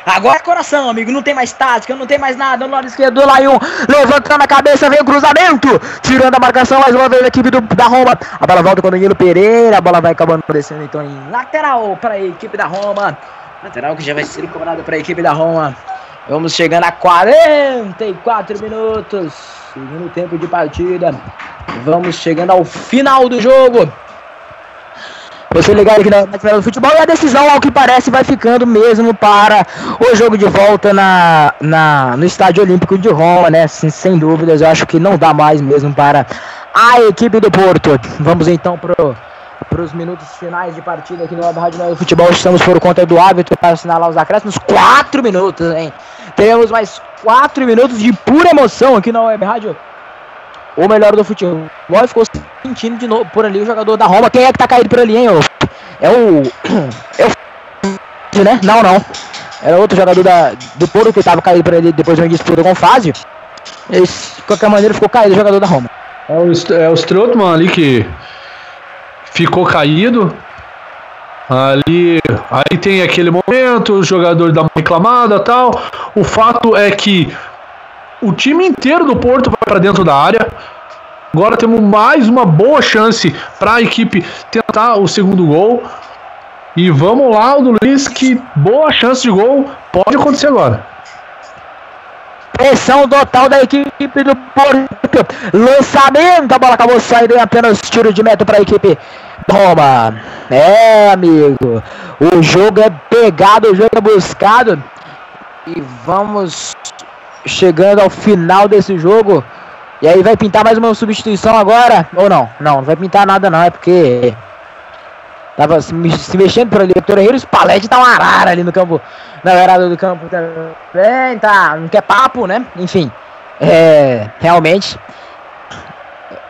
Agora é coração, amigo. Não tem mais tática, não tem mais nada. No lado esquerdo, Laion levantando a cabeça, vem o cruzamento. Tirando a marcação mais uma vez a equipe do, da Roma. A bola volta com o Danilo Pereira. A bola vai acabando descendo então em lateral para a equipe da Roma. Lateral que já vai ser cobrado para a equipe da Roma. Vamos chegando a 44 minutos. Segundo tempo de partida. Vamos chegando ao final do jogo. Você ligado aqui na Nacional do Futebol e a decisão, ao que parece, vai ficando mesmo para o jogo de volta na, na, no Estádio Olímpico de Roma, né? Sem, sem dúvidas, eu acho que não dá mais mesmo para a equipe do Porto. Vamos então pro para os minutos finais de partida aqui no Web Rádio do Futebol. Estamos por conta do árbitro para assinalar os acréscimos. Quatro minutos, hein? Temos mais quatro minutos de pura emoção aqui na Web Rádio o melhor do futebol. Ficou sentindo de novo por ali o jogador da Roma. Quem é que tá caído por ali, hein? ô? É o. É o. Né? Não, não. Era outro jogador da, do Porto que tava caído por ali depois de uma disputa com o Fázio. Esse, de qualquer maneira, ficou caído o jogador da Roma. É o, é o Strootman ali que ficou caído. Ali, aí tem aquele momento, o jogador dá uma reclamada tal. O fato é que o time inteiro do Porto vai para dentro da área. Agora temos mais uma boa chance para a equipe tentar o segundo gol. E vamos lá, o Luiz, que boa chance de gol pode acontecer agora. Pressão total da equipe do Porto. Lançamento, a bola acabou saindo em apenas tiro de meta para a equipe Roma. É, amigo. O jogo é pegado, o jogo é buscado. E vamos chegando ao final desse jogo. E aí vai pintar mais uma substituição agora? Ou não? Não, não vai pintar nada não, é porque tava se, me- se mexendo por ali. O Torreiro e o Spalletti tá uma arara ali no campo, na beirada do campo também, tá, não quer papo, né? Enfim, é, realmente,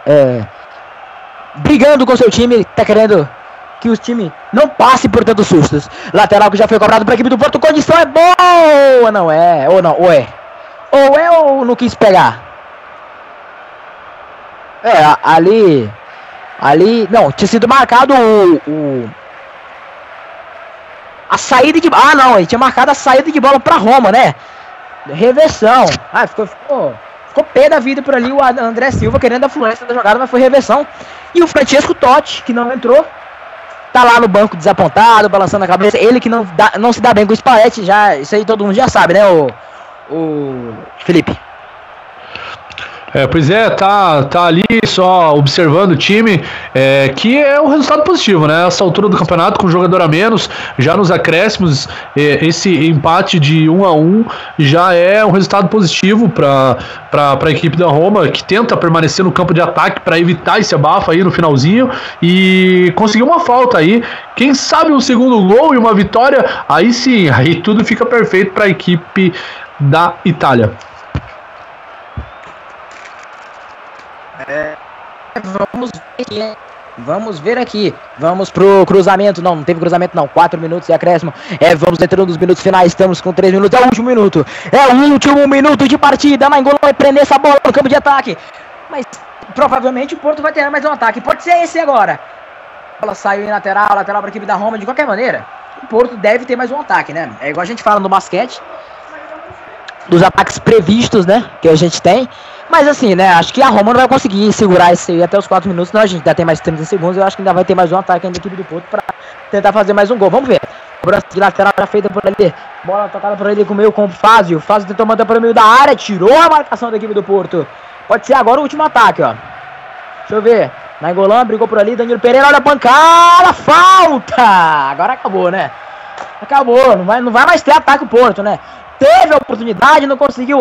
é, brigando com seu time, tá querendo que o time não passe por tantos sustos. Lateral que já foi cobrado pra equipe do Porto, condição é boa, não é? Ou não, ou é? Ou é ou não quis pegar? É, ali. Ali. Não, tinha sido marcado o. o- a saída de. Ah, não, ele tinha marcado a saída de bola pra Roma, né? Reversão. Ah, ficou. Ficou, ficou pé da vida por ali o André Silva querendo a fluência da jogada, mas foi reversão. E o Francesco Totti, que não entrou. Tá lá no banco desapontado, balançando a cabeça. Ele que não, dá- não se dá bem com o Spalletti, já. Isso aí todo mundo já sabe, né, o. O. Felipe. É, pois é, tá, tá ali só observando o time, é, que é um resultado positivo, né? Essa altura do campeonato, com um jogador a menos, já nos acréscimos, é, esse empate de 1 a 1 já é um resultado positivo para a equipe da Roma, que tenta permanecer no campo de ataque para evitar esse abafo aí no finalzinho e conseguiu uma falta aí. Quem sabe um segundo gol e uma vitória, aí sim, aí tudo fica perfeito para a equipe da Itália. É, vamos ver aqui, Vamos ver aqui. Vamos pro cruzamento. Não, não teve cruzamento, não. Quatro minutos e acréscimo. É, vamos entrando nos minutos finais. Estamos com três minutos. É o último minuto. É o último minuto de partida. Nainggolan vai prender essa bola no campo de ataque. Mas provavelmente o Porto vai ter mais um ataque. Pode ser esse agora. A bola saiu em lateral, lateral para a equipe da Roma. De qualquer maneira, o Porto deve ter mais um ataque, né? É igual a gente fala no basquete. Dos ataques previstos, né? Que a gente tem. Mas assim, né? Acho que a Roma não vai conseguir segurar esse aí até os 4 minutos. Não, a gente ainda tem mais 30 segundos. Eu acho que ainda vai ter mais um ataque ainda da equipe do Porto para tentar fazer mais um gol. Vamos ver. Cobrança de lateral já feita por ali. Bola tocada por ali com o meio com o Fázio. Fázio tentou mandar para o meio da área. Tirou a marcação da equipe do Porto. Pode ser agora o último ataque, ó. Deixa eu ver. Nainggolan brigou por ali. Danilo Pereira, olha a pancada. Falta! Agora acabou, né? Acabou. Não vai, não vai mais ter ataque o Porto, né? Teve a oportunidade, não conseguiu.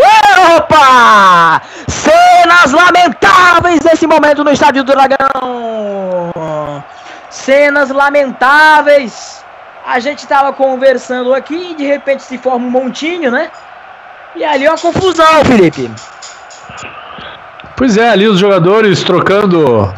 Opa! Cenas lamentáveis nesse momento no estádio do Dragão. Cenas lamentáveis. A gente estava conversando aqui e de repente se forma um montinho, né? E ali é uma confusão, Felipe. Pois é, ali os jogadores trocando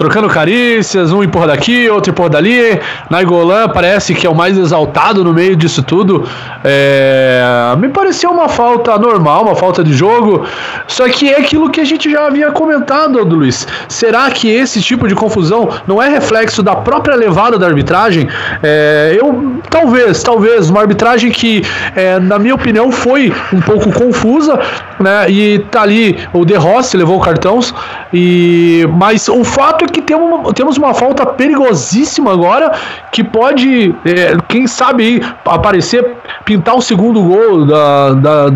trocando carícias, um empurra daqui, outro empurra dali. Naigolan parece que é o mais exaltado no meio disso tudo. É, me pareceu uma falta normal, uma falta de jogo. Só que é aquilo que a gente já havia comentado, Luiz. Será que esse tipo de confusão não é reflexo da própria levada da arbitragem? É, eu talvez, talvez uma arbitragem que, é, na minha opinião, foi um pouco confusa, né? E tá ali o De Rossi levou o. E mas o fato é que temos, temos uma falta perigosíssima agora que pode, é, quem sabe, aparecer, pintar o segundo gol da, da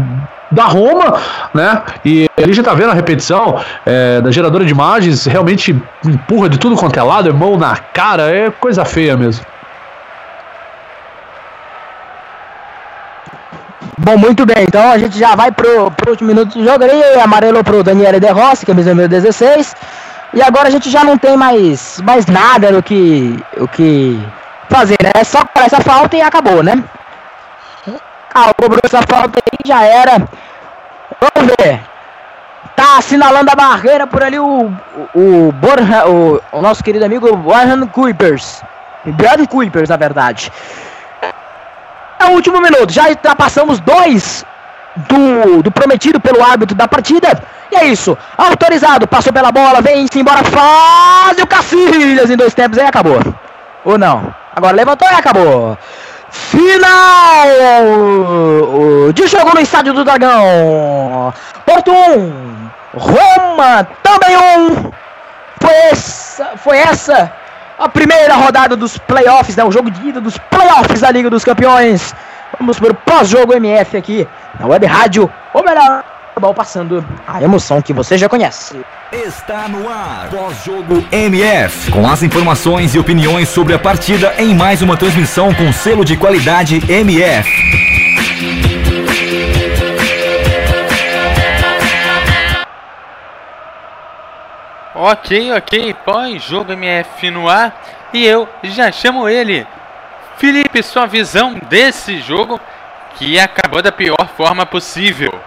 da Roma, né? E ele já tá vendo a repetição é, da geradora de imagens, realmente empurra de tudo quanto é lado, é mão na cara, é coisa feia mesmo. Bom, muito bem, então a gente já vai pro, pro último minuto do jogo ali, amarelo pro Daniele De Rossi, camisa número 16. E agora a gente já não tem mais, mais nada do que, o que fazer, né? É só essa falta e acabou, né? Ah, cobrou essa falta aí, já era. Vamos ver. Tá assinalando a barreira por ali o, o, o, Borja, o, o nosso querido amigo Warren Kuipers. Brad Kuipers, na verdade. O último minuto. Já ultrapassamos dois do, do prometido pelo árbitro da partida. E é isso. Autorizado. Passou pela bola. Vem-se embora. Faz o Cacilhas em dois tempos. Aí acabou. Ou não? Agora levantou e acabou. Final de jogo no estádio do Dragão. Porto 1. Roma também 1. Foi essa, foi essa a primeira rodada dos playoffs, né? O jogo de ida dos playoffs da Liga dos Campeões. Vamos para o pós-jogo MF aqui na Web Rádio, ou melhor, passando a emoção que você já conhece. Está no ar, pós-jogo MF, com as informações e opiniões sobre a partida em mais uma transmissão com selo de qualidade MF. Ok, ok, pós-jogo MF no ar e eu já chamo ele. Felipe, sua visão desse jogo que acabou da pior forma possível.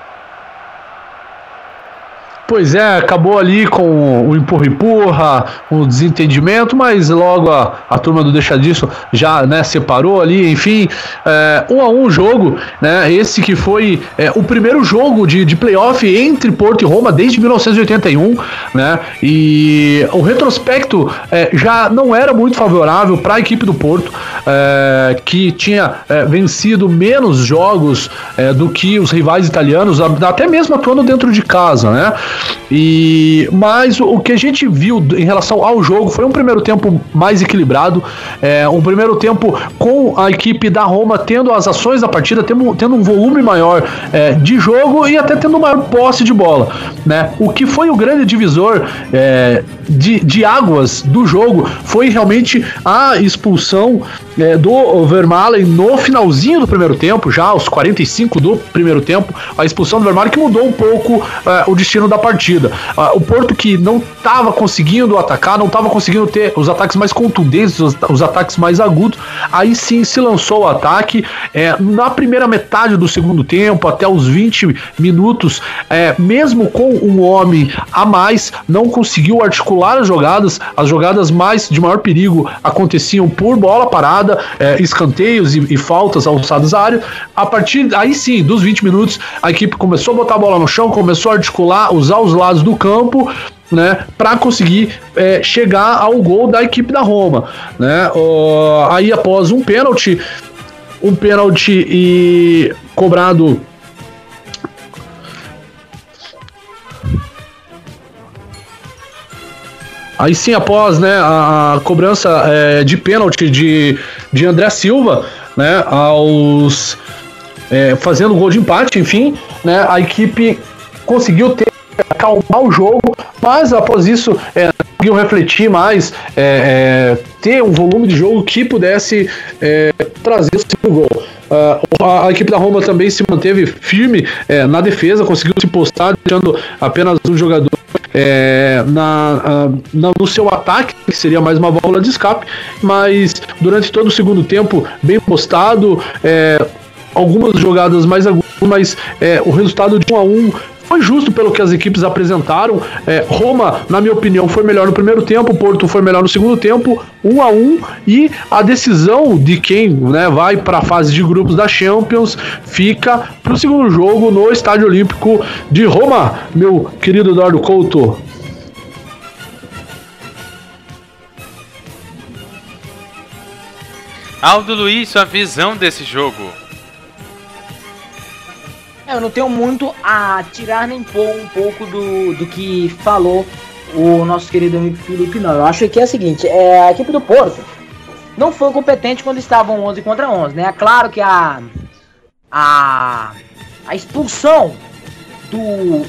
Pois é, acabou ali com o empurra-empurra, o desentendimento, mas logo a, a turma do Deixa Disso já né, separou ali, enfim, é, um a um jogo, né, esse que foi é, o primeiro jogo de, de playoff entre Porto e Roma desde 1981, né, e o retrospecto é, já não era muito favorável para a equipe do Porto, é, que tinha é, vencido menos jogos é, do que os rivais italianos, até mesmo atuando dentro de casa, né, E mas o, que a gente viu em relação ao jogo foi um primeiro tempo mais equilibrado, é, um primeiro tempo com a equipe da Roma tendo as ações da partida, tendo, tendo um volume maior é, de jogo e até tendo maior posse de bola, né? O que foi o grande divisor é, de, de águas do jogo foi realmente a expulsão é, do Vermaelen no finalzinho do primeiro tempo, já aos 45 do primeiro tempo, a expulsão do Vermaelen que mudou um pouco é, o destino da partida. Ah, o Porto que não estava conseguindo atacar, não estava conseguindo ter os ataques mais contundentes, os, os, ataques mais agudos, aí sim se lançou o ataque. É, na primeira metade do segundo tempo, até os 20 minutos, é, mesmo com um homem a mais, não conseguiu articular as jogadas, as jogadas mais de maior perigo aconteciam por bola parada, é, escanteios e, e, faltas alçadas à área. A partir aí sim, dos 20 minutos, a equipe começou a botar a bola no chão, começou a articular, usar os lados do campo. Né, para conseguir é, chegar ao gol da equipe da Roma, né? Uh, aí após um pênalti, um pênalti e cobrado Aí sim, após né, a cobrança é, de pênalti de, de André Silva, né, aos é, fazendo gol de empate, enfim, né, a equipe conseguiu ter acalmar o jogo, mas após isso é, conseguiu refletir mais, é, é, ter um volume de jogo que pudesse é, trazer o segundo gol. Uh, a, a, equipe da Roma também se manteve firme é, na defesa, conseguiu se postar, deixando apenas um jogador é, na, na, no seu ataque, que seria mais uma válvula de escape, mas durante todo o segundo tempo, bem postado, é, algumas jogadas mais agudas, mas é, o resultado de 1 a 1 foi justo pelo que as equipes apresentaram. É, Roma, na minha opinião, foi melhor no primeiro tempo, Porto foi melhor no segundo tempo, um a um, e a decisão de quem né, vai para a fase de grupos da Champions fica para o segundo jogo no Estádio Olímpico de Roma, meu querido Eduardo Couto. Aldo Luiz, sua visão desse jogo? É, eu não tenho muito a tirar nem pôr um pouco do, do que falou o nosso querido amigo Felipe, não. Eu acho que é o seguinte, é, a equipe do Porto não foi competente quando estavam 11 contra 11, né? É claro que a, a, a expulsão do,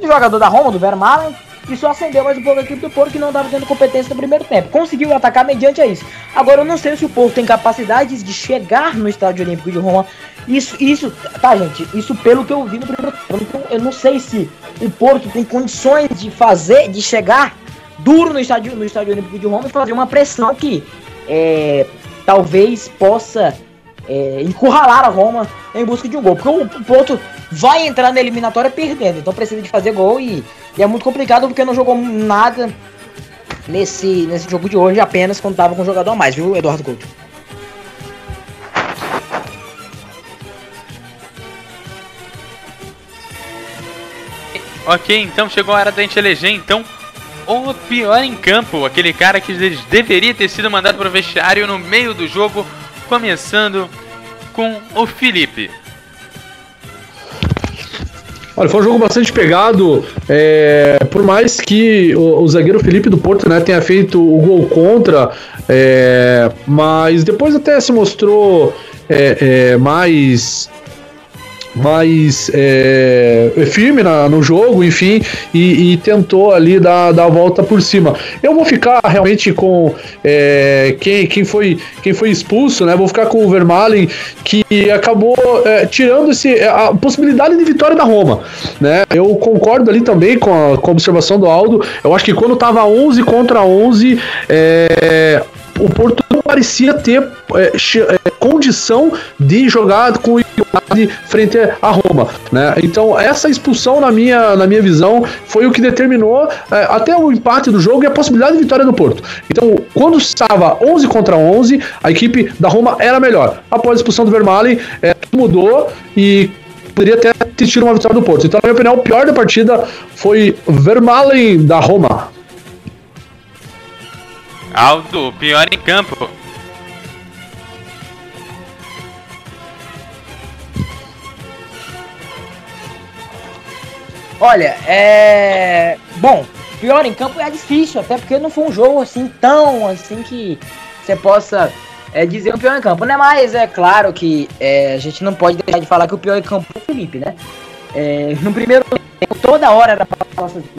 do jogador da Roma, do Vermaelen, isso acendeu mais um pouco a equipe do Porto que não estava tendo competência no primeiro tempo. Conseguiu atacar mediante a isso. Agora eu não sei se o Porto tem capacidade de chegar no Estádio Olímpico de Roma isso, isso, tá, gente? Isso pelo que eu vi no primeiro tempo. Então, eu não sei se o Porto tem condições de fazer, de chegar duro no estádio, no estádio Olímpico de Roma e fazer uma pressão que é, talvez possa é, encurralar a Roma em busca de um gol. Porque o Porto vai entrar na eliminatória perdendo, então precisa de fazer gol e, e é muito complicado porque não jogou nada nesse, nesse jogo de hoje, apenas quando tava com um jogador a mais, viu, Eduardo Couto? Ok, então chegou a hora da gente eleger então o pior em campo, aquele cara que deveria ter sido mandado para o vestiário no meio do jogo, começando com o Felipe. Olha, foi um jogo bastante pegado. É, por mais que o, o, zagueiro Felipe do Porto né, tenha feito o gol contra, é, mas depois até se mostrou é, é mais mais é, firme na, no jogo, enfim, e, e, tentou ali dar, dar a volta por cima. Eu vou ficar realmente com é, quem, quem, foi, quem foi expulso, né? Vou ficar com o Vermaelen, que acabou é, tirando esse, a possibilidade de vitória da Roma, né? Eu concordo ali também com a, com a observação do Aldo. Eu acho que quando tava 11 contra 11, é, o Porto não parecia ter é, é, condição de jogar com igualdade frente a Roma, né? Então essa expulsão na minha, na minha visão foi o que determinou é, até o empate do jogo e a possibilidade de vitória do Porto. Então quando estava 11 contra 11, a equipe da Roma era melhor. Após a expulsão do Vermaelen, é, mudou e poderia até ter tido uma vitória do Porto. Então na minha opinião, o pior da partida foi Vermaelen da Roma. Aldo, pior em campo. Olha, é. Bom, pior em campo é difícil, até porque não foi um jogo assim tão assim que você possa é, dizer o pior em campo, né? Mas é claro que é, a gente não pode deixar de falar que o pior em campo é o Felipe, né? É, no primeiro tempo, toda hora era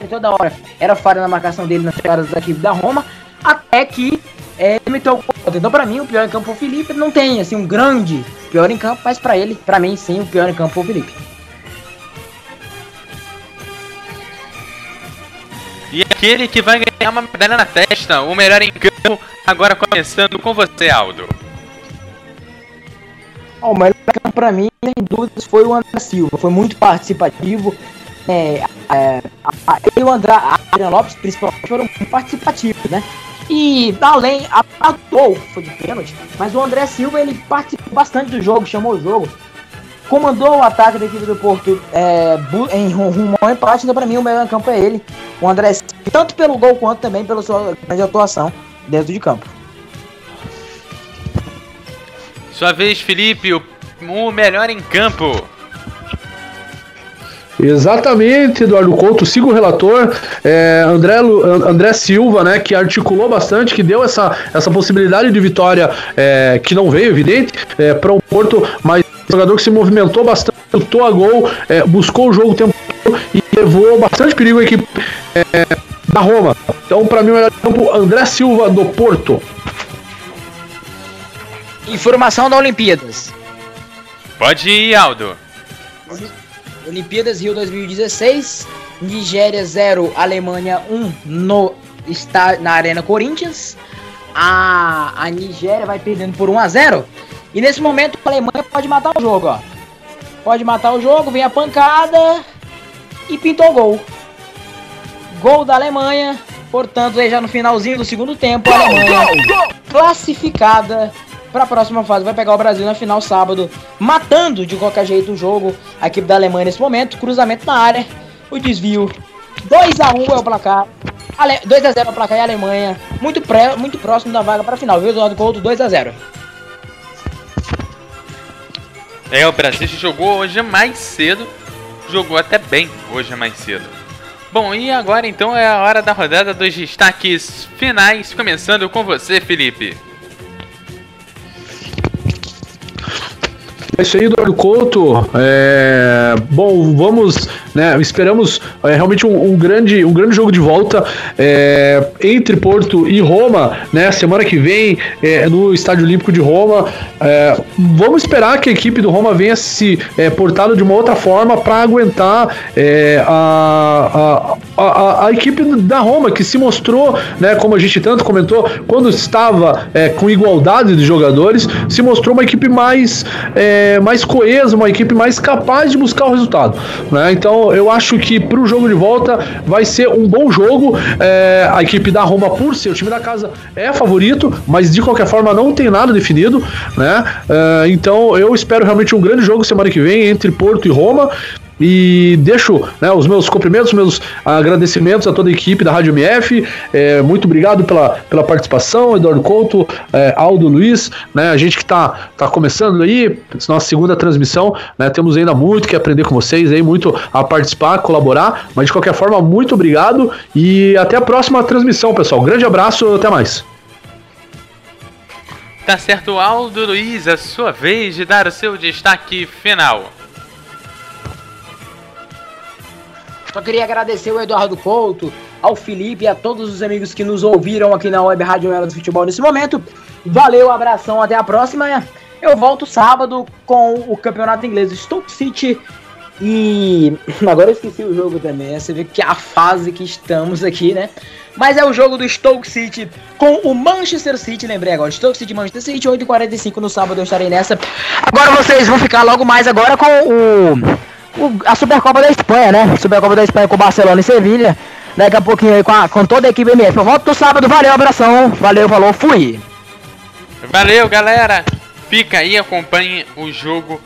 toda hora era falha na marcação dele nas jogadas da equipe da Roma, até que é, imitou o Então, pra mim, o pior em campo foi o Felipe. Não tem assim um grande pior em campo, mas pra ele, pra mim, sim, o pior em campo foi o Felipe. E aquele que vai ganhar uma medalha na testa, o melhor em campo, agora começando com você, Aldo. o melhor campo pra mim, sem dúvidas, foi o André Silva. Foi muito participativo. É, é, a, e o André, a Adrian Lopes, principalmente, foram muito participativos, né? E além, atuou, foi de pênalti, mas o André Silva ele participou bastante do jogo, chamou o jogo comandou o ataque da equipe do Porto é, em rumo ao empate, então para mim o melhor em campo é ele, o André, tanto pelo gol quanto também pela sua grande atuação dentro de campo. Sua vez, Felipe, o, o melhor em campo. Exatamente, Eduardo Couto, sigo o relator, é, André, André Silva, né, que articulou bastante, que deu essa, essa possibilidade de vitória é, que não veio, evidente, é, para o Porto, mas jogador que se movimentou bastante, lutou a gol, é, buscou o jogo o tempo e levou bastante perigo a equipe é, da Roma. Então, para mim, o melhor campo, André Silva do Porto. Informação da Olimpíadas. Pode ir, Aldo. Olimpíadas Rio 2016, Nigéria 0, Alemanha 1 no está na Arena Corinthians. A, a Nigéria vai perdendo por 1 a 0 e nesse momento a Alemanha pode matar o jogo, ó. Pode matar o jogo, vem a pancada e pintou o gol. Gol da Alemanha. Portanto, aí já no finalzinho do segundo tempo, a Alemanha classificada para a próxima fase. Vai pegar o Brasil na final sábado, matando de qualquer jeito o jogo. A equipe da Alemanha nesse momento, cruzamento na área, o desvio. 2 a 1 é o placar. 2 a 0 é o placar e a Alemanha muito pré, muito próximo da vaga para a final, viu? Eduardo Couto 2 a 0. É, o Brasil jogou hoje mais cedo. Jogou até bem hoje mais cedo. Bom, e agora então é a hora da rodada dos destaques finais, começando com você, Felipe. É isso aí, Eduardo Couto. É... Bom, vamos, né? Esperamos é, realmente um, um, grande, um grande jogo de volta é, entre Porto e Roma, né? Semana que vem é, no Estádio Olímpico de Roma. É, vamos esperar que a equipe do Roma venha se é, portado de uma outra forma para aguentar é, a, a, a, a, equipe da Roma que se mostrou, né? Como a gente tanto comentou, quando estava com igualdade de jogadores, se mostrou uma equipe mais é, mais coesa, uma equipe mais capaz de buscar o resultado. Né? Então eu acho que para o jogo de volta vai ser um bom jogo. É, a equipe da Roma, por ser o time da casa, é favorito, mas de qualquer forma não tem nada definido. Né? É, então eu espero realmente um grande jogo semana que vem entre Porto e Roma. E deixo né, os meus cumprimentos, meus agradecimentos a toda a equipe da Rádio MF. É, muito obrigado pela, pela participação, Eduardo Couto, é, Aldo Luiz, né, a gente que está tá começando aí, nossa segunda transmissão, né, temos ainda muito que aprender com vocês, aí, muito a participar, colaborar, mas de qualquer forma, muito obrigado e até a próxima transmissão, pessoal. Grande abraço, até mais. Tá certo, Aldo Luiz, é sua vez de dar o seu destaque final. Só queria agradecer o Eduardo Couto, ao Felipe e a todos os amigos que nos ouviram aqui na Web Rádio Ela do Futebol nesse momento. Valeu, abração, até a próxima. Eu volto sábado com o campeonato inglês Stoke City. E [clears throat] agora eu esqueci o jogo também. Né? Você vê que é a fase que estamos aqui, né? Mas é o jogo do Stoke City com o Manchester City, lembrei agora. Stoke City Manchester City, 8h45 no sábado eu estarei nessa. Agora vocês vão ficar logo mais agora com a Supercopa da Espanha, né? Supercopa da Espanha com Barcelona e Sevilha. Daqui a pouquinho aí com, a, com toda a equipe MF. Volto sábado, valeu, abração. Valeu, falou, fui. Valeu, galera. Fica aí, acompanhe o jogo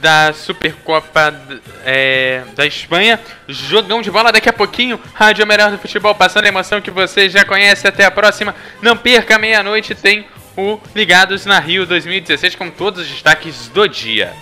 da Supercopa é, da Espanha. Jogão de bola daqui a pouquinho. Rádio Melhor do Futebol, passando a emoção que você já conhece. Até a próxima. Não perca, meia-noite tem o Ligados na Rio 2016 com todos os destaques do dia.